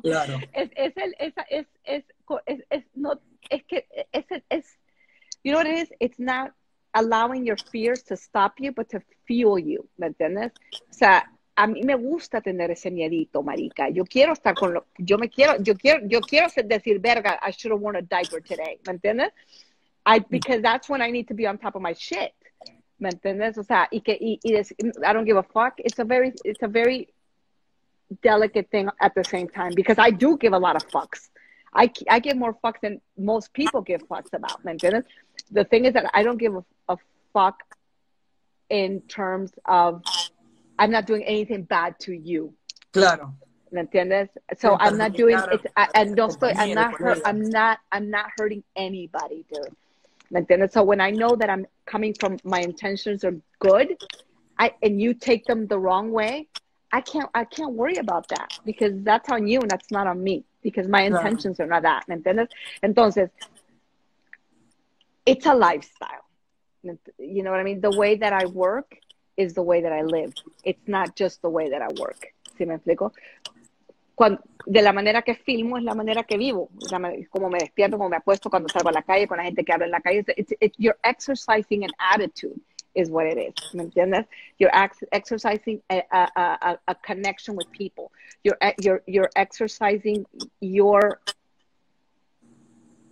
claro. Es, es, el, es, es, es, es, no, es que, es, es, you know what it is? It's not allowing your fears to stop you, but to fuel you, ¿me entiendes? O sea, a mí me gusta tener ese miedito, marica. Yo quiero estar con lo, yo me quiero, yo quiero, yo quiero decir, verga, I should have worn a diaper today, ¿me entiendes? I, because that's when I need to be on top of my shit, ¿me entiendes? O sea, y que, y, y des, I don't give a fuck. It's a very, it's a very delicate thing at the same time because I do give a lot of fucks. I, I give more fucks than most people give fucks about, ¿me entiendes? The thing is that I don't give a, a fuck in terms of I'm not doing anything bad to you. Claro. ¿Me entiendes? So I'm not doing it, and no estoy, I'm not hurt, I'm not, I'm not hurting anybody, dude. ¿Me entiendes? So when I know that I'm coming from my intentions are good, I and you take them the wrong way, I can't, I can't worry about that because that's on you and that's not on me because my intentions claro. are not that. ¿Me entiendes? Entonces, it's a lifestyle. You know what I mean? The way that I work is the way that I live. It's not just the way that I work. ¿Sí me explico? Cuando, de la manera que filmo es la manera que vivo, como me despierto, como me apuesto cuando salgo a la calle con la gente que habla en la calle. It's, it's, you're exercising an attitude is what it is. ¿Me entiendes? You're ex exercising a, a, a, a, connection with people. You're, you're, you're exercising your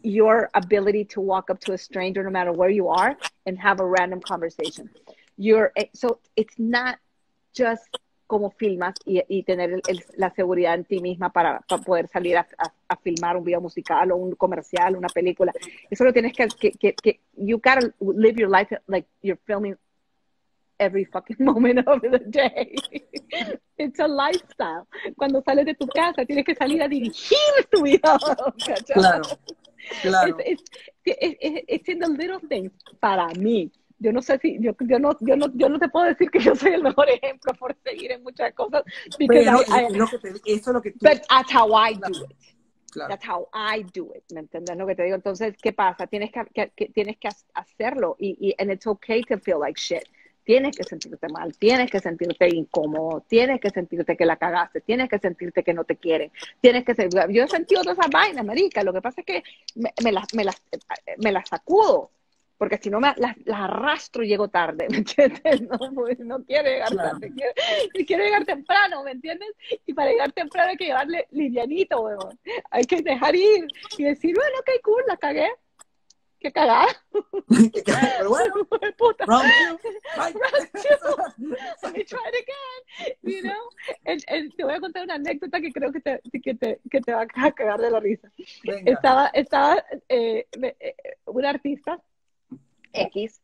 your ability to walk up to a stranger no matter where you are and have a random conversation. You're eh, so it's not just como filmas y, y tener el, el, la seguridad en ti misma para, para poder salir a, a, a, filmar un video musical o un comercial, una película. Eso lo tienes que, que, que, que you gotta live your life like you're filming every fucking moment of the day. It's a lifestyle. Cuando sales de tu casa, tienes que salir a dirigir tu vida. Claro. Claro. It's, it's, it's, it's in the little things para mí. Yo no sé si, yo, yo, no, yo, no, yo no te puedo decir que yo soy el mejor ejemplo por seguir en muchas cosas. Pero I, lo que te, eso es lo que tú... But that's how I do it. Claro. That's how I do it, ¿me entiendes lo que te digo? Entonces, ¿qué pasa? Tienes que, que, que tienes que hacerlo y, y and it's okay to feel like shit tienes que sentirte mal, tienes que sentirte incómodo, tienes que sentirte que la cagaste, tienes que sentirte que no te quieren, tienes que ser, yo he sentido todas esas vainas, marica, lo que pasa es que me, me las, me, las, me las sacudo, porque si no me las, las, arrastro y llego tarde, ¿me entiendes? No, pues, no quiere llegar claro. tarde, quiere, quiere, llegar temprano, ¿me entiendes? Y para llegar temprano hay que llevarle livianito, weón. Hay que dejar ir y decir, bueno, ok, cool, la cagué. Qué cagada. Pero bueno, puta. round two. Round two. Let me try it again. You know? El, el, te voy a contar una anécdota que creo que te, que te, que te va a cagar de la risa. Venga. Estaba, estaba eh, me, eh, un artista X,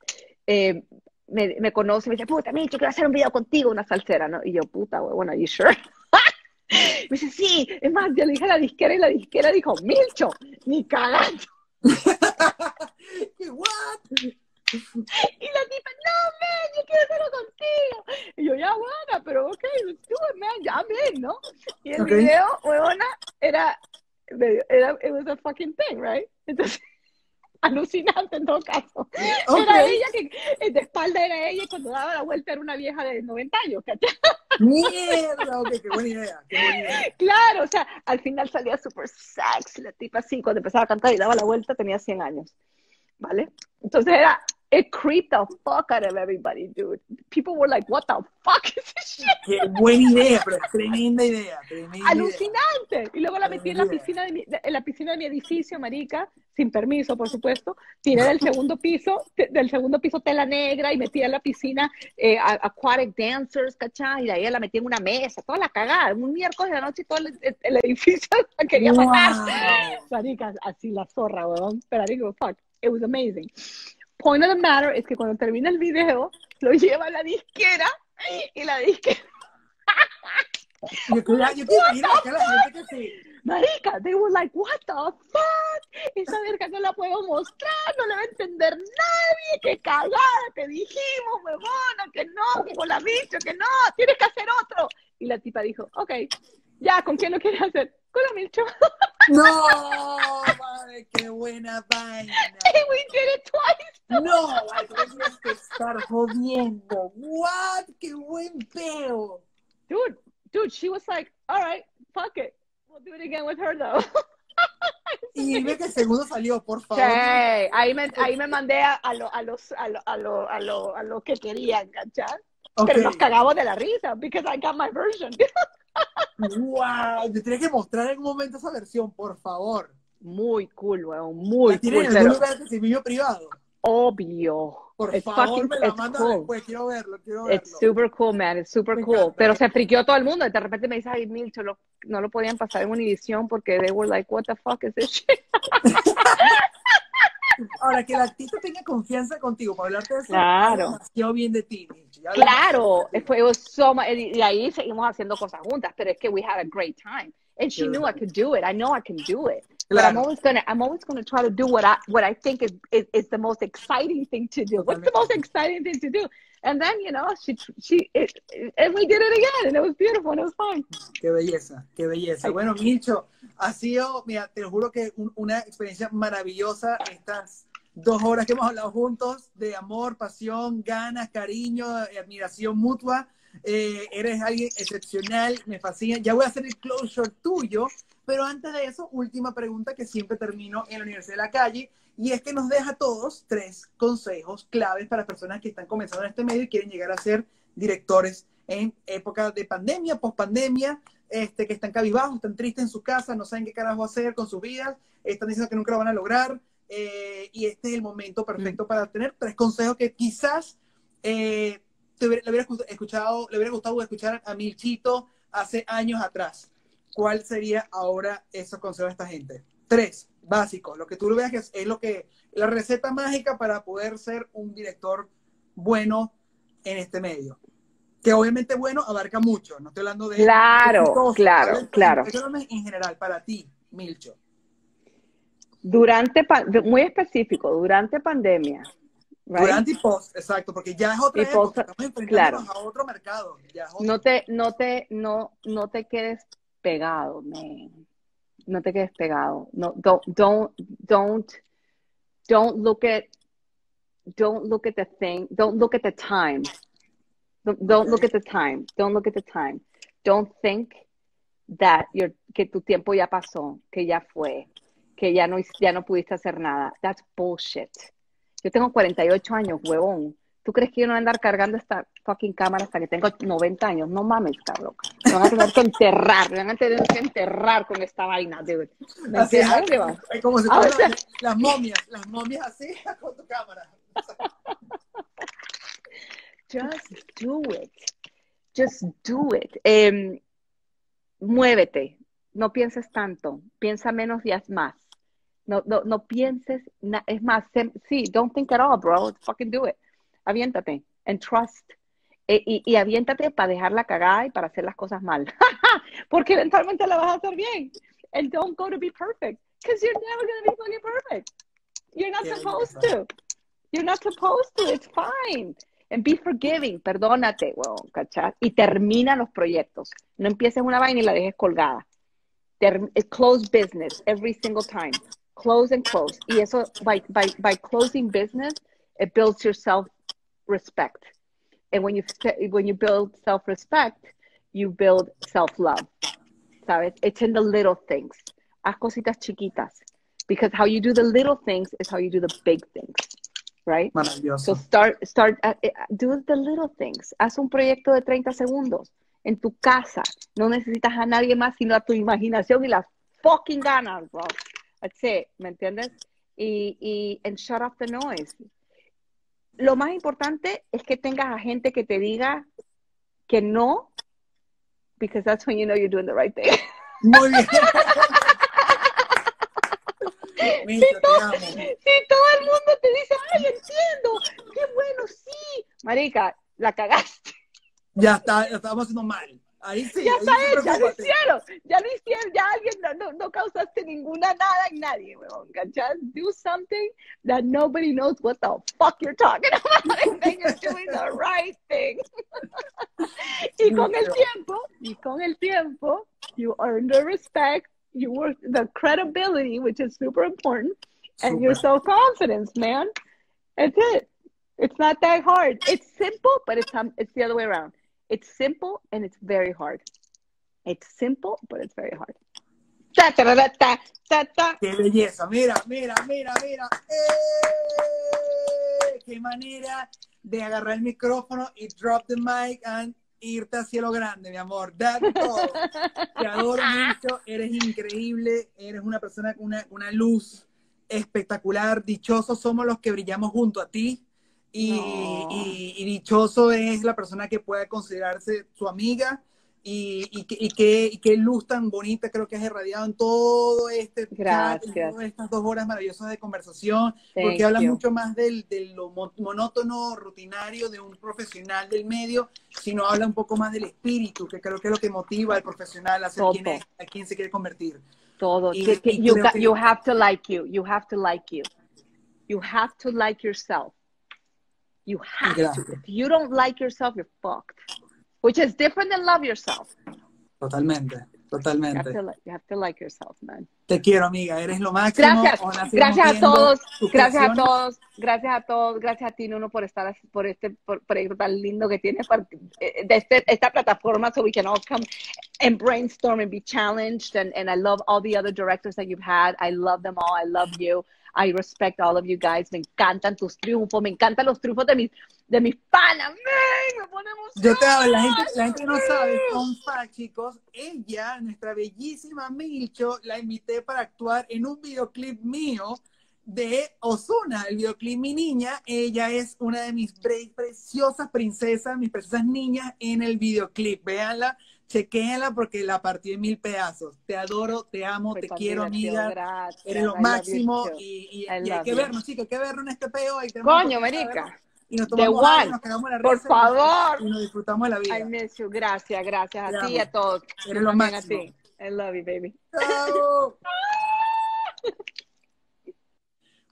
eh, me, me, conoce y me dice, puta, Micho, quiero hacer un video contigo, una salsera, ¿no? Y yo, puta, bueno, ¿are you sure? me dice, sí, es más, yo le dije a la disquera y la disquera dijo, Milcho, ni cagando. What? Y la tipa, no, man, yo quiero hacerlo contigo. Y yo, ya, buena, pero ok, let's do it, man, ya, bien, ¿no? Y el Okay. video, huevona, era, era, it was a fucking thing, right? Entonces, alucinante en todo caso. Era ella que, eh, de espalda era ella y cuando daba la vuelta era una vieja de 90 años, ¿cachai? Mierda, ok, qué buena idea, qué buena idea. Claro, o sea, al final salía súper sexy la tipa así, cuando empezaba a cantar y daba la vuelta tenía 100 años, ¿vale? Entonces era, it creeped the fuck out of everybody, dude. People were like, what the fuck is this shit? Qué buena idea, pero tremenda idea, tremenda idea. Alucinante. Y luego la metí en la idea. piscina de mi, en la piscina de mi edificio, marica, sin permiso, por supuesto. Tiré del segundo piso, te- del segundo piso tela negra y metí en la piscina eh, aquatic dancers, ¿cachai? Y de ahí la metí en una mesa, toda la cagada. Un miércoles de la noche todo el, el- el edificio la quería matar. Wow. Marica, así la zorra, weón. Pero digo, fuck, it was amazing. Point of the matter es que cuando termina el video, lo lleva a la disquera y la disquera, Yo, quiero- yo quiero ir acá a la gente que sí. marica, they were like, what the fuck? Esa verga no la puedo mostrar, no la va a entender nadie, qué cagada, te dijimos, huevona, que no, que con la bicho, que no, tienes que hacer otro. Y la tipa dijo, ok, ya, ¿con quién lo quieres hacer? Con la Milcho. No, madre, qué buena vaina. And we did it twice. No, ay, que estar jodiendo. What? Qué buen peo. dude, dude, she was like, all right, fuck it. We'll do it again with her though. Y dime que el segundo salió, por Sí, favor. ahí me, ahí me mandé a, a, lo, a, los, a, lo, a, lo, a, lo, a lo que querían, ¿cachai? Ok. Pero nos cagamos de la risa, because I got my version. Wow, te tienes que mostrar en un momento esa versión, por favor. Muy cool, weón, muy ¿La cool, en algún lugar de servicio privado? obvio. Por It's favor, fucking, me la it's mandas cool. después. Quiero verlo, quiero verlo. It's super cool, man. It's super Me cool. encanta. Pero se friqueó todo el mundo. Y de repente me dice, ay, Milcho, no lo podían pasar en Univision porque they were like, what the fuck is this shit? Ahora, que el artista tenga confianza contigo para hablarte de eso, Claro. demasiado bien de ti. Claro, fue so mu- y ahí seguimos haciendo cosas juntas, pero es que we had a great time. And she knew I could do it. I know I can do it. But I'm Claro. always gonna I'm always gonna try to do what I what I think is, is, is the most exciting thing to do. What's the most exciting thing to do? And then, you know, she she it, and we did it again and it was beautiful and it was fun. Qué belleza, qué belleza. Bueno, Milcho, ha sido, mira, te lo juro que un- una experiencia maravillosa estas dos horas que hemos hablado juntos de amor, pasión, ganas, cariño, admiración mutua. Eh, eres alguien excepcional, me fascina. Ya voy a hacer el closure tuyo, pero antes de eso, última pregunta que siempre termino en la Universidad de la Calle, y es que nos deja a todos tres consejos claves para personas que están comenzando en este medio y quieren llegar a ser directores en época de pandemia, post-pandemia, este, que están cabizbajos, están tristes en su casa, no saben qué carajo hacer con sus vidas, están diciendo que nunca lo van a lograr, eh, y este es el momento perfecto para tener tres consejos que quizás eh, te hubiera, le hubiera escu- escuchado, le hubiera gustado escuchar a Milchito hace años atrás. ¿Cuál sería ahora esos consejos de esta gente? Tres, básicos, lo que tú veas que es, es lo que, la receta mágica para poder ser un director bueno en este medio. Que obviamente bueno abarca mucho, no estoy hablando de... Claro, claro, hablo- claro. en general, para ti, Milcho. Durante muy específico, durante pandemia. right? Durante y post, exacto, porque ya es otra Y post, estamos enfrentándonos claro. a otro mercado. Ya es otro- no te, no te, no, no te quedes pegado, man. No te quedes pegado. No, don't, don't, don't, don't look at, don't look at the thing, don't look at the time. Don't, don't look at the time. Don't look at the time. Don't think that your, que tu tiempo ya pasó, que ya fue, que ya no, ya no pudiste hacer nada. That's bullshit. Yo tengo 48 años, huevón. ¿Tú crees que yo no voy a andar cargando esta fucking cámara hasta que tengo 90 años? No mames, cabrón. Me van a tener que enterrar, me van a tener que enterrar con esta vaina, dude. ¿Me Así como si Ah, fueran las momias, las momias así con tu cámara. Just do it. Just do it. Em, muévete. No pienses tanto. Piensa menos días más. No, no, no pienses. es más, sí, don't think at all, bro. Fucking do it. Aviéntate. And trust. E- y, y aviéntate para dejarla cagada y para hacer las cosas mal. Porque eventualmente la vas a hacer bien. And don't go to be perfect. Because you're never going to be fucking perfect. You're not supposed to. You're not supposed to. It's fine. And be forgiving. Perdónate, weón, ¿cachai? Y termina los proyectos. No empieces una vaina y la dejes colgada. Ter- eh, close business every single time. Close and close. Y eso, by, by, by closing business, it builds your self-respect. And when you, when you build self-respect, you build self-love. ¿Sabes? It's in the little things. Haz cositas chiquitas. Because how you do the little things is how you do the big things. Right? So start, start, uh, do the little things. Haz un proyecto de 30 segundos en tu casa. No necesitas a nadie más sino a tu imaginación y las fucking ganas, bro. That's it, ¿me entiendes? Y, y and shut off the noise. Lo más importante es que tengas a gente que te diga que no, because that's when you know you're doing the right thing. Muy bien. Te amo. Si todo el mundo te dice, ay, entiendo, qué bueno, sí. Marica, la cagaste. Ya está, lo estamos haciendo mal. Ahí sí. Ya ahí está hecho, ya lo preocúpate. hicieron, ya lo hicieron, ya alguien no, no, no causaste ninguna nada en nadie, weón, ¿cachai? Do something that nobody knows what the fuck you're talking about, and then you're doing the right thing. y con el tiempo, y con el tiempo, you earn the respect, you work the credibility, which is super important, and your Super. self-confidence, man. That's it. It's not that hard. It's simple, but it's um, it's the other way around. It's simple and it's very hard. It's simple, but it's very hard. Ta, ta, ta, ta, ta, ta. Qué belleza. Mira, mira, mira, mira. ¡Eh! Qué manera de agarrar el micrófono y drop the mic and irte a cielo grande, mi amor. Todo. Te adoro mucho. Eres increíble. Eres una persona con una, una luz espectacular. Dichosos somos los que brillamos junto a ti. Y, No. y- y dichoso es la persona que pueda considerarse su amiga. Y, y, y qué, qué luz tan bonita creo que has irradiado en todo este chat, en Gracias. todas estas dos horas maravillosas de conversación, Thank porque habla mucho más del, de lo mo- monótono, rutinario de un profesional del medio, sino habla un poco más del espíritu, que creo que es lo que motiva al profesional a ser quien es, a quien se quiere convertir. Todo. Y- Que- que you, que- you have to like you. You have to like you. You have to like yourself. You have Gracias. to. If you don't like yourself, you're fucked. Which is different than love yourself. Totalmente, You have totalmente. to, you have to like yourself, man. Te quiero, amiga, eres lo máximo. Gracias, gracias a todos, gracias a todos, gracias a todos, gracias a ti, Nuno, por estar por este por- proyecto tan lindo que tienes para- eh, de este- esta plataforma so we can all come and brainstorm and be challenged and, and I love all the other directors that you've had. I love them all. I love you. I respect all of you guys. Me encantan tus triunfos, me encantan los triunfos de mis de mis panas. Me Yo te hablo, la gente, la gente no sabe, fact, chicos, ella, nuestra bellísima Milcho, la invité para actuar en un videoclip mío de Osuna, el videoclip Mi Niña. Ella es una de mis pre- preciosas princesas, mis preciosas niñas en el videoclip. Véanla, chequéenla porque la partí en mil pedazos. Te adoro, te amo, te quiero, amiga. gracias. Eres lo máximo y, y- I y hay que you. vernos, chicos, hay que vernos en este peo. Ahí Coño, marica. Y nos tomamos algo, one. nos cagamos la Por favor. Y nos disfrutamos de la vida. I miss you. Gracias, gracias Te a ti y a todos. Eres lo máximo. a ti. I love you, baby. Chao.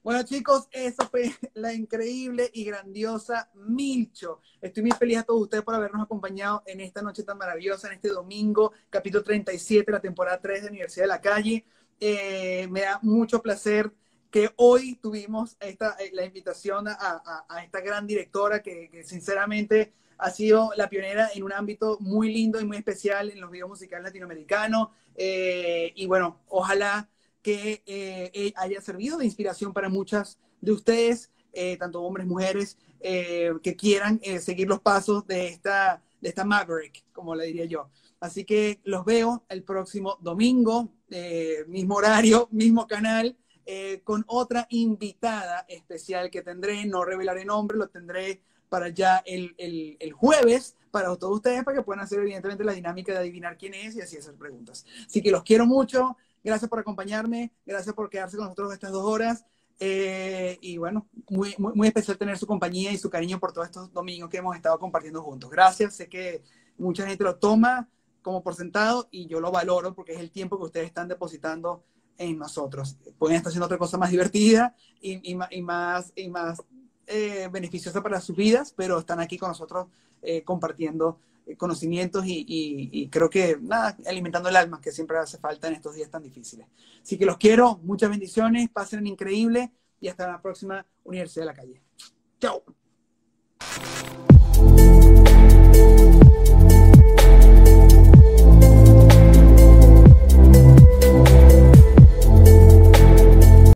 Bueno, chicos, eso fue la increíble y grandiosa Milcho. Estoy muy feliz a todos ustedes por habernos acompañado en esta noche tan maravillosa, en este domingo, capítulo 37, la temporada 3 de Universidad de la Calle. Eh, me da mucho placer que hoy tuvimos esta, eh, la invitación a, esta gran directora que, que sinceramente ha sido la pionera en un ámbito muy lindo y muy especial en los videos musicales latinoamericanos. Eh, y bueno, ojalá que eh, haya servido de inspiración para muchas de ustedes, tanto hombres, mujeres, que quieran seguir los pasos de esta, de esta Maverick, como le diría yo. Así que los veo el próximo domingo, mismo horario, mismo canal. Eh, con otra invitada especial que tendré, no revelaré nombre, lo tendré para ya el, el, jueves, para todos ustedes, para que puedan hacer evidentemente la dinámica de adivinar quién es y así hacer preguntas. Así que los quiero mucho, gracias por acompañarme, gracias por quedarse con nosotros estas dos horas. Eh, y bueno, muy, muy, muy, especial tener su compañía y su cariño por todos estos domingos que hemos estado compartiendo juntos. Gracias, sé que mucha gente lo toma como por sentado y yo lo valoro porque es el tiempo que ustedes están depositando en nosotros. Pueden estar haciendo otra cosa más divertida y, más, y más eh, beneficiosa para sus vidas, pero están aquí con nosotros eh, compartiendo eh, conocimientos y, creo que nada, alimentando el alma que siempre hace falta en estos días tan difíciles. Así que los quiero, muchas bendiciones, pasen increíble y hasta la próxima Universidad de la Calle. Chao.